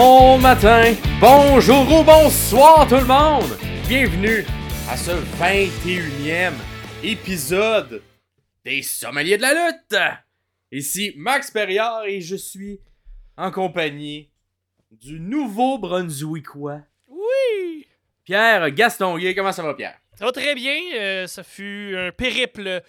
Bon matin, bonjour ou bonsoir tout le monde! Bienvenue à ce 21e épisode des Sommeliers de la lutte! Ici Max Perriard et je suis en compagnie du Nouveau-Brunswickois Oui! Pierre Gastonguay. Comment ça va Pierre? Ça va très bien. euh, ça fut un périple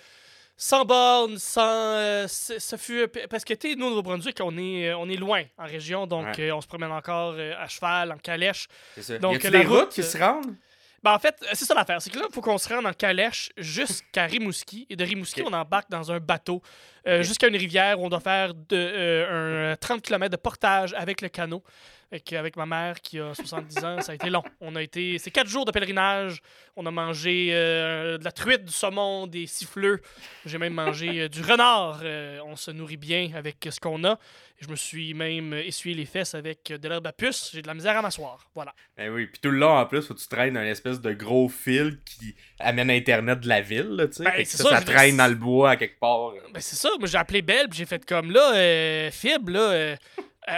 sans bornes, sans. euh, ça fut. Parce que, tu nous, au Nouveau-Brunswick, on est, euh, on est loin en région, donc Ouais. euh, on se promène encore euh, à cheval, en calèche. C'est ça. Donc, y a-tu la des routes route, qui euh, se rendent? Ben, en fait, euh, c'est ça l'affaire. C'est que là, il faut qu'on se rende en calèche jusqu'à Rimouski. Et de Rimouski, on embarque dans un bateau euh, jusqu'à une rivière où on doit faire de, euh, un 30 km de portage avec le canot. Avec, avec ma mère qui a 70 ans, ça a été long. On a été. C'est quatre jours de pèlerinage. On a mangé euh, de la truite, du saumon, des siffleux. J'ai même mangé euh, du renard. Euh, on se nourrit bien avec ce qu'on a. Je me suis même essuyé les fesses avec de l'herbe à puce. J'ai de la misère à m'asseoir. Voilà. Ben oui, puis tout le long en plus, faut que tu traînes un espèce de gros fil qui amène Internet de la ville, là. Ben, que c'est ça, ça, traîne dans le bois à quelque part. Ben c'est ça, moi j'ai appelé Belle, puis j'ai fait comme là, euh, Fib, là,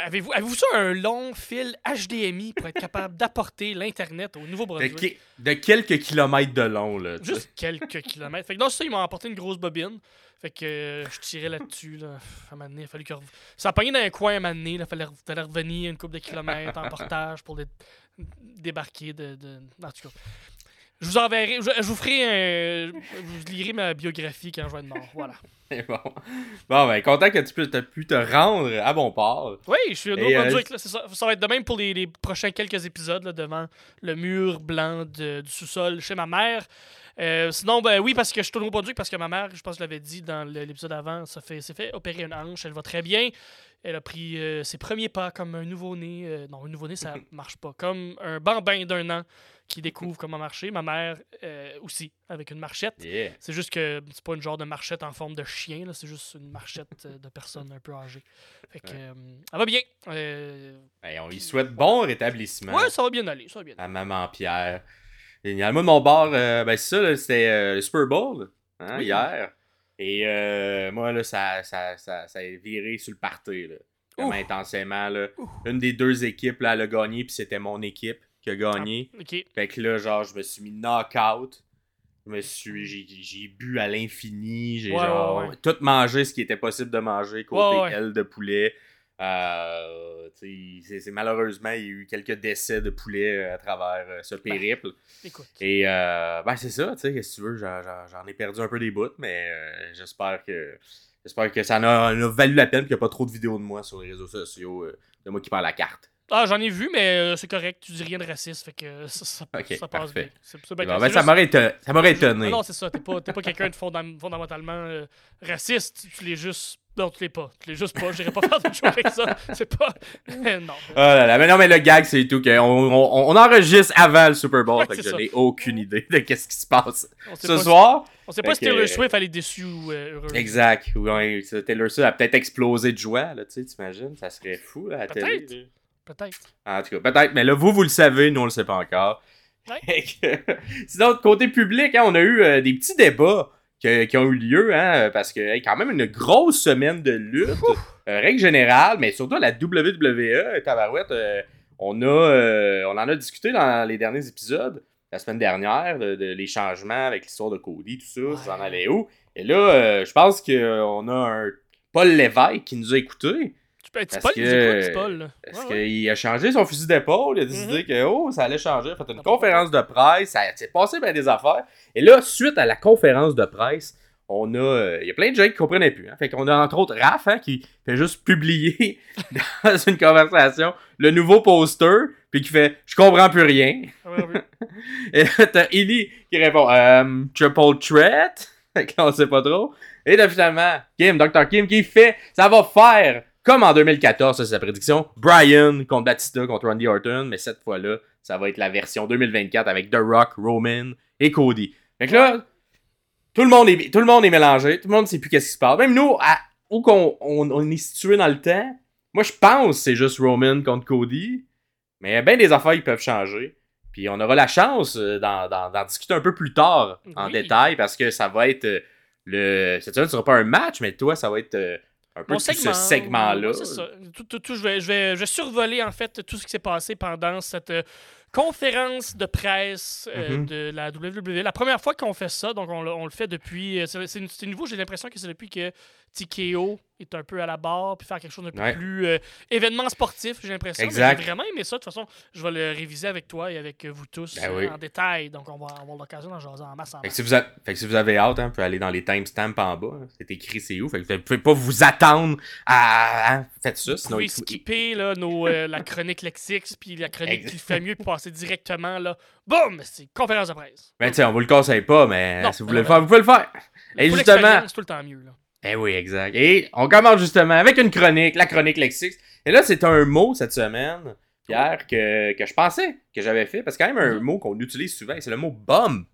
avez-vous avez ça un long fil HDMI pour être capable d'apporter l'Internet au Nouveau-Brunswick? de quelques kilomètres de long, là. Juste quelques kilomètres. Fait que dans ça, ils m'ont apporté une grosse bobine. Fait que euh, je tirais là-dessus, là. À un moment donné, il a fallu que... Ça a pogné dans un coin à un moment donné, là. Fallait, fallait revenir une couple de kilomètres en portage pour dé- débarquer de, de... En tout cas. Je vous enverrai... Je, je vous ferai un... Je vous lirai ma biographie quand je vais être mort. Voilà. C'est bon. Bon, ben, content que tu pu- t'aies pu te rendre à bon port. Oui, je suis au Nouveau-Brunswick, c'est ça. Ça va être de même pour les, les prochains quelques épisodes, là, devant le mur blanc de- du sous-sol chez ma mère. Euh, sinon, ben oui, parce que je suis au Nouveau-Brunswick, parce que ma mère, je pense que je l'avais dit dans l'épisode avant, ça fait, s'est fait opérer une hanche, elle va très bien. Elle a pris euh, ses premiers pas comme un nouveau-né. euh, non, un nouveau-né, ça marche pas. Comme un bambin d'un an qui découvre comment marcher. Ma mère euh, aussi, avec une marchette. Yeah. C'est juste que c'est pas une genre de marchette en forme de chien, là, c'est juste une marchette euh, de personne un peu âgée. Fait que, Ouais. euh, elle va bien. Euh, Ben, on y souhaite bon rétablissement ouais, ça va bien aller, ça va bien aller. à Maman Pierre. Génial. Moi, mon bar, ben, c'est ça, c'était le Super Bowl, hein, Oui. hier. Et moi, là, ça, ça, ça, ça a viré sur le party, là. Ouf. intensément, là. Une des deux équipes, là, elle a gagné, puis c'était mon équipe qui a gagné. Ok. Fait que là, genre, je me suis mis knock-out. Je me suis... J'ai, bu à l'infini. J'ai Ouais, genre ouais, tout mangé ce qui était possible de manger côté Ouais, aile de poulet. Euh, c'est, malheureusement, il y a eu quelques décès de poulet euh, à travers euh, ce périple. Écoute. Et euh, ben c'est ça, tu sais, qu'est-ce que tu veux, j'en, ai perdu un peu des bouts, mais j'espère que j'espère que ça en a, en a valu la peine, qu'il n'y a pas trop de vidéos de moi sur les réseaux sociaux, de moi qui parle la carte. Ah, j'en ai vu, mais euh, c'est correct, tu dis rien de raciste, fait que euh, ça, ça, Ok, ça passe bien. Ben, ça, m'aurait éton- ça m'aurait Ah étonné. non, c'est ça, t'es pas, t'es pas quelqu'un de fondam- fondamentalement euh, raciste, tu l'es juste. Non, tu l'es pas. Tu l'es juste pas. J'irai pas faire d'autre chose avec ça. C'est pas. non. Oh là là, mais non, mais le gag, c'est tout. qu'on- on, enregistre avant le Super Bowl, fait que je n'ai aucune idée de qu'est-ce qui se passe ce soir. On sait pas si Taylor Swift elle est déçue ou euh, heureuse. Exact. Taylor Swift a peut-être explosé de joie, là, tu sais, t'imagines? Ça serait fou, là, à la télé. Peut-être. En tout cas, peut-être, mais là, vous, vous le savez, nous, on le sait pas encore. Ouais. Sinon, côté public, hein, on a eu euh, des petits débats que- qui ont eu lieu, hein, parce que, hey, quand même, une grosse semaine de lutte, euh, règle générale, mais surtout la WWE, tabarouette, euh, on, a, on en a discuté dans les derniers épisodes, la semaine dernière, de, de- les changements avec l'histoire de Cody, tout ça, ça en Ouais. allait où. Et là, je pense qu'on a un Paul Lévesque qui nous a écoutés. Tu peux, tu Parce Paul, que- c'est Paul. là. Parce Ouais, ouais. qu'il a changé son fusil d'épaule, il a décidé Mhm. que oh, ça allait changer, il a fait une Ah, conférence de presse, ça s'est passé bien des affaires. Et là, suite à la conférence de presse, on a. euh, Il y a plein de gens qui comprenaient plus. Hein. Fait qu'on a entre autres Raph hein, qui fait juste publier dans une conversation le nouveau poster, puis qui fait Je comprends plus rien. Ouais, ouais. Et là, t'as Ellie qui répond euh, Triple Threat. Fait on sait pas trop. Et là, finalement, Kim, Dr. Kim qui fait Ça va faire comme en 2014, ça, c'est sa prédiction. Brian contre Batista contre Randy Orton, mais cette fois-là, ça va être la version 2024 avec The Rock, Roman et Cody. Fait que là, tout le monde est, tout le monde est mélangé, tout le monde sait plus qu'est-ce qui se passe. Même nous, à, où qu'on on, on est situé dans le temps, moi je pense que c'est juste Roman contre Cody, mais bien des affaires qui peuvent changer. Puis on aura la chance euh, d'en, discuter un peu plus tard en Oui. détail parce que ça va être euh, le. Cette semaine, ce sera pas un match, mais toi, ça va être euh, un peu ce segment, segment-là. ouais, c'est ça. Tout- tout- tout, je, vais, je, vais, je vais survoler en fait tout ce qui s'est passé pendant cette euh, conférence de presse euh, Mhm. de la WWE. La première fois qu'on fait ça, donc on, l'a- on le fait depuis. euh, C'est c'est- c'est nouveau, j'ai l'impression que c'est depuis que TKO est un peu à la barre, puis faire quelque chose d'un peu Ouais. plus euh, événement sportif, j'ai l'impression. Exact. J'ai vraiment aimé ça. De toute façon, je vais le réviser avec toi et avec euh, vous tous Ben euh, oui. en détail. Donc on va avoir l'occasion d'en jaser en masse. En Fait que, si vous, a- fait que si vous avez hâte, hein, vous pouvez aller dans les timestamps en bas. hein. C'est écrit c'est où. Fait que vous pouvez pas vous attendre à. hein, Faites ça, Vous sinon pouvez il faut- skipper là, nos, euh, la chronique Lexix, puis la chronique qui fait mieux, puis passer directement là. Boum! C'est conférence de presse. Ben, tu sais, on vous le conseille pas, mais Non, si vous voulez le non. faire, vous pouvez le faire. Et Pour justement. C'est tout le temps mieux. Là. Eh oui, exact. Et on commence justement avec une chronique, la chronique Lexix. Et là, c'est un mot cette semaine, Pierre, que, que je pensais que j'avais fait, parce que c'est quand même un Mhm. mot qu'on utilise souvent, c'est le mot bump.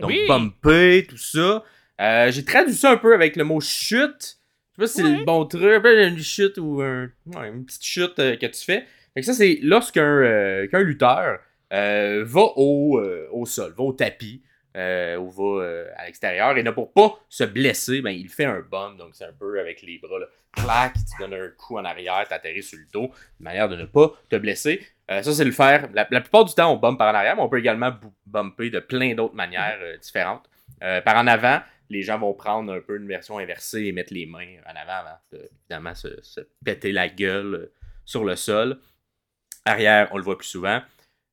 Donc, Oui. bumper, tout ça. Euh, J'ai traduit ça un peu avec le mot chute. Je sais pas si c'est le bon truc, une chute ou un- une petite chute euh, que tu fais. Fait que ça, c'est lorsqu'un euh, lutteur va au, au sol, va au tapis, euh, ou va euh, à l'extérieur, et ne pour pas se blesser, ben, il fait un bump, donc c'est un peu avec les bras, là, clac, tu donnes un coup en arrière, t'atterris sur le dos, de manière de ne pas te blesser. Euh, ça, c'est le faire. La, plupart du temps, on bump par en arrière, mais on peut également bumper de plein d'autres manières euh, différentes. Par en avant, les gens vont prendre un peu une version inversée et mettre les mains en avant avant de, évidemment, se, se péter la gueule sur le sol. Arrière, on le voit plus souvent.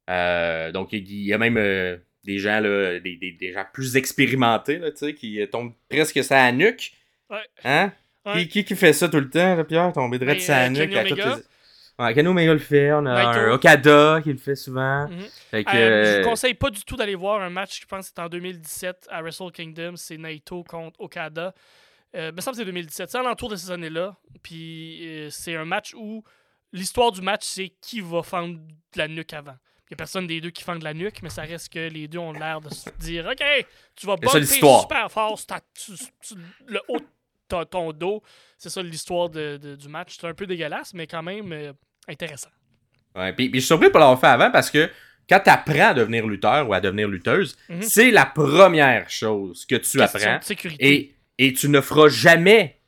Donc, il y a même des gens, là, des, des- des gens plus expérimentés, là, qui euh, tombent presque la nuque. Ouais. Hein? Ouais. Qui, qui, qui fait ça tout le temps, là, Pierre? Tomber Ben, sur la euh, nuque. Kenny à toutes Omega? les- Ouais, Kenny Omega le fait. On a Naito. un Okada qui le fait souvent. Mhm. Fait que, Euh, je vous conseille pas du tout d'aller voir un match, je pense que c'est en 2017 à Wrestle Kingdom, c'est Naito contre Okada. Euh, me semble que c'est 2017, c'est alentour de ces années-là. Puis c'est un match où l'histoire du match, c'est qui va fendre de la nuque avant. Il n'y a personne des deux qui fend de la nuque, mais ça reste que les deux ont l'air de se dire Ok, tu vas l'histoire. super fort le haut de ton, dos. C'est ça l'histoire de- de- du match. C'est un peu dégueulasse, mais quand même euh, intéressant. Ouais, puis, puis je suis surpris de pas l'avoir fait avant parce que quand tu apprends à devenir lutteur ou à devenir lutteuse, Mhm. c'est la première chose que tu Question apprends. de sécurité. Et, et tu ne feras jamais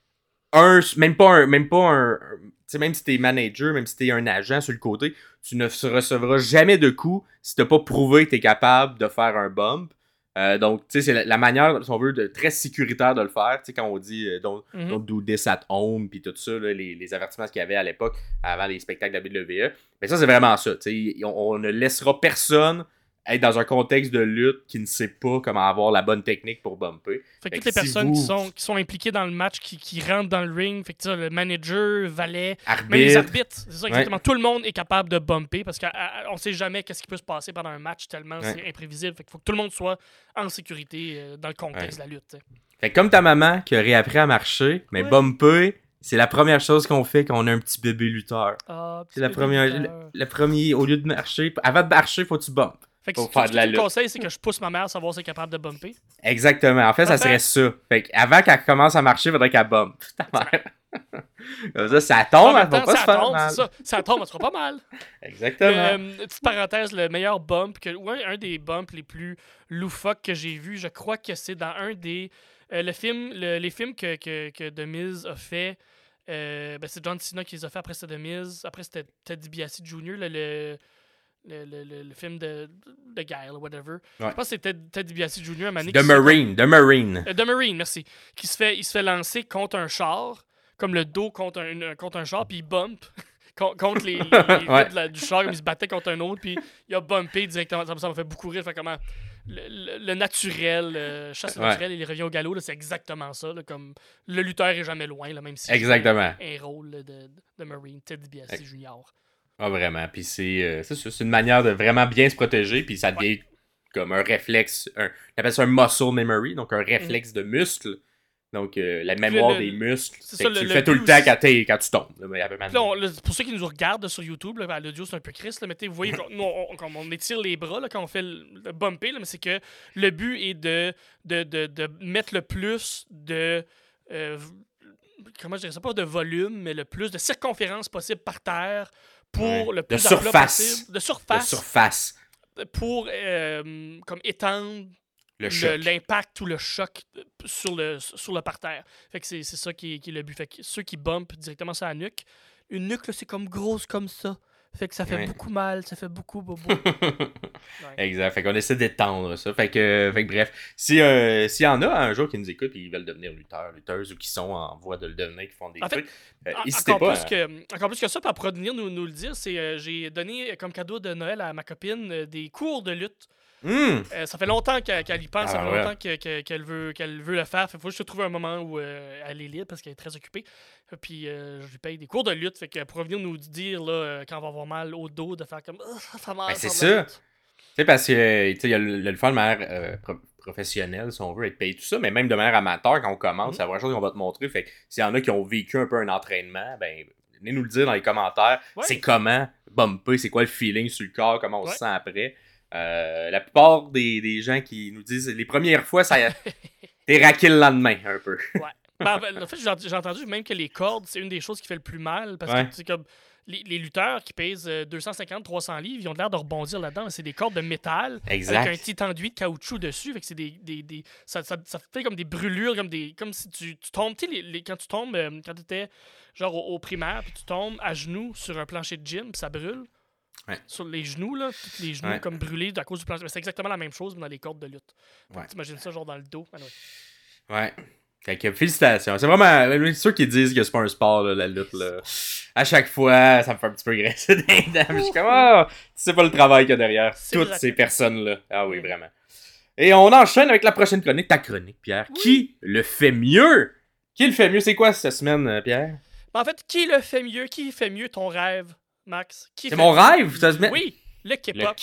un, même pas un, même pas un, sais, même si t'es manager, même si t'es un agent sur le côté, tu ne recevras jamais de coup si t'as pas prouvé que t'es capable de faire un bump. Euh, donc, tu sais, c'est la, la manière, si on veut, de, très sécuritaire de le faire. Tu sais, quand on dit euh, don't, Mhm. don't do this at home, puis tout ça, là, les, les avertissements qu'il y avait à l'époque, avant les spectacles de la WWE. Mais ça, c'est vraiment ça. tu sais, On, on ne laissera personne être dans un contexte de lutte qui ne sait pas comment avoir la bonne technique pour bumper. Fait que Fait toutes les si personnes qui, sont, qui sont impliquées dans le match, qui, qui rentrent dans le ring, fait que le manager, valet, Arbitre. même les arbitres, c'est ça exactement. Tout le monde est capable de bumper parce qu'on sait jamais qu'est-ce qui peut se passer pendant un match tellement Ouais. c'est imprévisible. Fait qu'il faut que tout le monde soit en sécurité euh, dans le contexte de la lutte. Fait que comme ta maman qui a réappris à marcher, mais bumper, c'est la première chose qu'on fait quand on a un petit bébé lutteur. Ah, C'est la première. le premier, au lieu de marcher, avant de marcher, faut que tu bumpes. Fait que faire que de la lutte. conseilles, c'est que je pousse ma mère à savoir si elle est capable de bumper. Exactement. En fait, ça serait ça. Fait que avant qu'elle commence à marcher, il faudrait qu'elle bump. Ta mère. Comme ça, ça tombe, elle même va pas se ça faire tombe, mal. ça. Ça tombe, elle sera pas mal. Exactement. Euh, petite parenthèse, le meilleur bump, que, ou un, un des bumps les plus loufoques que j'ai vu, je crois que c'est dans un des. euh, le film, le- les films que, que, que The Miz a fait. euh, ben, c'est John Cena qui les a fait après c'était The Miz. Après c'était Ted DiBiase Jr., le, le, le, le- le- film de, de là, whatever. Ouais. Je pense que c'est Ted, DiBiase Jr. à donné The se fait- Marine, The Marine. euh, The Marine, merci. Qui se fait, il se fait lancer contre un char, comme le dos contre un, un- contre un char, puis il bump con- contre les, les- les Ouais. vitres de la- du char, comme il se battait contre un autre, puis il a bumpé directement. Ça, m'a fait beaucoup rire. Fait comment le, le- le naturel, euh, chasse Ouais. naturel il revient au galop, c'est exactement ça. là, comme le lutteur est jamais loin, là, même si Exactement. un rôle là, de, de Marine, Ted DiBiase Ouais. Ah, vraiment. Puis c'est euh, c'est ça, c'est une manière de vraiment bien se protéger, puis ça devient comme un réflexe. Un, on appelle ça un muscle memory, donc un réflexe de muscle. Donc, euh, la mémoire le- des muscles. c'est Fait ça, que le- tu le fais tout le temps quand, tu tombes. là, on- pour ceux qui nous regardent sur YouTube, là, ben, à l'audio, c'est un peu triste, là, mais tu sais, vous voyez, on, on étire les bras là, quand on fait le, bumper, mais c'est que le but est de, de, de, de mettre le plus de. euh, comment je dirais ça? Pas de volume, mais le plus de circonférence possible par terre pour Ouais. le De plus plat surface. possible. De de surface. surface. Pour euh, comme étendre l'impact ou le choc sur le, sur le parterre. Fait que c'est c'est ça qui est, qui est le but. Fait que ceux qui bumpent directement sur la nuque, une nuque, là, c'est comme grosse comme ça. Fait que ça fait Ouais. beaucoup mal, ça fait beaucoup bobo. Ouais. exact. Fait qu'on essaie d'étendre ça. Fait que, fait que bref, si, euh, s'il y en a un jour qui nous écoutent et ils veulent devenir lutteurs, lutteuses ou qui sont en voie de le devenir, qui font des En fait, trucs, euh, En- n'hésitez encore, pas. plus à- que, encore plus que ça, pour pourra venir nous, nous le dire, c'est euh, j'ai donné comme cadeau de Noël à ma copine euh, des cours de lutte. Hum! Euh, ça fait longtemps qu'elle y pense, ça Ah, fait ouais. longtemps que- que- qu'elle veut, qu'elle veut le faire. Fait faut juste trouver un moment où euh, elle est libre parce qu'elle est très occupée. Puis euh, je lui paye des cours de lutte. Fait qu'elle pourra venir nous dire là, quand on va avoir mal au dos, de faire comme Ah, ça fait mal. Ben, c'est ça. Tu sais, parce que, tu sais, il y a le, le faire de manière pro- professionnelle, si on veut, être payé, tout ça, mais même de manière amateur, quand on commence, Mhm. c'est la première chose qu'on va te montrer. Fait que s'il y en a qui ont vécu un peu un entraînement, ben, venez nous le dire dans les commentaires. Ouais. C'est comment bumper, c'est quoi le feeling sur le corps, comment on Ouais. se sent après. Euh, la plupart des, des gens qui nous disent les premières fois, ça t'es raqué le lendemain, un peu. Ben, en fait, en fait, j'ai j'ai entendu même que les cordes, c'est une des choses qui fait le plus mal. Parce Ouais. que c'est comme les, les lutteurs qui pèsent 250-300 livres, ils ont l'air de rebondir là-dedans. C'est des cordes de métal Exact. avec un petit enduit de caoutchouc dessus. Fait que c'est des, des, des- ça, ça, ça fait comme des brûlures, comme, des, comme si tu, tu tombes. Tu sais, les- les- quand tu tombes, euh, quand tu étais genre au, au primaire, puis tu tombes à genoux sur un plancher de gym, puis ça brûle. Ouais. Sur les genoux, là, tous les genoux Ouais. comme brûlés à cause du plancher. C'est exactement la même chose, mais dans les cordes de lutte. Ouais. T'imagines ça genre dans le dos. Ben ouais. Ouais. Que félicitations. C'est vraiment. C'est ceux qui disent que c'est pas un sport, là, la lutte. Là. À chaque fois, ça me fait un petit peu graisser des dents. Je suis comme, oh, tu sais pas le travail qu'il y a derrière toutes ces personnes-là. Ah oui, vraiment. Et on enchaîne avec la prochaine chronique, ta chronique, Pierre. Oui. Qui le fait mieux? Qui le fait mieux? C'est quoi cette semaine, euh, Pierre? Mais en fait, qui le fait mieux? Qui fait mieux ton rêve, Max? Qui C'est mon rêve ça se met... Oui, le K-pop.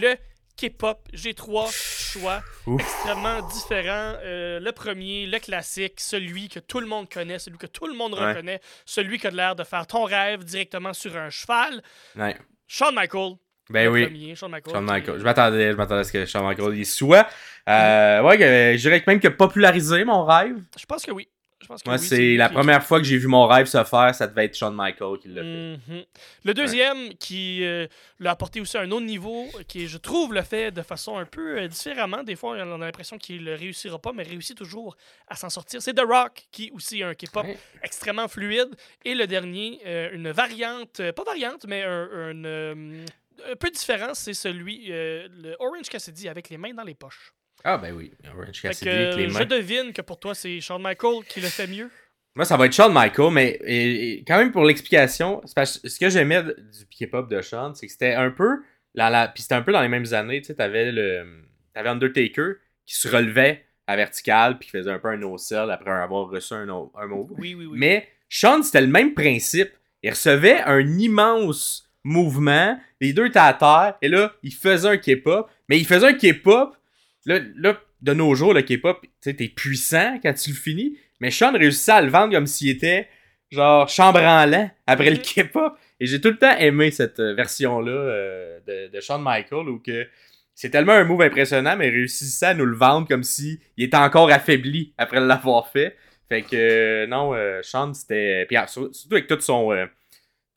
Le K-pop. J'ai trois choix Ouf. extrêmement différents. Euh, le premier, le classique, celui que tout le monde connaît, celui que tout le monde Ouais. reconnaît, celui qui a l'air de faire ton rêve directement sur un cheval. Ouais. Shawn Michael. Ben le oui. premier, Shawn Michael. Shawn qui- Michaels. Je m'attendais, je m'attendais à ce que Shawn Michaels y soit. Euh, ouais, que- je dirais que même que populariser mon rêve. Je pense que oui. Je pense que Moi, oui, c'est la qui- première fois que j'ai vu mon rêve se faire, ça devait être Shawn Michaels qui l'a fait. Mhm. Le deuxième qui euh, l'a apporté aussi à un autre niveau, qui je trouve le fait de façon un peu euh, différemment. Des fois, on a l'impression qu'il ne réussira pas, mais réussit toujours à s'en sortir. C'est The Rock, qui aussi a un K-pop Ouais. extrêmement fluide. Et le dernier, euh, une variante, pas variante, mais un, un, euh, un peu différent, c'est celui, euh, le Orange Cassidy avec les mains dans les poches. Ah, ben oui. Orange Fait Cassidy que, avec les euh, je devine que pour toi, c'est Shawn Michael qui le fait mieux. Moi, ça va être Shawn Michaels, mais et- et quand même pour l'explication, ce que j'aimais du K-pop de Shawn, c'est que c'était un peu. La, puis c'était un peu dans les mêmes années, tu sais, t'avais le. T'avais Undertaker qui se relevait à vertical puis qui faisait un peu un no-sell après avoir reçu un, no- un move. Oui, oui, oui. Mais Sean, c'était le même principe. Il recevait un immense mouvement, les deux étaient à terre, et là, il faisait un K-pop. Mais il faisait un K-pop. Là, là, de nos jours, le K-pop, tu sais, t'es puissant quand tu le finis. Mais Sean réussissait à le vendre comme s'il était, genre, chambranlant après le Mhm. K-pop. Et j'ai tout le temps aimé cette euh, version-là euh, de, de Shawn Michael où que c'est tellement un move impressionnant, mais il réussissait à nous le vendre comme s'il était encore affaibli après l'avoir fait. Fait que euh, non, euh, Sean, c'était. Puis ah, sur- surtout avec tout son.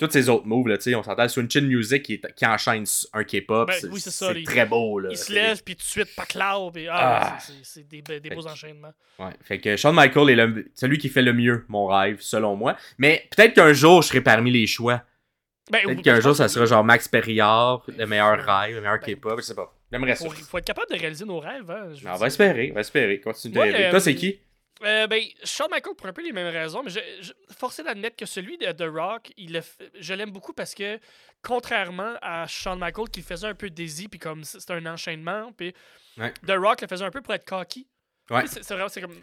Euh, tous ses autres moves, là, tu sais, on s'entend sur une chin music qui, est- qui enchaîne un K-pop. Ben, c'est oui, c'est ça, les- très beau, là. Il se lève, puis tout de suite, pas cloud. Puis, ah, Ah. c'est- des, des beaux Fait enchaînements. Ouais. Fait que Shawn Michael est le- celui qui fait le mieux, mon rêve, selon moi. Mais peut-être qu'un jour, je serai parmi les choix. Ben, Peut-être oui, qu'un jour, ça sera genre Max Perriard, le meilleur rêve, le meilleur Ben, K-pop, je sais pas. J'aimerais ça. Faut, faut être capable de réaliser nos rêves. Hein, je veux On va espérer, on va espérer. Continue de rêver. euh, Toi, c'est qui? Euh, ben, Shawn Michaels pour un peu les mêmes raisons, mais je, je forcé d'admettre que celui de The Rock, il le je l'aime beaucoup parce que, contrairement à Shawn Michaels qui faisait un peu dizzy, puis comme c'était un enchaînement, puis Ouais. The Rock le faisait un peu pour être cocky. Ouais. C'est c'est vraiment, c'est comme. euh,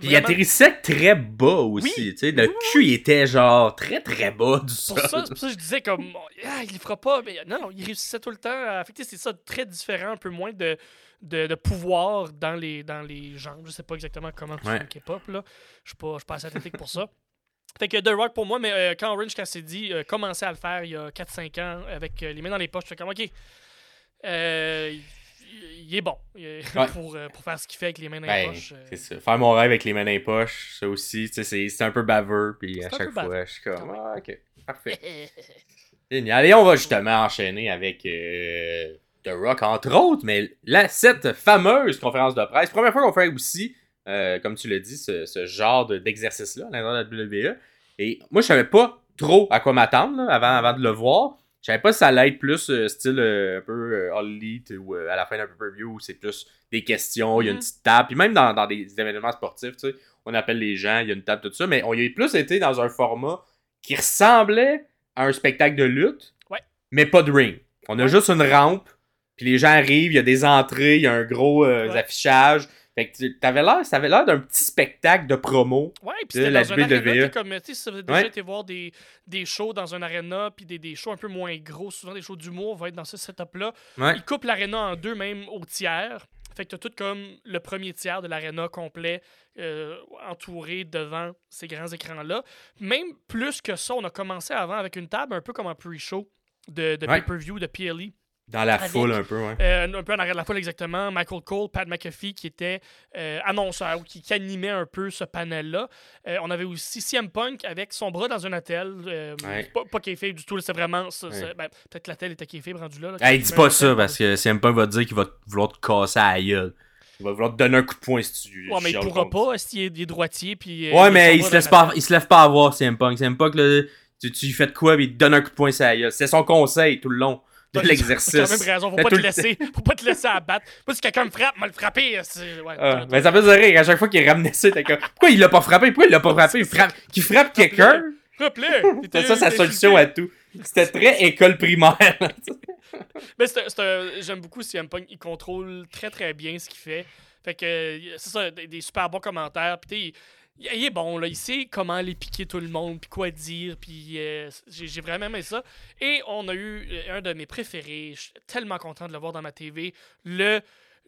Puis il vraiment- atterrissait très bas aussi. Oui. tu sais, le Oui, cul il était genre très très bas du Pour sol. ça, c'est pour ça que je disais comme ah, il le fera pas, mais non, non, il réussissait tout le temps à affecter. C'est ça, très différent, un peu moins de, de, de pouvoir dans les, dans les jambes. Je sais pas exactement comment tu Ouais. fais le K-pop, là. Je suis pas, je suis pas assez athlétique pour ça. Fait que The Rock pour moi, mais euh, quand Orange Cassidy a commencé à le faire il y a 4-5 ans avec euh, les mains dans les poches, je fais comme ok. euh, il, est bon euh, Ouais. pour, euh, pour faire ce qu'il fait avec les mains dans les Ben, poches. euh. c'est ça. Faire mon rêve avec les mains dans les poches, ça aussi, c'est un peu baveux. Puis à chaque fois, je suis comme, Ah ok, parfait. Génial. Et on va justement enchaîner avec euh, The Rock, entre autres, mais là, cette fameuse conférence de presse, première fois qu'on fait aussi, euh, comme tu l'as dit, ce, ce genre de- d'exercice-là à l'intérieur de la WWE. Et moi, je savais pas trop à quoi m'attendre avant, avant de le voir. Je savais pas si ça allait être plus euh, style euh, un peu All Elite ou à la fin d'un pay-per-view où c'est plus des questions, il y a une Mhm. petite table. Puis même dans, dans des événements sportifs, tu sais, on appelle les gens, il y a une table, tout ça. Mais on y a plus été dans un format qui ressemblait à un spectacle de lutte, Ouais. mais pas de ring. On a Ouais. juste une rampe, puis les gens arrivent, il y a des entrées, il y a un gros euh, Ouais. affichage. Fait que t'avais l'air, ça avait l'air d'un petit spectacle de promo. Ouais, puis c'était la dans un aréna, comme, tu sais, si vous avez déjà Ouais. été voir des, des shows dans un aréna, puis des, des shows un peu moins gros, souvent des shows d'humour vont être dans ce setup-là. Ouais. Ils coupent l'aréna en deux, même au tiers. Fait que t'as tout comme le premier tiers de l'aréna complet euh, entouré devant ces grands écrans-là. Même plus que ça, on a commencé avant avec une table un peu comme un pre-show de, de Ouais. pay-per-view, de PLE. Dans la Avec- foule un peu, ouais. Euh, un peu en arrière de la foule exactement. Michael Cole, Pat McAfee qui était euh, annonceur ou qui, qui animait un peu ce panel-là. Euh, on avait aussi CM Punk avec son bras dans un hôtel. Euh, Ouais. Pas, pas kayfabe du tout, c'est vraiment. ça, Ouais. ben, Peut-être que l'hôtel était kayfabe rendu là. là, Hey, dis pas ça parce que CM Punk va te dire qu'il va vouloir te casser à la gueule. Il va vouloir te donner un coup de poing si tu. Ouais, mais il pourra pas s'il est, est droitier. Puis, Ouais, mais il se, laisse pas, il se lève pas à voir CM Punk. CM Punk, là, tu, tu fais de quoi, puis il te donne un coup de poing gueule. C'est son conseil tout le long de T'as- T'as l'exercice. quand même raison, faut pas te le laisser, faut pas te laisser abattre. Moi, si quelqu'un me frappe, me le frapper. Ouais, Ah, t'as- mais ça fait de rire à chaque fois qu'il ramenait ça. comme, Pourquoi il l'a pas frappé? Pourquoi il l'a pas frappé? Il frappe, Qu'il frappe quelqu'un? Frappe-le! C'est ça sa solution à tout. C'était très école primaire. Mais j'aime beaucoup CM Punk. Il contrôle très très bien ce qu'il fait. Fait que c'est ça, des, des super bons commentaires. Puis il, est bon, là. Il sait comment aller piquer tout le monde, puis quoi dire. Puis euh, j'ai, vraiment aimé ça. Et on a eu euh, un de mes préférés. Je suis tellement content de le voir dans ma TV. Le.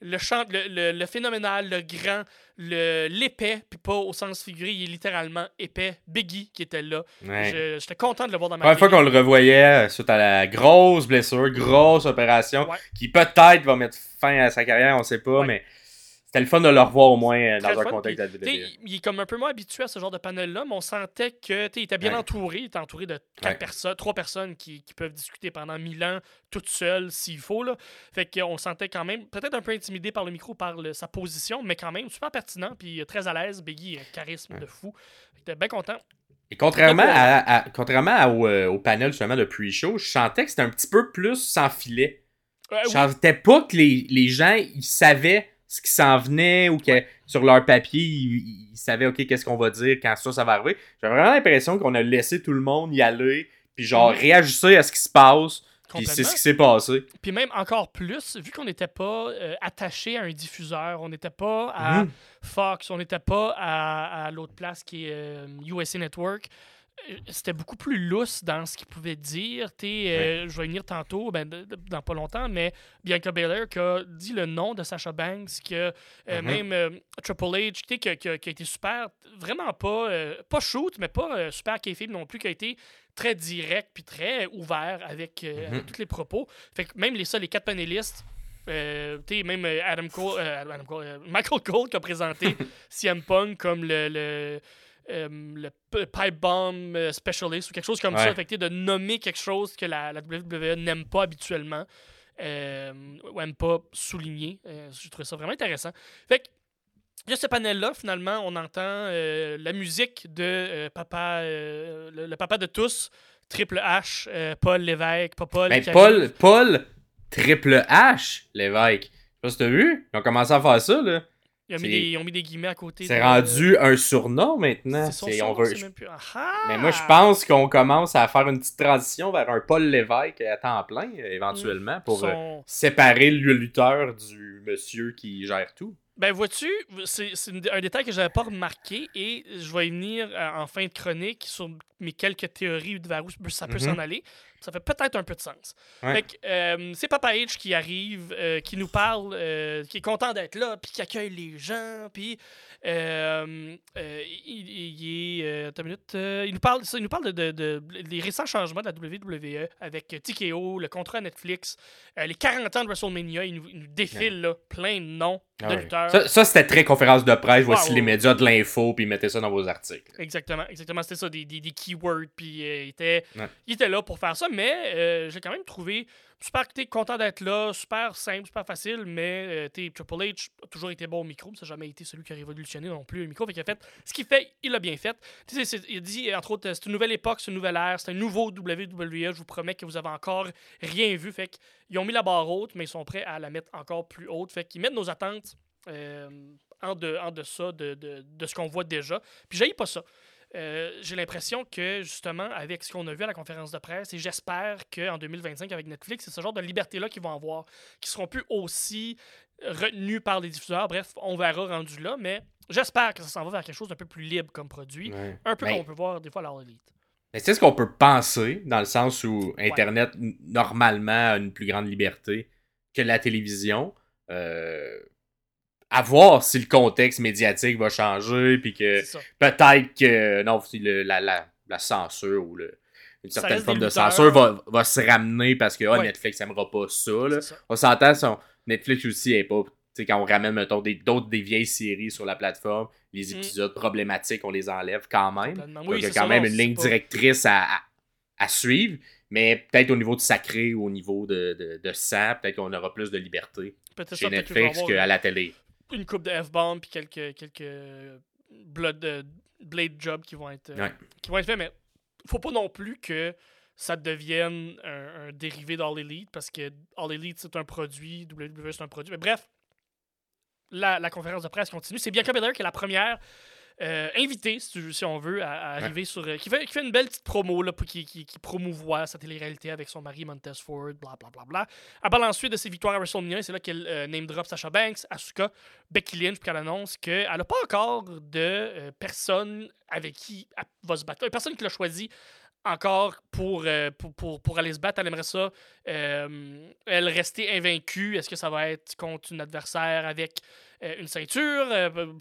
Le, chant, le, le, le phénoménal, le grand, le l'épais, puis pas au sens figuré, il est littéralement épais. Biggie qui était là. Ouais. J'étais content de le voir dans ma Première fois qu'on le revoyait euh, suite à la grosse blessure, grosse opération, Ouais. qui peut-être va mettre fin à sa carrière, on sait pas, Ouais. mais c'était le fun de le revoir au moins euh, dans un contexte de la WWE. il est comme un peu moins habitué à ce genre de panel-là, mais on sentait que il était bien Ouais. entouré. Il était entouré de quatre Ouais. personnes, trois personnes qui, qui peuvent discuter pendant mille ans, toutes seules, s'il faut. Là. Fait qu'on sentait quand même, peut-être un peu intimidé par le micro, par le- sa position, mais quand même super pertinent, puis euh, très à l'aise. Biggie, un charisme de fou. J'étais bien content. Et contrairement, à, à- contrairement au, euh, au panel justement de pre-show, je sentais que c'était un petit peu plus sans filet. Euh, Je oui, sentais pas que les, les gens ils savaient ce qui s'en venait ou que sur leur papier ils, ils savaient ok qu'est-ce qu'on va dire quand ça ça va arriver. J'avais vraiment l'impression qu'on a laissé tout le monde y aller puis genre Mhm. réajuster à ce qui se passe puis c'est ce qui s'est passé. Puis même encore plus, vu qu'on n'était pas euh, attaché à un diffuseur, on n'était pas à Mhm. Fox, on n'était pas à, à l'autre place qui est euh, USA Network. C'était beaucoup plus lousse dans ce qu'il pouvait dire. Euh, Je vais venir tantôt, ben, de- de- dans pas longtemps, mais Bianca Belair qui a dit le nom de Sasha Banks, que euh, Mhm. même euh, Triple H, qui, a- qui a, qui a été super, vraiment pas, pas shoot, mais pas super kayfabe non plus, qui a été très direct puis très ouvert avec, avec tous les propos. Fait que même les, ça, les quatre panélistes, euh, même Adam Cole, euh, Adam Cole, euh, Michael Cole qui a présenté CM Punk comme le, le, le p- pipe bomb euh, specialist ou quelque chose comme Ouais. ça. Fait que, de nommer quelque chose que la, la WWE n'aime pas habituellement euh, ou aime pas souligner. Euh, J'ai trouvé ça vraiment intéressant. Fait que il y a ce panel-là, finalement, on entend euh, la musique de euh, papa, euh, le, le papa de tous, Triple H, euh, Paul Lévesque, pas Paul. Ben, Paul. Paul, triple H, l'évêque. Je sais pas si t'as vu. Ils ont commencé à faire ça, là. Ils ont, mis des, ils ont mis des guillemets à côté. C'est de- rendu un surnom maintenant. C'est son C'est- surnom, on veut- c'est même plus-! Mais moi, je pense qu'on commence à faire une petite transition vers un Paul Lévesque à temps plein, euh, éventuellement, pour euh, Son- séparer le lutteur du monsieur qui gère tout. Ben, vois-tu, c'est un détail que j'avais pas remarqué et je vais y venir euh, en fin de chronique sur mes quelques théories de vers où ça peut Mhm. s'en aller. Ça fait peut-être un peu de sens. Ouais. Euh, c'est Papa H qui arrive, euh, qui nous parle, euh, qui est content d'être là, puis qui accueille les gens, puis il, il est. attends une minute, il nous parle, ça, il nous parle de, de- de- des récents changements de la WWE avec TKO, le contrat Netflix, les 40 ans de WrestleMania. Il nous, il nous défile là, plein de noms Ah de ouais. lutteurs. Ça, ça, c'était très conférence de presse. Voici les médias de l'info, puis mettez ça dans vos articles. Exactement, exactement. C'était ça, des, des, des keywords. Puis il, était, il était là pour faire ça, mais euh, j'ai quand même trouvé super t'es content d'être là, super simple, super facile, mais euh, Triple H a toujours été bon au micro, ça n'a jamais été celui qui a révolutionné non plus le micro. Fait fait ce qu'il fait, il l'a bien fait. Il a dit, entre autres, c'est une nouvelle époque, c'est une nouvelle ère, c'est un nouveau WWE. Je vous promets que vous avez encore rien vu. Fait qu'ils ont mis la barre haute, mais ils sont prêts à la mettre encore plus haute. Fait qu'ils mettent nos attentes euh, en, de, en deçà de, de, de ce qu'on voit déjà. Puis j'ai pas ça. Euh, j'ai l'impression que justement, avec ce qu'on a vu à la conférence de presse, et j'espère qu'en 2025, avec Netflix, c'est ce genre de liberté-là qu'ils vont avoir, qui seront plus aussi retenus par les diffuseurs. Bref, on verra rendu là, mais j'espère que ça s'en va vers quelque chose d'un peu plus libre comme produit, Ouais. un peu Ben, comme on peut voir des fois à la Elite. Mais c'est ce qu'on peut penser, dans le sens où Internet, normalement, a une plus grande liberté que la télévision. Euh, à voir si le contexte médiatique va changer, puis que peut-être que non, si le- la, la, la censure ou le- une certaine forme de censure va, va se ramener parce que ah, Ouais. Netflix n'aimera pas ça. Là. C'est ça. On s'entend, son- Netflix aussi est pas. quand on ramène, mettons, des- d'autres des, vieilles séries sur la plateforme, les Mm. épisodes problématiques, on les enlève quand même. Donc, Oui, il y a quand ça, même non, une ligne pas- directrice à, à, à suivre, mais peut-être au niveau de sacré ou au niveau de, de, de sang, peut-être qu'on aura plus de liberté chez Netflix qu'à la télé. Une coupe de F-bomb puis quelques, quelques blood, euh, blade jobs qui vont être, euh, Ouais. qui vont être faits, mais faut pas non plus que ça devienne un, un dérivé d'All Elite parce que All Elite c'est un produit, WWE c'est un produit. Mais bref, la, la conférence de presse continue. C'est Bianca Belair qui est la première euh, invitée, si, on veut, à, à arriver sur. euh, qui, fait, qui fait une belle petite promo là, pour, qui, qui, qui promouvoit sa télé-réalité avec son mari Montez Ford, bla bla bla bla. Elle parle ensuite de ses victoires à WrestleMania. C'est là qu'elle euh, name drop Sasha Banks, Asuka, Becky Lynch, puis qu'elle annonce qu'elle n'a pas encore de euh, personne avec qui elle va se battre. Euh, Personne qui l'a choisi encore pour, euh, pour, pour, pour aller se battre. Elle aimerait ça, euh, elle rester invaincue. Est-ce que ça va être contre un adversaire avec euh, une ceinture?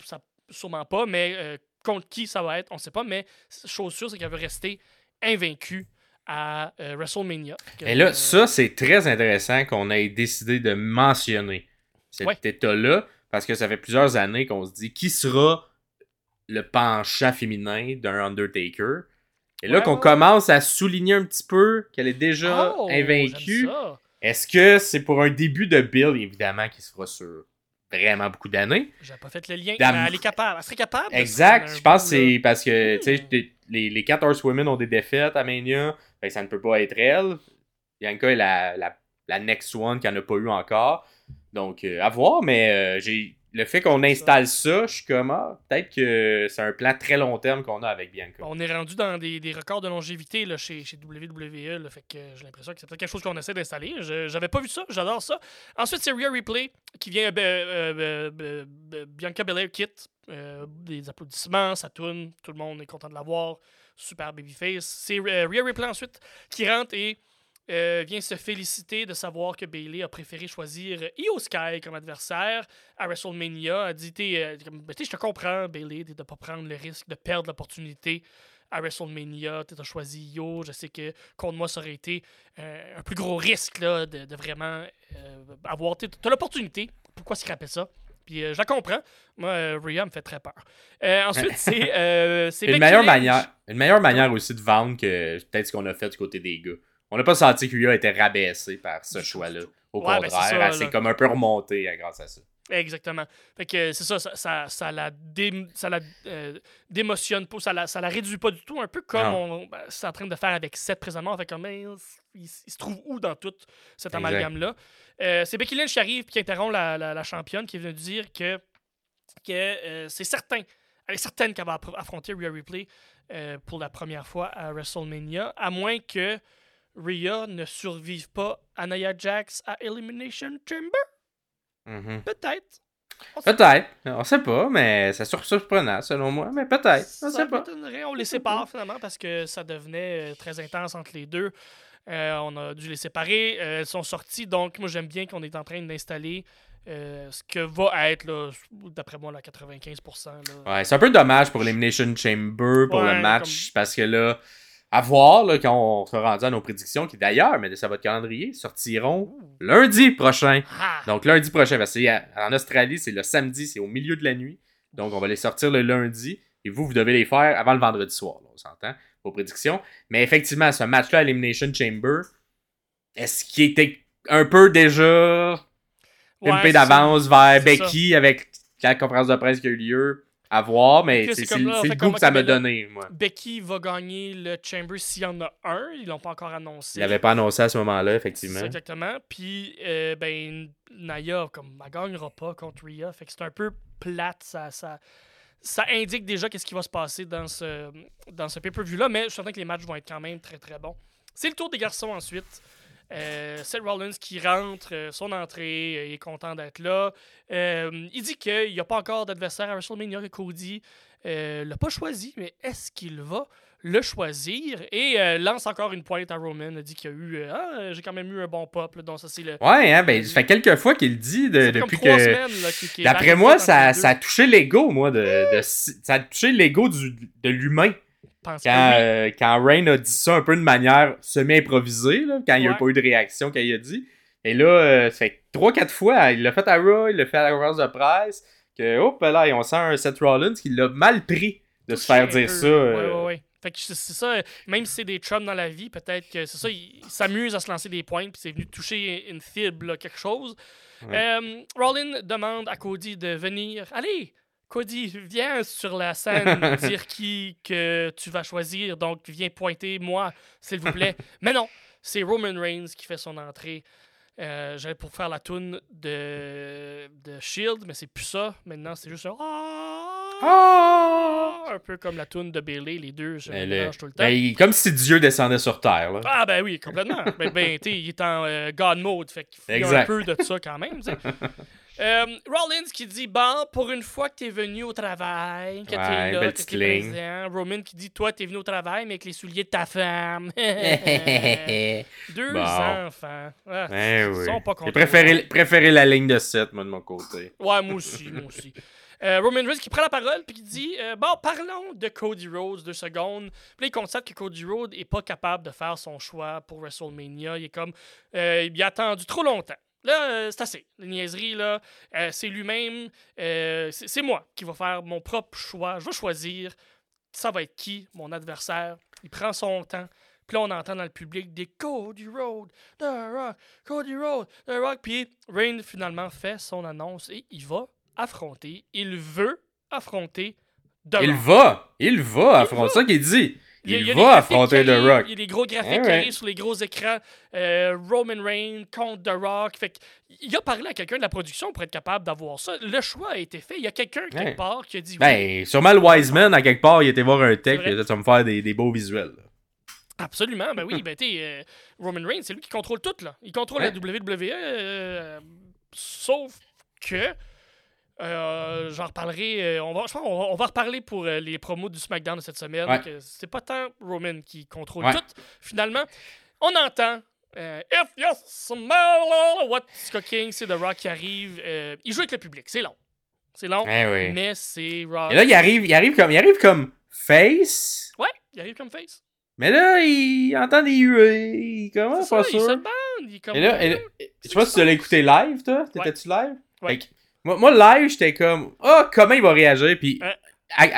Ça, Sûrement pas, mais euh, contre qui ça va être, on ne sait pas. Mais chose sûre, c'est qu'elle veut rester invaincue à euh, WrestleMania. Et là, euh, ça, c'est très intéressant qu'on ait décidé de mentionner cet Ouais. état-là, parce que ça fait plusieurs années qu'on se dit qui sera le penchant féminin d'un Undertaker? Et là, Ouais, qu'on ouais, commence à souligner un petit peu qu'elle est déjà oh, invaincue. Est-ce que c'est pour un début de Bill, évidemment, qui se fera sur vraiment beaucoup d'années? J'avais pas fait le lien. Mais elle est capable. Elle serait capable. Exact. Je pense que c'est parce que, tu sais, Hmm. les- les, les 4 Horsewomen ont des défaites à Mania. Fait ça ne peut pas être elle. Bianca est la, la, la next one qu'elle n'a pas eu encore. Donc, euh, à voir, mais euh, j'ai le fait qu'on installe ça, je suis comme, ah, peut-être que c'est un plan très long terme qu'on a avec Bianca. On est rendu dans des, des records de longévité là, chez, chez WWE. là, fait que j'ai l'impression que c'est peut-être quelque chose qu'on essaie d'installer. Je- J'avais pas vu ça, j'adore ça. Ensuite, c'est Rhea Replay qui vient. euh, euh, euh, Bianca Belair quitte. des applaudissements, ça tourne. Tout le monde est content de la voir. Super babyface. C'est Rhea Replay ensuite qui rentre et euh, vient se féliciter de savoir que Bailey a préféré choisir Io Sky comme adversaire à WrestleMania. Elle dit T'es, euh, Ben, Je te comprends, Bailey, de ne pas prendre le risque de perdre l'opportunité à WrestleMania. Tu as choisi Io. Je sais que contre moi, ça aurait été euh, un plus gros risque là, de, de vraiment euh, avoir. Tu as l'opportunité. Pourquoi scraper ça? Puis euh, je la comprends. Moi, Rhea me fait très peur. Ensuite, c'est. une meilleure manière, une meilleure manière aussi de vendre que peut-être ce qu'on a fait du côté des gars. On n'a pas senti que Rhea était rabaissé par ce choix-là. Au Ouais, ben, c'est contraire, s'est comme un peu remontée euh, grâce à ça. Exactement. Fait que c'est ça, ça, ça, ça la, dé- ça la euh, démotionne pas, ça la, ça la réduit pas du tout, un peu comme on, ben, c'est en train de faire avec Seth présentement. Fait comme, il, il se trouve où dans tout cet amalgame-là? Euh, c'est Becky Lynch qui arrive et qui interrompt la, la, la championne qui est venue dire que, que euh, c'est certain, elle est certaine qu'elle va affronter Rhea Ripley pour la première fois à WrestleMania, à moins que Rhea ne survive pas à Nia Jax à Elimination Chamber? Mhm. Peut-être. Peut-être. On sait pas, mais c'est sur- surprenant selon moi. Mais peut-être. On sait pas. On les sépare finalement parce que ça devenait euh, très intense entre les deux. Euh, on a dû les séparer. Euh, elles sont sorties. Donc, moi, j'aime bien qu'on est en train d'installer euh, ce que va être, d'après moi, la 95%. Là. Ouais, c'est un peu dommage pour Elimination Chamber pour Ouais, le match parce que là, à voir là, quand on sera rendu à nos prédictions, qui d'ailleurs, mais de ça votre calendrier, sortiront lundi prochain. Ah! Donc lundi prochain, parce que en Australie, c'est le samedi, c'est au milieu de la nuit. Donc on va les sortir le lundi. Et vous, vous devez les faire avant le vendredi soir, là, on s'entend, vos prédictions. Mais effectivement, ce match-là, Elimination Chamber, est-ce qu'il était un peu déjà Ouais, pimpé c'est d'avance vers ça. Becky avec la conférence de presse qui a eu lieu? À voir, mais c'est le goût que ça m'a donné, moi. Becky va gagner le Chamber s'il y en a un. Ils l'ont pas encore annoncé. Il l'avait pas annoncé à ce moment-là, effectivement. exactement. Puis, euh, ben, Naya, comme, elle gagnera pas contre Rhea. Fait que c'est un peu plate. Ça, ça, ça indique déjà qu'est-ce qui va se passer dans ce, dans ce pay-per-view-là. Mais je suis certain que les matchs vont être quand même très, très bons. C'est le tour des garçons ensuite. Euh, Seth Rollins qui rentre, euh, son entrée, euh, il est content d'être là. Euh, il dit qu'il n'y a pas encore d'adversaire à WrestleMania que Cody l'a pas choisi, mais est-ce qu'il va le choisir? Et euh, lance encore une pointe à Roman, a dit qu'il y a eu euh, Ah, j'ai quand même eu un bon pop, là, donc ça c'est le. Ouais, hein, ben, ça fait quelques fois qu'il le dit de- depuis que. D'après moi, ça, a touché l'ego, moi, de, de- ça a touché l'ego de l'humain. Pense Quand, oui. euh, quand Rain a dit ça un peu de manière semi-improvisée, là, quand il n'y a pas eu de réaction quand il a dit. Et là, euh, ça fait 3-4 fois, il l'a fait à Raw, il l'a fait à la conférence de presse, que, hop là, on sent un Seth Rollins qui l'a mal pris de se faire dire ça. euh, Ouais, ouais, ouais. Fait que c'est ça, même si c'est des chums dans la vie, peut-être que c'est ça, il, il s'amuse à se lancer des points, puis c'est venu toucher une fibre, là, quelque chose. Ouais. Euh, Rollin demande à Cody de venir. Allez, Cody, viens sur la scène dire qui que tu vas choisir, donc viens pointer moi, s'il vous plaît. Mais non, c'est Roman Reigns qui fait son entrée. Euh, J'allais pour faire la toune de, de Shield, mais c'est plus ça. Maintenant, c'est juste un. Ah! Un peu comme la toune de Bailey, les deux se mélangent tout le temps. ben, il- comme si Dieu descendait sur Terre. Là. Ah ben oui, complètement. ben, ben tu sais, il est en euh, God mode, fait qu'il y a un peu de ça quand même. Euh, Rollins qui dit bon pour une fois que t'es venu au travail que Ouais, t'es là que t'es présent Roman qui dit toi t'es venu au travail mais avec les souliers de ta femme deux Bon. enfants Ah, Ben ils oui. sont pas J'ai contents préféré, préféré la ligne de 7, moi, de mon côté. Ouais, moi aussi, moi aussi. Euh, Roman Reigns qui prend la parole puis qui dit euh, Bon, parlons de Cody Rhodes deux secondes. Puis il constate que Cody Rhodes est pas capable de faire son choix pour WrestleMania. Il est comme euh, Il a attendu trop longtemps. Là, euh, c'est assez. La niaiserie, là, euh, c'est lui-même. euh, c'est c'est moi qui va faire mon propre choix. Je vais choisir. Ça va être qui, mon adversaire. Il prend son temps. Puis là, on entend dans le public des Cody Rhodes, The Rock, Cody Rhodes, The Rock. Puis Reigns finalement fait son annonce et il va affronter. Il veut affronter The Il Rock. va! Il va affronter va. ça qu'il dit! Il, va affronter The Rock. Il y a des gros graphiques qui arrivent sur les gros écrans. Euh, Roman Reigns contre The Rock. Fait il a parlé à quelqu'un de la production pour être capable d'avoir ça. Le choix a été fait. Il y a quelqu'un quelque part qui a dit oui. Ben, sûrement le Wiseman, à quelque part, il était voir un tech, puis il a dit, me faire des, des beaux visuels. là. Absolument, ben oui, ben euh, Roman Reigns, c'est lui qui contrôle tout, là. Il contrôle la WWE, euh, sauf que, euh, j'en reparlerai, euh, on, va, je pense qu'on va- on va reparler pour euh, les promos du SmackDown de cette semaine, Ouais. c'est pas tant Roman qui contrôle Ouais. tout, finalement. On entend... euh, If you smell what King, c'est The Rock qui arrive. euh, il joue avec le public, c'est long. C'est long, Eh oui. mais c'est Rock. Et là, il arrive, il arrive comme, il arrive comme face, Ouais, il arrive comme face. mais là, il entend des huées, C'est pas ça, il se sûr. bande, il est comme... Et là, et là- je sais pas si tu l'as écouté live, toi? T'étais-tu live? Ouais. Fait que moi, moi, live, j'étais comme, ah, comment il va réagir? Puis,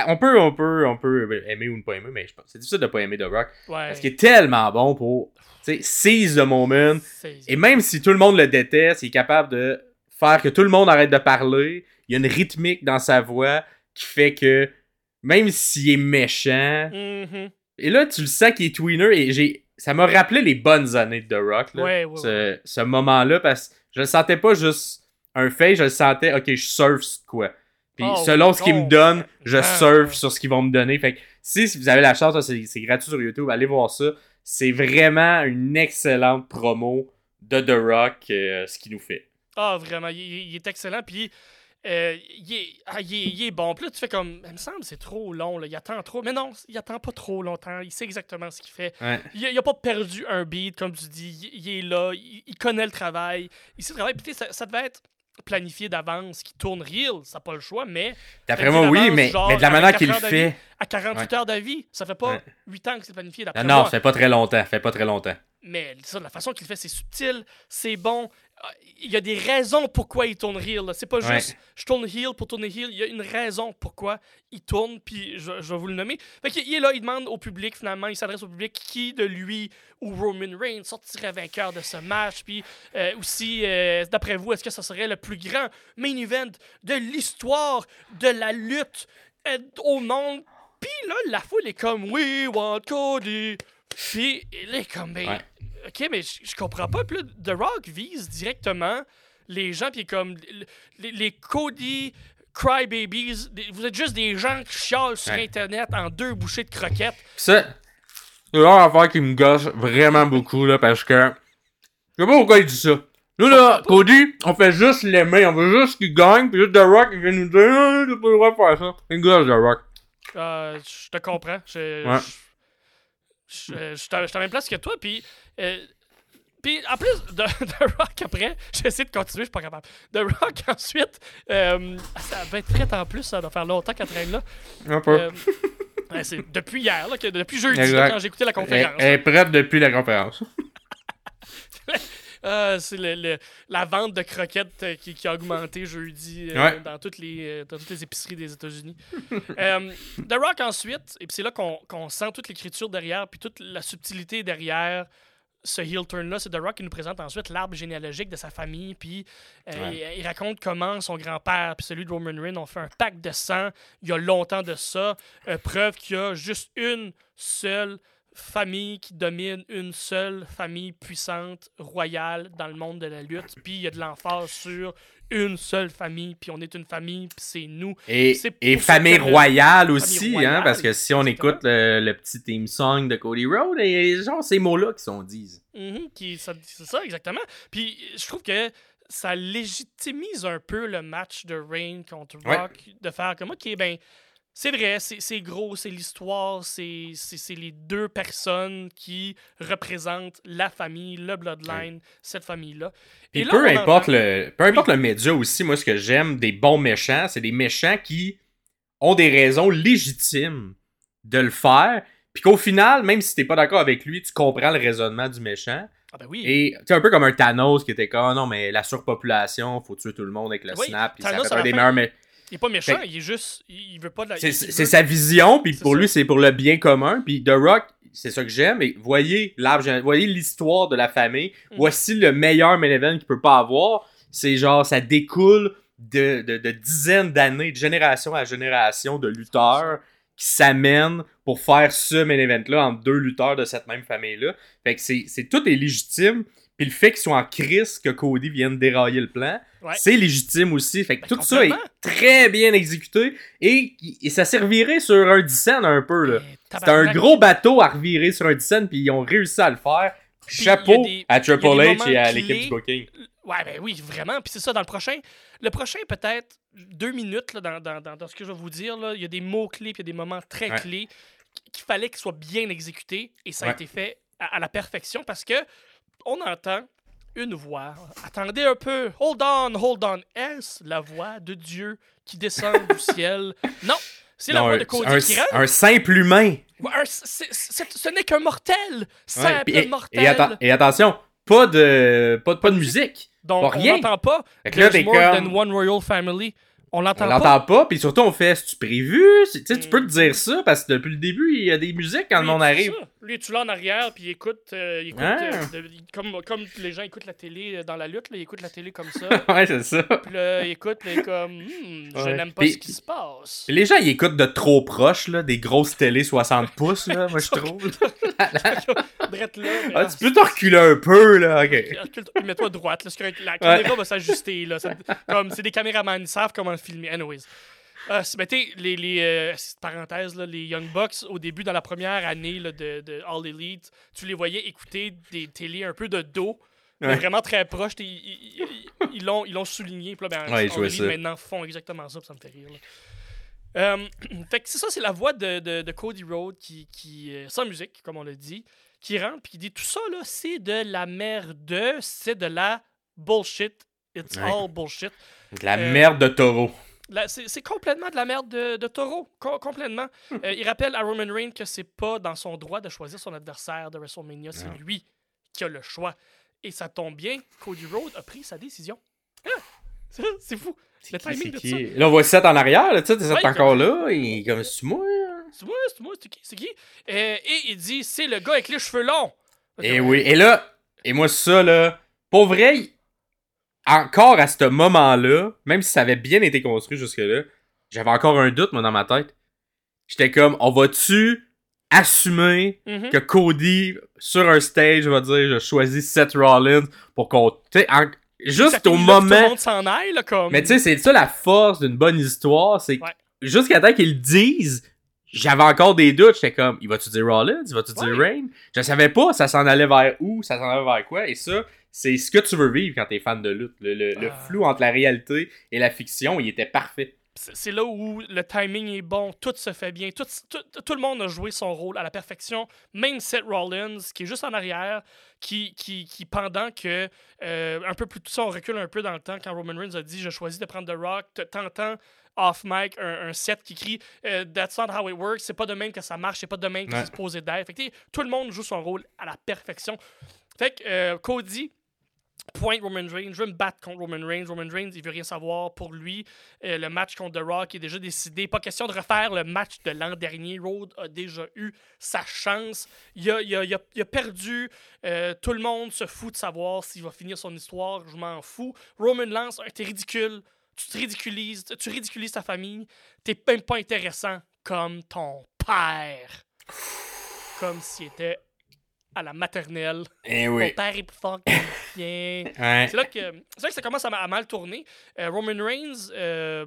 on peut, on peut, on peut aimer ou ne pas aimer, mais je pense c'est difficile de pas aimer The Rock. Ouais. Parce qu'il est tellement bon pour, tu sais, seize the moment. Et même si tout le monde le déteste, il est capable de faire que tout le monde arrête de parler. Il y a une rythmique dans sa voix qui fait que, même s'il est méchant, Mhm. et là, tu le sens qu'il est tweener et j'ai. Ça m'a rappelé les bonnes années de The Rock, là, Ouais, ouais, ce, ce moment-là, parce que je le sentais pas juste un fait, je le sentais, ok, je surfe sur quoi. Puis Oh, selon ce qu'ils me oh, donnent, je ah. surfe sur ce qu'ils vont me donner. Fait que si, si vous avez la chance, c'est gratuit sur YouTube, allez voir ça. C'est vraiment une excellente promo de The Rock, euh, ce qu'il nous fait. Ah, vraiment, il, il est excellent. Puis, euh, il, est, ah, il, est, il est bon. Puis là, tu fais comme, il me semble c'est trop long. Là. Il attend trop. Mais non, il attend pas trop longtemps. Il sait exactement ce qu'il fait. Ouais. Il, a- il a pas perdu un beat, comme tu dis. Il, il est là. Il, connaît le travail. Il sait le travail. Puis, ça devait être planifié d'avance, qui tourne real. Ça n'a pas le choix. Mais D'après moi, oui, mais, genre, mais de la manière qu'il le fait. à 48 heures d'avis. Ça fait pas Ouais. 8 ans que c'est planifié d'après non, moi. ça fait pas très longtemps. Ça fait pas très longtemps. Mais ça, la façon qu'il le fait, c'est subtil, c'est bon. Il y a des raisons pourquoi il tourne heel. C'est pas Ouais. juste je tourne heel pour tourner heel. Il y a une raison pourquoi il tourne, puis je, je vais vous le nommer. Fait il est là, il demande au public, finalement, il s'adresse au public qui de lui ou Roman Reigns sortirait vainqueur de ce match. Puis euh, aussi, euh, d'après vous, est-ce que ce serait le plus grand main event de l'histoire de la lutte euh, au monde? Puis là, la foule est comme We want Cody. Puis il est comme, ben, Ouais. Ok, mais je je comprends pas. Puis là, The Rock vise directement les gens, puis comme les, les Cody Crybabies. Vous êtes juste des gens qui chialent sur Ouais. Internet en deux bouchées de croquettes. Ça, c'est une affaire qui me gosse vraiment beaucoup, là, parce que. Je sais pas pourquoi il dit ça. Nous, là, Cody, on fait juste l'aimer, on veut juste qu'il gagne, puis juste The Rock, il vient nous dire, ah, t'as pas le droit de faire ça. C'est une gosse, The Rock. Euh, je te comprends. Je, Ouais. je, je, je suis à je suis à la même place que toi, puis. Euh, puis en plus, The, The Rock après, j'essaie de continuer, je suis pas capable. The Rock ensuite, euh, ça va être prêt en plus, ça doit faire longtemps qu'elle traîne là. Un peu. Euh, ouais, c'est depuis hier, là, que, depuis jeudi, là, quand j'ai écouté la conférence. elle est prête depuis la conférence. Euh, c'est le- le- la vente de croquettes euh, qui, qui a augmenté jeudi Ouais. dans, toutes les, dans toutes les épiceries des États-Unis. The Rock ensuite, et puis c'est là qu'on qu'on sent toute l'écriture derrière, puis toute la subtilité derrière ce heel turn-là. C'est The Rock qui nous présente ensuite l'arbre généalogique de sa famille, puis euh, Ouais. il, il raconte comment son grand-père puis celui de Roman Reigns ont fait un pacte de sang il y a longtemps de ça. Euh, preuve qu'il y a juste une seule famille qui domine une seule famille puissante, royale dans le monde de la lutte. Puis il y a de l'emphase sur une seule famille, puis on est une famille, puis c'est nous. Et, famille le- royale aussi, famille hein, parce que si on exactement. écoute le, le petit theme song de Cody Rhodes, et genre ces mots-là qui sont dits. Mhm, ça- c'est ça, exactement. Puis je trouve que ça légitimise un peu le match de Reign contre Ouais. Rock, de faire comme, ok, ben, c'est vrai, c'est gros, c'est l'histoire, c'est les deux personnes qui représentent la famille, le bloodline, cette famille-là. Et là, peu importe, le, peu importe le média aussi, moi, ce que j'aime des bons méchants, c'est des méchants qui ont des raisons légitimes de le faire, puis qu'au final, même si t'es pas d'accord avec lui, tu comprends le raisonnement du méchant. Ah ben oui. Et c'est un peu comme un Thanos qui était comme, Ah non, mais la surpopulation, faut tuer tout le monde avec le Oui, snap, puis ça fait un des fin, meilleurs Il est pas méchant, Fait- il est juste. Il, veut pas de la. C'est veut- sa vision, puis pour ça. lui, c'est pour le bien commun. Puis The Rock, c'est ça que j'aime. Et voyez l'arbre, voyez l'histoire de la famille. Mm. Voici le meilleur main event qu'il peut pas avoir. C'est genre, ça découle de, de, de dizaines d'années, de génération à génération de lutteurs qui s'amènent pour faire ce main event-là entre deux lutteurs de cette même famille-là. Fait que c'est tout est légitime. Puis le fait qu'ils soient en crise, que Cody vienne dérailler le plan, Ouais. c'est légitime aussi. Fait que Ben, tout ça est très bien exécuté et, et ça servirait sur un dixaine un peu. là. C'était un gros bateau à revirer sur un dixaine puis ils ont réussi à le faire. Chapeau des- à Triple H et à l'équipe du booking. Ouais, ben oui, vraiment. Puis c'est ça, dans le prochain. Le prochain, peut-être deux minutes là, dans, dans, dans, dans ce que je vais vous dire. Là, il y a des mots-clés, puis il y a des moments très Ouais. clés qu'il fallait qu'ils soient bien exécutés. Et ça a Ouais. été fait à, à la perfection parce que on entend une voix. Attendez un peu. Hold on, hold on. Est-ce la voix de Dieu qui descend du ciel? Non. C'est la voix un, de Cody un- qui rentre. un simple humain. Ouais, un- ce n'est qu'un mortel. Ouais, Simple puis- et, mortel. et atten- et attention, pas de, pas, de- pas de musique. Donc, pas on rien. n'entend pas. Là, There's more comme- than one royal family. On On l'entend pas. l'entend pas, puis surtout on fait c'est-tu prévu? Tu sais, tu peux Mm. te dire ça parce que depuis le début, il y a des musiques quand Lui, le monde c'est arrive. ça. Lui, tu l'as en arrière, puis il écoute, euh, il écoute Ah. euh, de- comme, comme les gens écoutent la télé euh, dans la lutte, là, il écoute la télé comme ça. ouais, c'est ça. puis là, il écoute, là, il est comme, Hmm, je Ouais. n'aime pas ce qui se passe. Les gens, ils écoutent de trop proche, là, des grosses télés 60 pouces, là, moi je trouve. Là. Ah, tu peux te reculer un peu, là, ok. Mets-toi droite, là, la caméra va s'ajuster. là. Ça- comme c'est des caméramans, ils savent comment filmer. Anyways. Euh, c'est- ben, les, les euh, petite parenthèse, là, les Young Bucks, au début, dans la première année là, de, de All Elite, tu les voyais écouter des télés un peu de dos, mais Ouais. vraiment très proches. Ils ils- ils- ils l'ont ils l'ont souligné. Puis là, ben, Ouais, ils All Elite, ça. maintenant, font exactement ça, puis ça me fait rire. Euh, fait que c'est ça, c'est la voix de, de, de Cody Rhodes qui, qui euh, sans musique, comme on l'a dit, qui rentre puis qui dit tout ça là, c'est de la merde, c'est de la bullshit. It's Ouais. all bullshit. De la Euh, merde de taureau. C'est complètement de la merde de, de Taureau. Co- complètement. Euh, il rappelle à Roman Reigns que c'est pas dans son droit de choisir son adversaire de WrestleMania. C'est lui qui a le choix. Et ça tombe bien, Cody Rhodes a pris sa décision. Ah! C'est- fou. Le C'est qui, timing c'est de qui? ça. Là, on voit Seth en arrière, là, tu sais, Seth Ouais, encore là, et comme, c'est moi. hein? C'est moi, c'est moi, c'est qui? C'est qui? Euh, et il dit c'est le gars avec les cheveux longs. Et Eh oui, et là, et moi, ça, là, pour vrai, il- encore à ce moment-là, même si ça avait bien été construit jusque-là, j'avais encore un doute, moi, dans ma tête. J'étais comme, on va-tu assumer Mhm. que Cody, sur un stage, va dire, je choisis Seth Rollins pour qu'on. Tu sais, en- juste au là que Tout le moment. monde s'en aille, là, comme. Mais tu sais, c'est ça la force d'une bonne histoire, c'est que Ouais. jusqu'à temps qu'ils le disent, j'avais encore des doutes. J'étais comme, il va-tu dire Rollins, il va-tu dire. Reign? Je savais pas, ça s'en allait vers où, ça s'en allait vers quoi, et ça, c'est ce que tu veux vivre quand t'es fan de lutte. Le, le- le Ah. flou entre la réalité et la fiction, il était parfait. c'est là où le timing est bon, tout se fait bien, tout, tout, tout le monde a joué son rôle à la perfection, même Seth Rollins, qui est juste en arrière, qui, qui, qui pendant que, euh, un peu plus ça, on recule un peu dans le temps, quand Roman Reigns a dit « Je choisis de prendre The Rock », t'entends off mic un, un set qui crie euh, That's not how it works, c'est pas de même que ça marche, c'est pas de même que Ouais. c'est supposé d'être ». Fait que, tout le monde joue son rôle à la perfection. Fait que euh, Cody pointe Roman Reigns, je veux me battre contre Roman Reigns. Roman Reigns, il veut rien savoir pour lui. Euh, le match contre The Rock est déjà décidé. Pas question de refaire le match de l'an dernier. Road a déjà eu sa chance. Il a, il a- il a- perdu. Euh, tout le monde se fout de savoir s'il va finir son histoire. Je m'en fous. Roman lance un t'es ridicule. Tu te ridiculises. Tu ridiculises ta famille. T'es même pas intéressant comme ton père. Comme s'il était à la maternelle. Eh Mon oui. père est plus fort que le tien. Ouais. C'est là que c'est là que ça commence à, ma- à mal tourner. Euh, Roman Reigns, euh,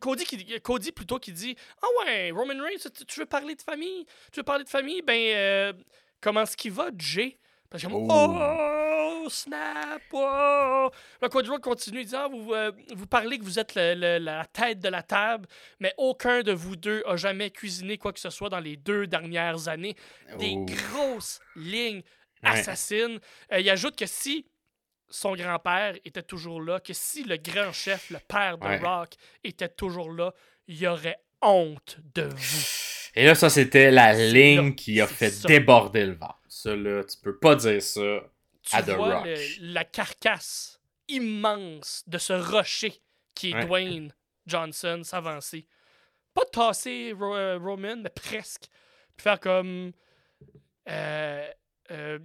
Cody, qui, Cody plutôt qui dit Ah ouais, Roman Reigns, tu, tu veux parler de famille? Tu veux parler de famille Ben, euh, comment est-ce qu'il va, Jay? Parce que Oh. oh, snap, oh. Cody Rhodes continue, il dit Ah, vous, euh, vous parlez que vous êtes le- le- la tête de la table, mais aucun de vous deux a jamais cuisiné quoi que ce soit dans les deux dernières années. Des Oh. grosses lignes Ouais. assassines. Euh, il ajoute que si son grand-père était toujours là, que si le grand chef, le père de Ouais. Rock, était toujours là, il y aurait honte de vous. Et là, ça, c'était la ligne là, qui a fait ça. déborder le vase. Ça, là, tu peux pas dire ça. Tu À The vois Rock. le- la carcasse immense de ce rocher qui est. Dwayne Johnson s'avancer. Pas tasser Ro- euh, Roman, mais presque. Puis faire comme. euh, euh,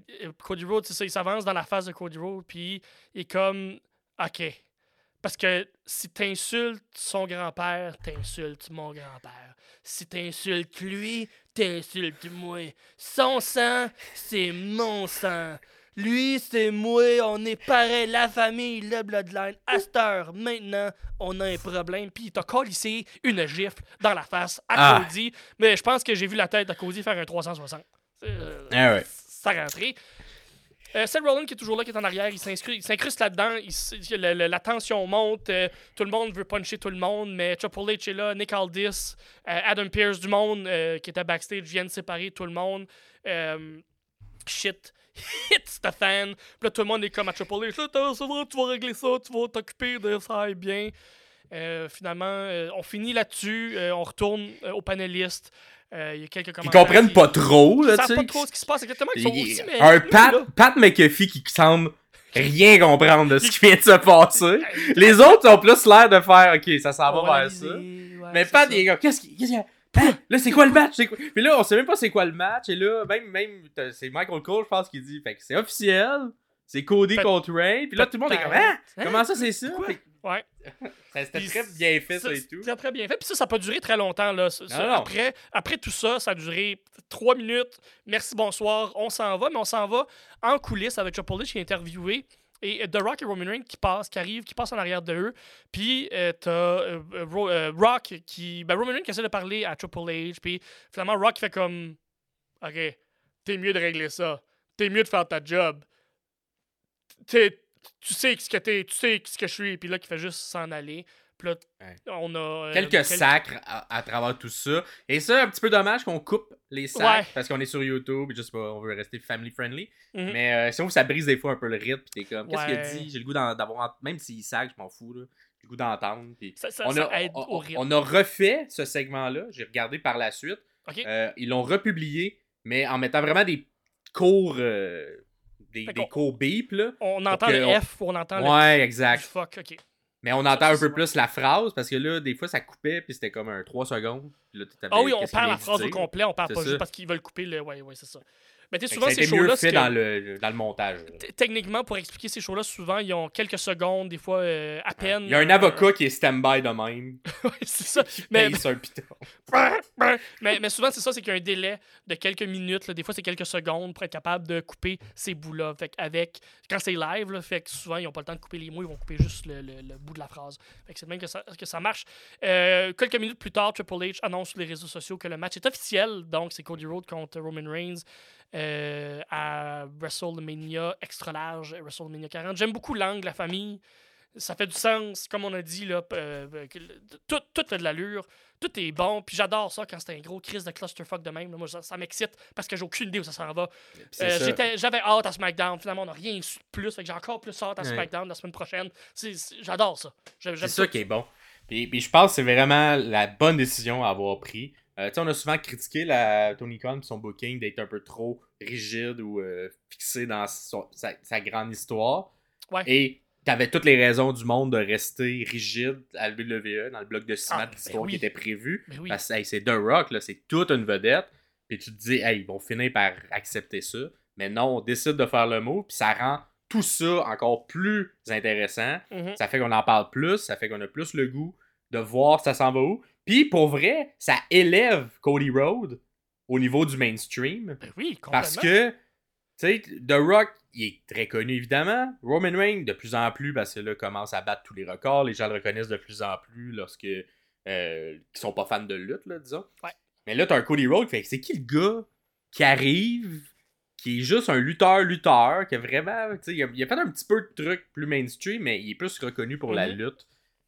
Cody Rhodes, c'est ça, il s'avance dans la face de Cody Rhodes, puis il est comme. Ok. Parce que si t'insultes son grand-père, t'insultes mon grand-père. Si t'insultes lui, t'insultes moi. Son sang, c'est mon sang. Lui, c'est moi, on est pareil, la famille, le bloodline. À cette heure, maintenant, on a un problème. Puis il t'a collissé une gifle dans la face à Ah. Cody. Mais je pense que j'ai vu la tête de Cody faire un 360. Euh, Ah ouais. Ça rentrait. Euh, Seth Rollins qui est toujours là, qui est en arrière, il s'incruste là-dedans, la tension monte, euh, tout le monde veut puncher tout le monde, mais Triple H est là, Nick Aldis, euh, Adam Pierce du monde euh, qui était backstage viennent séparer tout le monde. Shit hits the fan. Puis là, tout le monde est comme à Triple H, tu vas régler ça, tu vas t'occuper de ça aille bien. Euh, finalement, on finit là-dessus, on retourne aux panélistes. Euh, Il y a quelques Ils commentaires. comprennent qui- pas trop, là, Ils tu savent sais. pas trop ce qui se passe exactement. Ils sont aussi, mais un Pat, là, Pat McAfee qui semble rien comprendre de ce qui vient de se passer. Les autres ont plus l'air de faire, ok, ça s'en va vers ça. ouais, Mais Pat, il est qu'est-ce qu'il y a? Là, c'est quoi le match? Quoi? Puis là, on sait même pas c'est quoi le match. Et là, même, même c'est Michael Cole, je pense, qui dit, fait que c'est officiel. C'est Cody contre Ray. Puis là, tout le monde est comme, hein? Comment ça, c'est ça? Ouais. ça- C'était très bien fait, ça et tout. Très, très bien fait. Puis ça, ça n'a pas duré très longtemps. Là. Ça- ça- Non, non. Après, après tout ça, ça a duré trois minutes. Merci, bonsoir. On s'en va, mais on s'en va en coulisses avec Triple H qui est interviewé. Et euh, The Rock et Roman Reigns qui passent, qui arrivent, qui passent en arrière de eux. Puis euh, t'as Ro- euh, Rock qui. Ben, Roman Reigns qui essaie de parler à Triple H. Puis finalement, Rock fait comme. Ok, t'es mieux de régler ça. T'es mieux de faire ta job. T'es- tu sais ce que t'es, tu sais ce que je suis. Puis là, qui fait juste s'en aller. Puis là, Ouais. on a. euh, Quelques quel- sacres à, à travers tout ça. Et ça, un petit peu dommage qu'on coupe les sacs Ouais. parce qu'on est sur YouTube et juste pas, on veut rester family friendly. Mhm. Mais euh, sinon, ça brise des fois un peu le rythme. Pis t'es comme, qu'est-ce qu'il a Ouais. dit? J'ai le goût d'avoir. Même s'il sac, je m'en fous. Là. le goût d'entendre. puis Ça, ça- on, ça a, aide on- au rythme. on a refait ce segment-là. J'ai regardé par la suite. Euh, ils l'ont republié, mais en mettant vraiment des cours. euh, des, des cours beep, là. On entend le on- F, on entend le Ouais, du exact. fuck, ok. Mais on entend un peu plus la phrase parce que là, des fois, ça coupait puis c'était comme un 3 secondes. Là, Ah oui, on perd la phrase au complet, on perd pas ça. juste parce qu'ils veulent couper le. Ouais, ouais, c'est ça. Mais tu souvent, ça a ces été mieux shows-là. fait dans le, dans le montage. Techniquement, pour expliquer ces shows-là, souvent, ils ont quelques secondes, des fois euh, à peine. Il y a un euh, avocat qui est stand-by de même. ouais, c'est ça. Mais Mais, souvent, c'est ça, c'est qu'il y a un délai de quelques minutes. là. Des fois, c'est quelques secondes pour être capable de couper ces bouts-là. Fait avec, quand c'est live, là, fait que souvent, ils n'ont pas le temps de couper les mots, ils vont couper juste le, le- le bout de la phrase. Fait que c'est même que ça, que ça marche. Euh, quelques minutes plus tard, Triple H annonce sur les réseaux sociaux que le match est officiel. Donc, c'est Cody Rhodes contre Roman Reigns euh, à WrestleMania extra large, WrestleMania 40. J'aime beaucoup l'angle, la famille. Ça fait du sens, comme on a dit, là, euh, tout, tout fait de l'allure, tout est bon, puis j'adore ça quand c'est un gros crise de clusterfuck de même. là. Moi, ça, ça m'excite parce que j'ai aucune idée où ça s'en va. Euh, J'avais hâte à SmackDown, finalement, on n'a rien su de plus, fait que j'ai encore plus hâte à Ouais. SmackDown la semaine prochaine. J'adore ça. C'est ça qui est bon. Puis, puis je pense que c'est vraiment la bonne décision à avoir pris. Euh, on a souvent critiqué la Tony Khan et son booking d'être un peu trop rigide ou euh, fixé dans son- sa, sa grande histoire. Ouais. Et t'avais toutes les raisons du monde de rester rigide à la WWE dans le bloc de ciment Ah, de l'histoire ben oui. qui était prévu. Oui. Parce que hey, c'est The Rock, c'est toute une vedette. Puis tu te dis, hey, ils vont finir par accepter ça. Mais non, on décide de faire le mot, puis ça rend tout ça encore plus intéressant. Mhm. Ça fait qu'on en parle plus, ça fait qu'on a plus le goût de voir ça s'en va où. Puis pour vrai, ça élève Cody Rhodes au niveau du mainstream. Ben oui, complètement. Parce que, tu sais, The Rock, il est très connu évidemment. Roman Reigns, de plus en plus, parce que là, commence à battre tous les records. Les gens le reconnaissent de plus en plus lorsque. Euh, qui sont pas fans de lutte, là, disons. Ouais. Mais là, t'as un Cody Rhodes, fait que c'est qui le gars qui arrive, qui est juste un lutteur-lutteur, qui a vraiment. Tu sais, il a, il a fait un petit peu de trucs plus mainstream, mais il est plus reconnu pour la Mhm. lutte.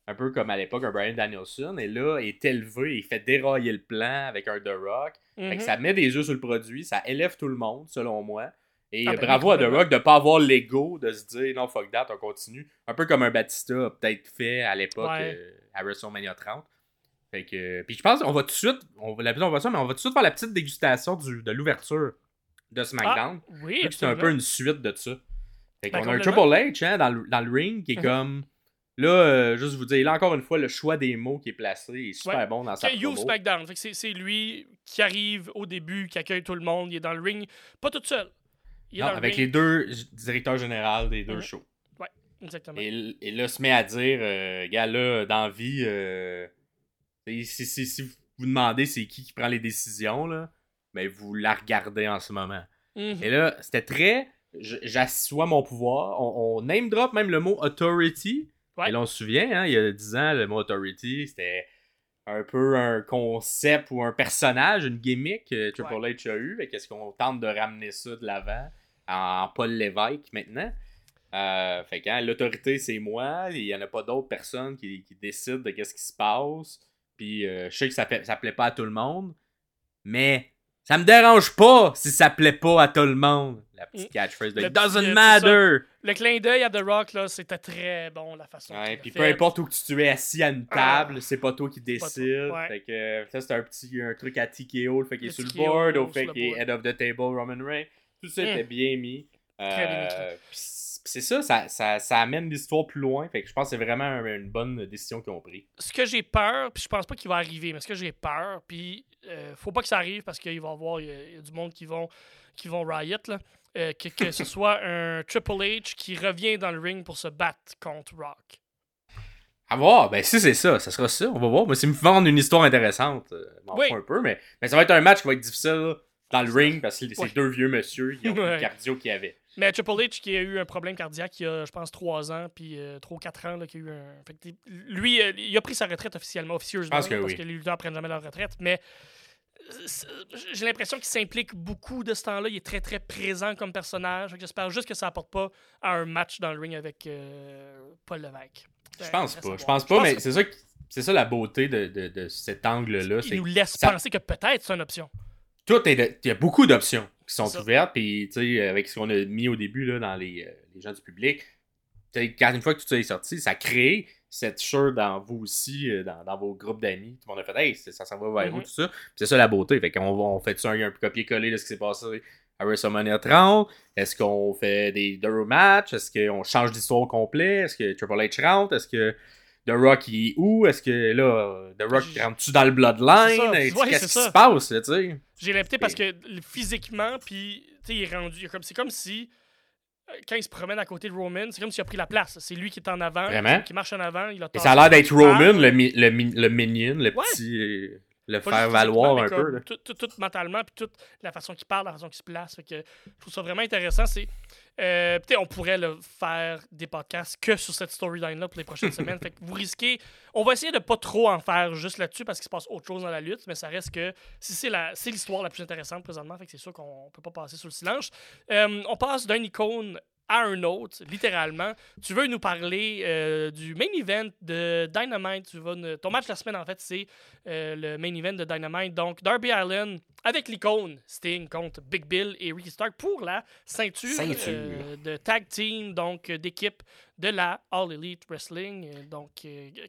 Un peu comme à l'époque un Brian Danielson. Et là, il est élevé, il fait dérailler le plan avec un The Rock. Fait Mhm. que ça met des yeux sur le produit, ça élève tout le monde, selon moi. Et Ah ben oui, bravo à The. Rock de pas avoir l'ego de se dire non, fuck that, on continue. Un peu comme un Batista a peut-être fait à l'époque Ouais. euh, à WrestleMania 30. Fait que, puis je pense qu'on va tout de suite, on va, la on va ça, mais on va tout de suite faire la petite dégustation du, de l'ouverture de SmackDown. Oui, Vu que c'est un peu une suite de ça. Fait Ben, qu'on a un complètement. Triple H hein, dans, le, dans le ring qui est Mhm. comme. Là, euh, juste vous dire, là encore une fois, le choix des mots qui est placé est super Ouais. bon dans sa promo. SmackDown. C'est- lui qui arrive au début, qui accueille tout le monde. Il est dans le ring. Pas tout seul. Il est Non, dans le avec ring. les deux directeurs généraux des deux Mhm. shows. Exactement. Et, là, se met à dire, euh, gars, là, dans vie, euh, si, si- vous vous demandez c'est qui qui prend les décisions, là, ben vous la regardez en ce moment. Mhm. Et là, c'était très. J'assois mon pouvoir. On, on name drop même le mot authority. Ouais. Et là, on se souvient, hein, il y a 10 ans, le mot authority, c'était un peu un concept ou un personnage, une gimmick que Triple H a eu. Et qu'est-ce qu'on tente de ramener ça de l'avant en Paul Lévesque maintenant? Euh, fait que hein, l'autorité, c'est moi. Il n'y en a pas d'autres personnes qui, qui décident de qu'est-ce qui se passe. Puis euh, je sais que ça, ça plaît pas à tout le monde. Mais ça me dérange pas si ça plaît pas à tout le monde. La petite Mm. catchphrase de It doesn't petit- matter. Le clin d'œil à The Rock, là, c'était très bon, la façon. Ouais, puis peu importe où que tu es assis à une table, Ah. c'est pas toi qui toi, décide. ouais. Fait que euh, ça c'est un petit un truc à TKO, le fait qu'il est sur le board, au fait qu'il est head of the table Roman Reigns. Tout ça Mm. était bien mis. Très bien Euh, c'est ça, ça, ça, ça amène l'histoire plus loin. Fait que je pense que c'est vraiment un- une bonne décision qu'ils ont pris. Ce que j'ai peur, puis je pense pas qu'il va arriver, mais ce que j'ai peur, puis euh, faut pas que ça arrive parce qu'il va y avoir a- y a du monde qui vont, qui vont riot, là. Euh, que, que ce soit un Triple H qui revient dans le ring pour se battre contre Rock. À voir, ben si c'est ça, ça sera ça, on va voir. Moi, c'est me vendre une histoire intéressante, euh, Oui. un peu, mais, mais ça va être un match qui va être difficile dans le ring parce que c'est Ouais. deux vieux monsieur qui ont Ouais. le cardio qu'il y avait. Mais Triple H qui a eu un problème cardiaque il y a, je pense, 3 ans, puis 3 ou 4 ans, là, qui a eu un. Fait que, lui, euh, il a pris sa retraite officiellement, officieusement, pense que là, parce que les lutteurs prennent jamais leur retraite, mais euh, j'ai l'impression qu'il s'implique beaucoup de ce temps-là. Il est très, très présent comme personnage. J'espère juste que ça apporte pas à un match dans le ring avec euh, Paul Levesque. Je pense pas, je pense pas, mais que c'est ça, c'est ça la beauté de, de, de cet angle-là. Il nous laisse ça- penser que peut-être c'est une option. tout est il y a beaucoup d'options qui sont ouvertes puis tu sais avec ce qu'on a mis au début là, dans les, euh, les gens du public quand une fois que tout ça est sorti ça crée cette sure dans vous aussi, euh, dans, dans vos groupes d'amis. Tout le monde a fait Hey, ça s'en va vers où, Mhm. tout ça. C'est ça la beauté. Fait qu'on on fait ça un, copier-coller de ce qui s'est passé à WrestleMania 30. Est-ce qu'on fait des deux matchs Est-ce qu'on change d'histoire au complet? Est-ce que Triple H rentre? Est-ce que The Rock il est où? Est-ce que là, The Rock rentre-tu dans le Bloodline? Ouais, Qu'est-ce qui se passe, tu sais? J'ai l'impression parce que physiquement, puis tu sais, il est rendu. comme- C'est comme si. Euh, Quand il se promène à côté de Roman, c'est comme s'il a pris la place. C'est lui qui est en avant, Vraiment? qui marche en avant. Il a Et ça a l'air d'être. Roman, le, mi- le, mi- le minion, le Ouais. petit. Le Pas faire valoir un peu. là. Tout, tout, tout mentalement, puis toute la façon qu'il parle, la façon qu'il se place. Fait que je trouve ça vraiment intéressant. C'est, euh, peut-être on pourrait le faire des podcasts que sur cette storyline-là pour les prochaines semaines. Fait que vous risquez. On va essayer de pas trop en faire juste là-dessus parce qu'il se passe autre chose dans la lutte, mais ça reste que si c'est, la, c'est l'histoire la plus intéressante présentement, fait que c'est sûr qu'on peut pas passer sous le silence. Euh, on passe d'un icône à un autre, littéralement. Tu veux nous parler euh, du main event de Dynamite. Tu vas Ton match de la semaine, en fait, c'est euh, le main event de Dynamite. Donc, Darby Allen avec l'icône Sting contre Big Bill et Ricky Stark pour la ceinture, Ceinture. euh, de tag team, donc d'équipe de la All Elite Wrestling. Donc,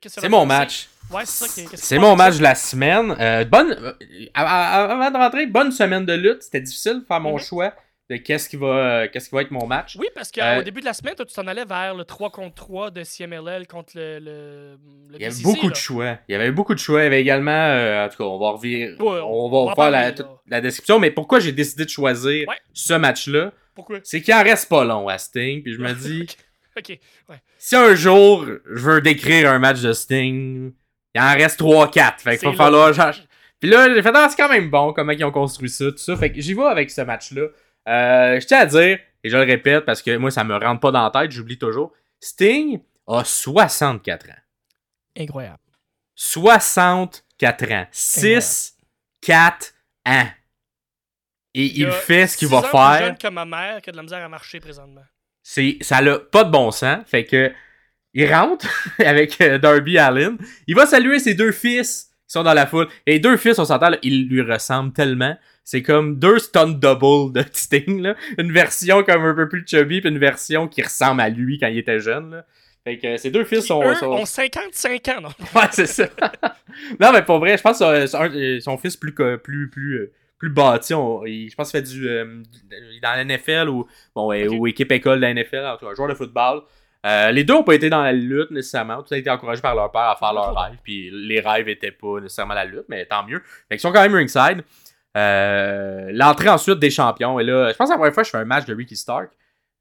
C'est va mon match. Ouais, c'est mon match de la semaine. Bonne, avant de rentrer, bonne semaine de lutte. C'était difficile de faire mon Mhm. choix de qu'est-ce qui va, euh, qu'est-ce qui va être mon match. Oui, parce qu'au Euh, début de la semaine, toi, tu t'en allais vers le 3 contre 3 de CMLL contre le. le, le Il y avait beaucoup là. de choix. Il y avait beaucoup de choix. Il y avait également, euh, en tout cas, on va revenir, Ouais, on, on va faire la, la description. Mais pourquoi j'ai décidé de choisir Ouais. ce match-là, Pourquoi? C'est qu'il en reste pas long à Sting. Puis je me dis, Ok. Ouais. si un jour je veux décrire un match de Sting, il en reste 3-4. Fait qu'il C'est va falloir. Puis là, j'ai fait, ah, c'est quand même bon comment ils ont construit ça, tout ça. Fait que j'y vais avec ce match-là. Euh, je tiens à dire, et je le répète parce que moi, ça me rentre pas dans la tête, j'oublie toujours. Sting a 64 ans. Incroyable. 64 ans. 6, 4 ans. Et il, fait ce qu'il va ans plus faire. jeune que ma mère qui a de la misère à marcher présentement. c'est ça n'a pas de bon sens. Fait que il rentre avec euh, Darby Allin. Il va saluer ses deux fils qui sont dans la foule. Et les deux fils, on s'entend, ils lui ressemblent tellement. C'est comme deux stunt double de Sting. Là. Une version comme un peu plus chubby, puis une version qui ressemble à lui quand il était jeune. Là. Fait que euh, ces deux fils sont. eux sont- ont 55 ans, non? Ouais, c'est ça. non, mais pour vrai, je pense que euh, son, euh, son fils plus, plus, plus, plus bâti, on- il- je pense qu'il fait du. euh, dans la NFL ou, bon, ouais, ou équipe école de la NFL, en tout cas, un joueur de football. Euh, les deux ont pas été dans la lutte nécessairement. Tout a été encouragé par leur père à faire leurs rêves. Puis les rêves étaient pas nécessairement la lutte, mais tant mieux. Fait qu'ils sont quand même ringside. Euh, L'entrée ensuite des champions. Et là, je pense que la première fois que je fais un match de Ricky Stark.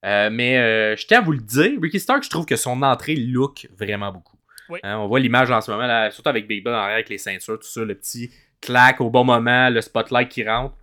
Euh, mais je tiens à vous le dire, Ricky Stark, je trouve que son entrée look vraiment beaucoup. Oui. Hein, on voit l'image en ce moment, là, surtout avec Big Ben en arrière, avec les ceintures, tout ça, le petit clac au bon moment, le spotlight qui rentre.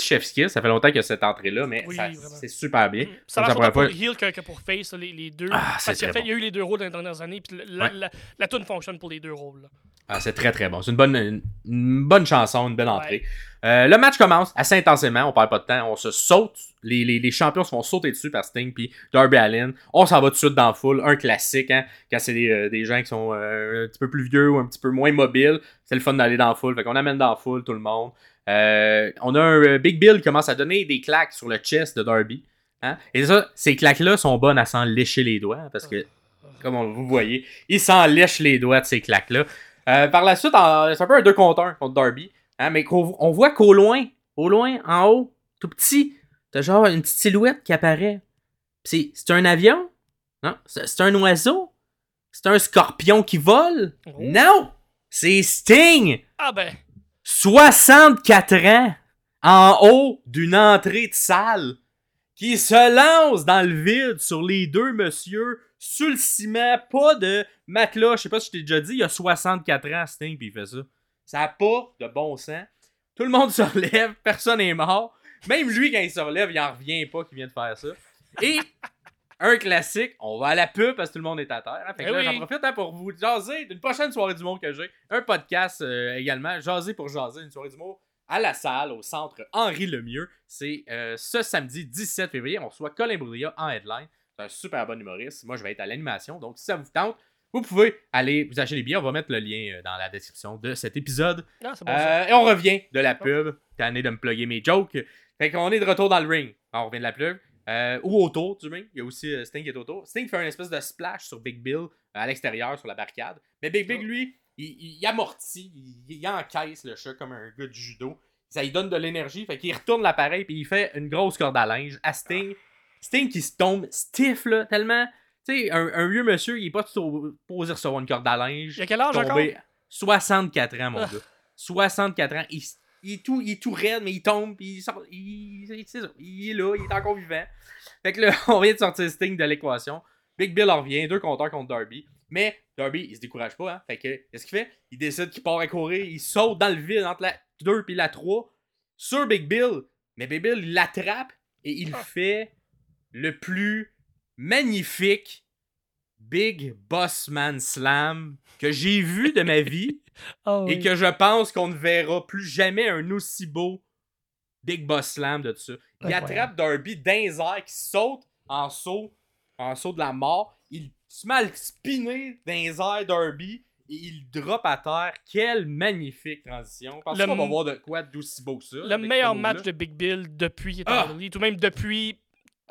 Petit chef kiss, ça fait longtemps qu'il y a cette entrée-là, mais Oui, c'est super bien. Ça marche ça, autant pour Heel que, que pour Face, les, les deux. Ah, Parce c'est qu'il y a très fait- il y a eu les deux rôles dans les dernières années, puis la, Ouais. la, la tune fonctionne pour les deux rôles. là. Ah, c'est très très bon. C'est une bonne, une, une bonne chanson, une belle entrée. Euh, le match commence assez intensément, on perd pas de temps, on se saute. Les, les, les champions se font sauter dessus par Sting puis Darby Allin. On s'en va tout de suite dans la foule, un classique, hein, quand c'est des, euh, des gens qui sont euh, un petit peu plus vieux ou un petit peu moins mobiles. C'est le fun d'aller dans la foule. Fait qu'on amène dans la foule tout le monde. Euh, on a un euh, Big Bill qui commence à donner des claques sur le chest de Darby. Hein? Et ça, ces claques-là sont bonnes à s'en lécher les doigts, hein, parce que comme on- vous voyez, il s'en lèche les doigts de ces claques-là. Euh, par la suite, c'est un peu un 2 contre 1 contre Darby. Hein, mais on voit qu'au loin, au loin, en haut, tout petit, t'as genre une petite silhouette qui apparaît. C'est c'est un avion? Non? C'est c'est un oiseau? C'est un scorpion qui vole? Oh. Non! C'est Sting! Ah ben, 64 ans en haut d'une entrée de salle qui se lance dans le vide sur les deux monsieur sur le ciment, pas de matelas. Je sais pas si je t'ai déjà dit, il y a 64 ans, Sting, puis il fait ça. Ça n'a pas de bon sens. Tout le monde se relève, personne n'est mort. Même lui, quand il se relève, il en revient pas qu'il vient de faire ça. Et un classique, on va à la pub parce que tout le monde est à terre. hein. Fait que Eh là, oui. j'en profite hein, pour vous jaser d'une prochaine soirée du monde que j'ai. Un podcast euh, également, Jaser pour jaser, une soirée du monde à la salle, au centre Henri Lemieux. C'est euh, ce samedi 17 février. On reçoit Colin Boudria en headline. C'est un super bon humoriste. Moi, je vais être à l'animation. Donc, si ça vous tente, vous pouvez aller vous acheter les billets. On va mettre le lien euh, dans la description de cet épisode. non, c'est bon. Euh, et on revient de la pub. Tanné de me plugger mes jokes. Fait qu'on est de retour dans le ring. On revient de la pub. Euh, ou autour du ring. Il y a aussi euh, Sting qui est autour. Sting fait une espèce de splash sur Big Bill à l'extérieur sur la barricade. Mais Big Big, Oh. lui, il, il amortit, il, il encaisse le chat comme un gars de judo. Ça lui donne de l'énergie, fait qu'il retourne l'appareil puis il fait une grosse corde à linge à Sting. Sting qui se tombe stiff là, tellement. Tu sais, un, un vieux monsieur, il est pas tout posé recevoir une corde à linge. Il a quel âge encore? Tombé 64 ans, mon Ah. gars. 64 ans. Il, il est tout, il est tout raide, mais il tombe, puis il sort. Il, ça, il est là, il est encore vivant. Fait que là, on vient de sortir Sting de l'équation. Big Bill en revient, deux compteurs contre Darby. Mais Darby, il se décourage pas, hein. Fait que, qu'est-ce qu'il fait? Il décide qu'il part à courir, il saute dans le vide entre la 2 et la 3 sur Big Bill. Mais Big Bill, il l'attrape et il Ah. fait le plus magnifique Big Bossman Slam que j'ai vu de ma vie Ah et que je pense qu'on ne verra plus jamais un aussi beau Big Boss Slam de tout ça. Il attrape Darby airs, qui saute en saut, en saut de la mort. Il se met à le spinner les airs Darby et il drop à terre. Quelle magnifique transition. Parce Le qu'on va voir de quoi d'aussi beau que ça. Le meilleur match de Big Bill depuis Ah! ou même depuis.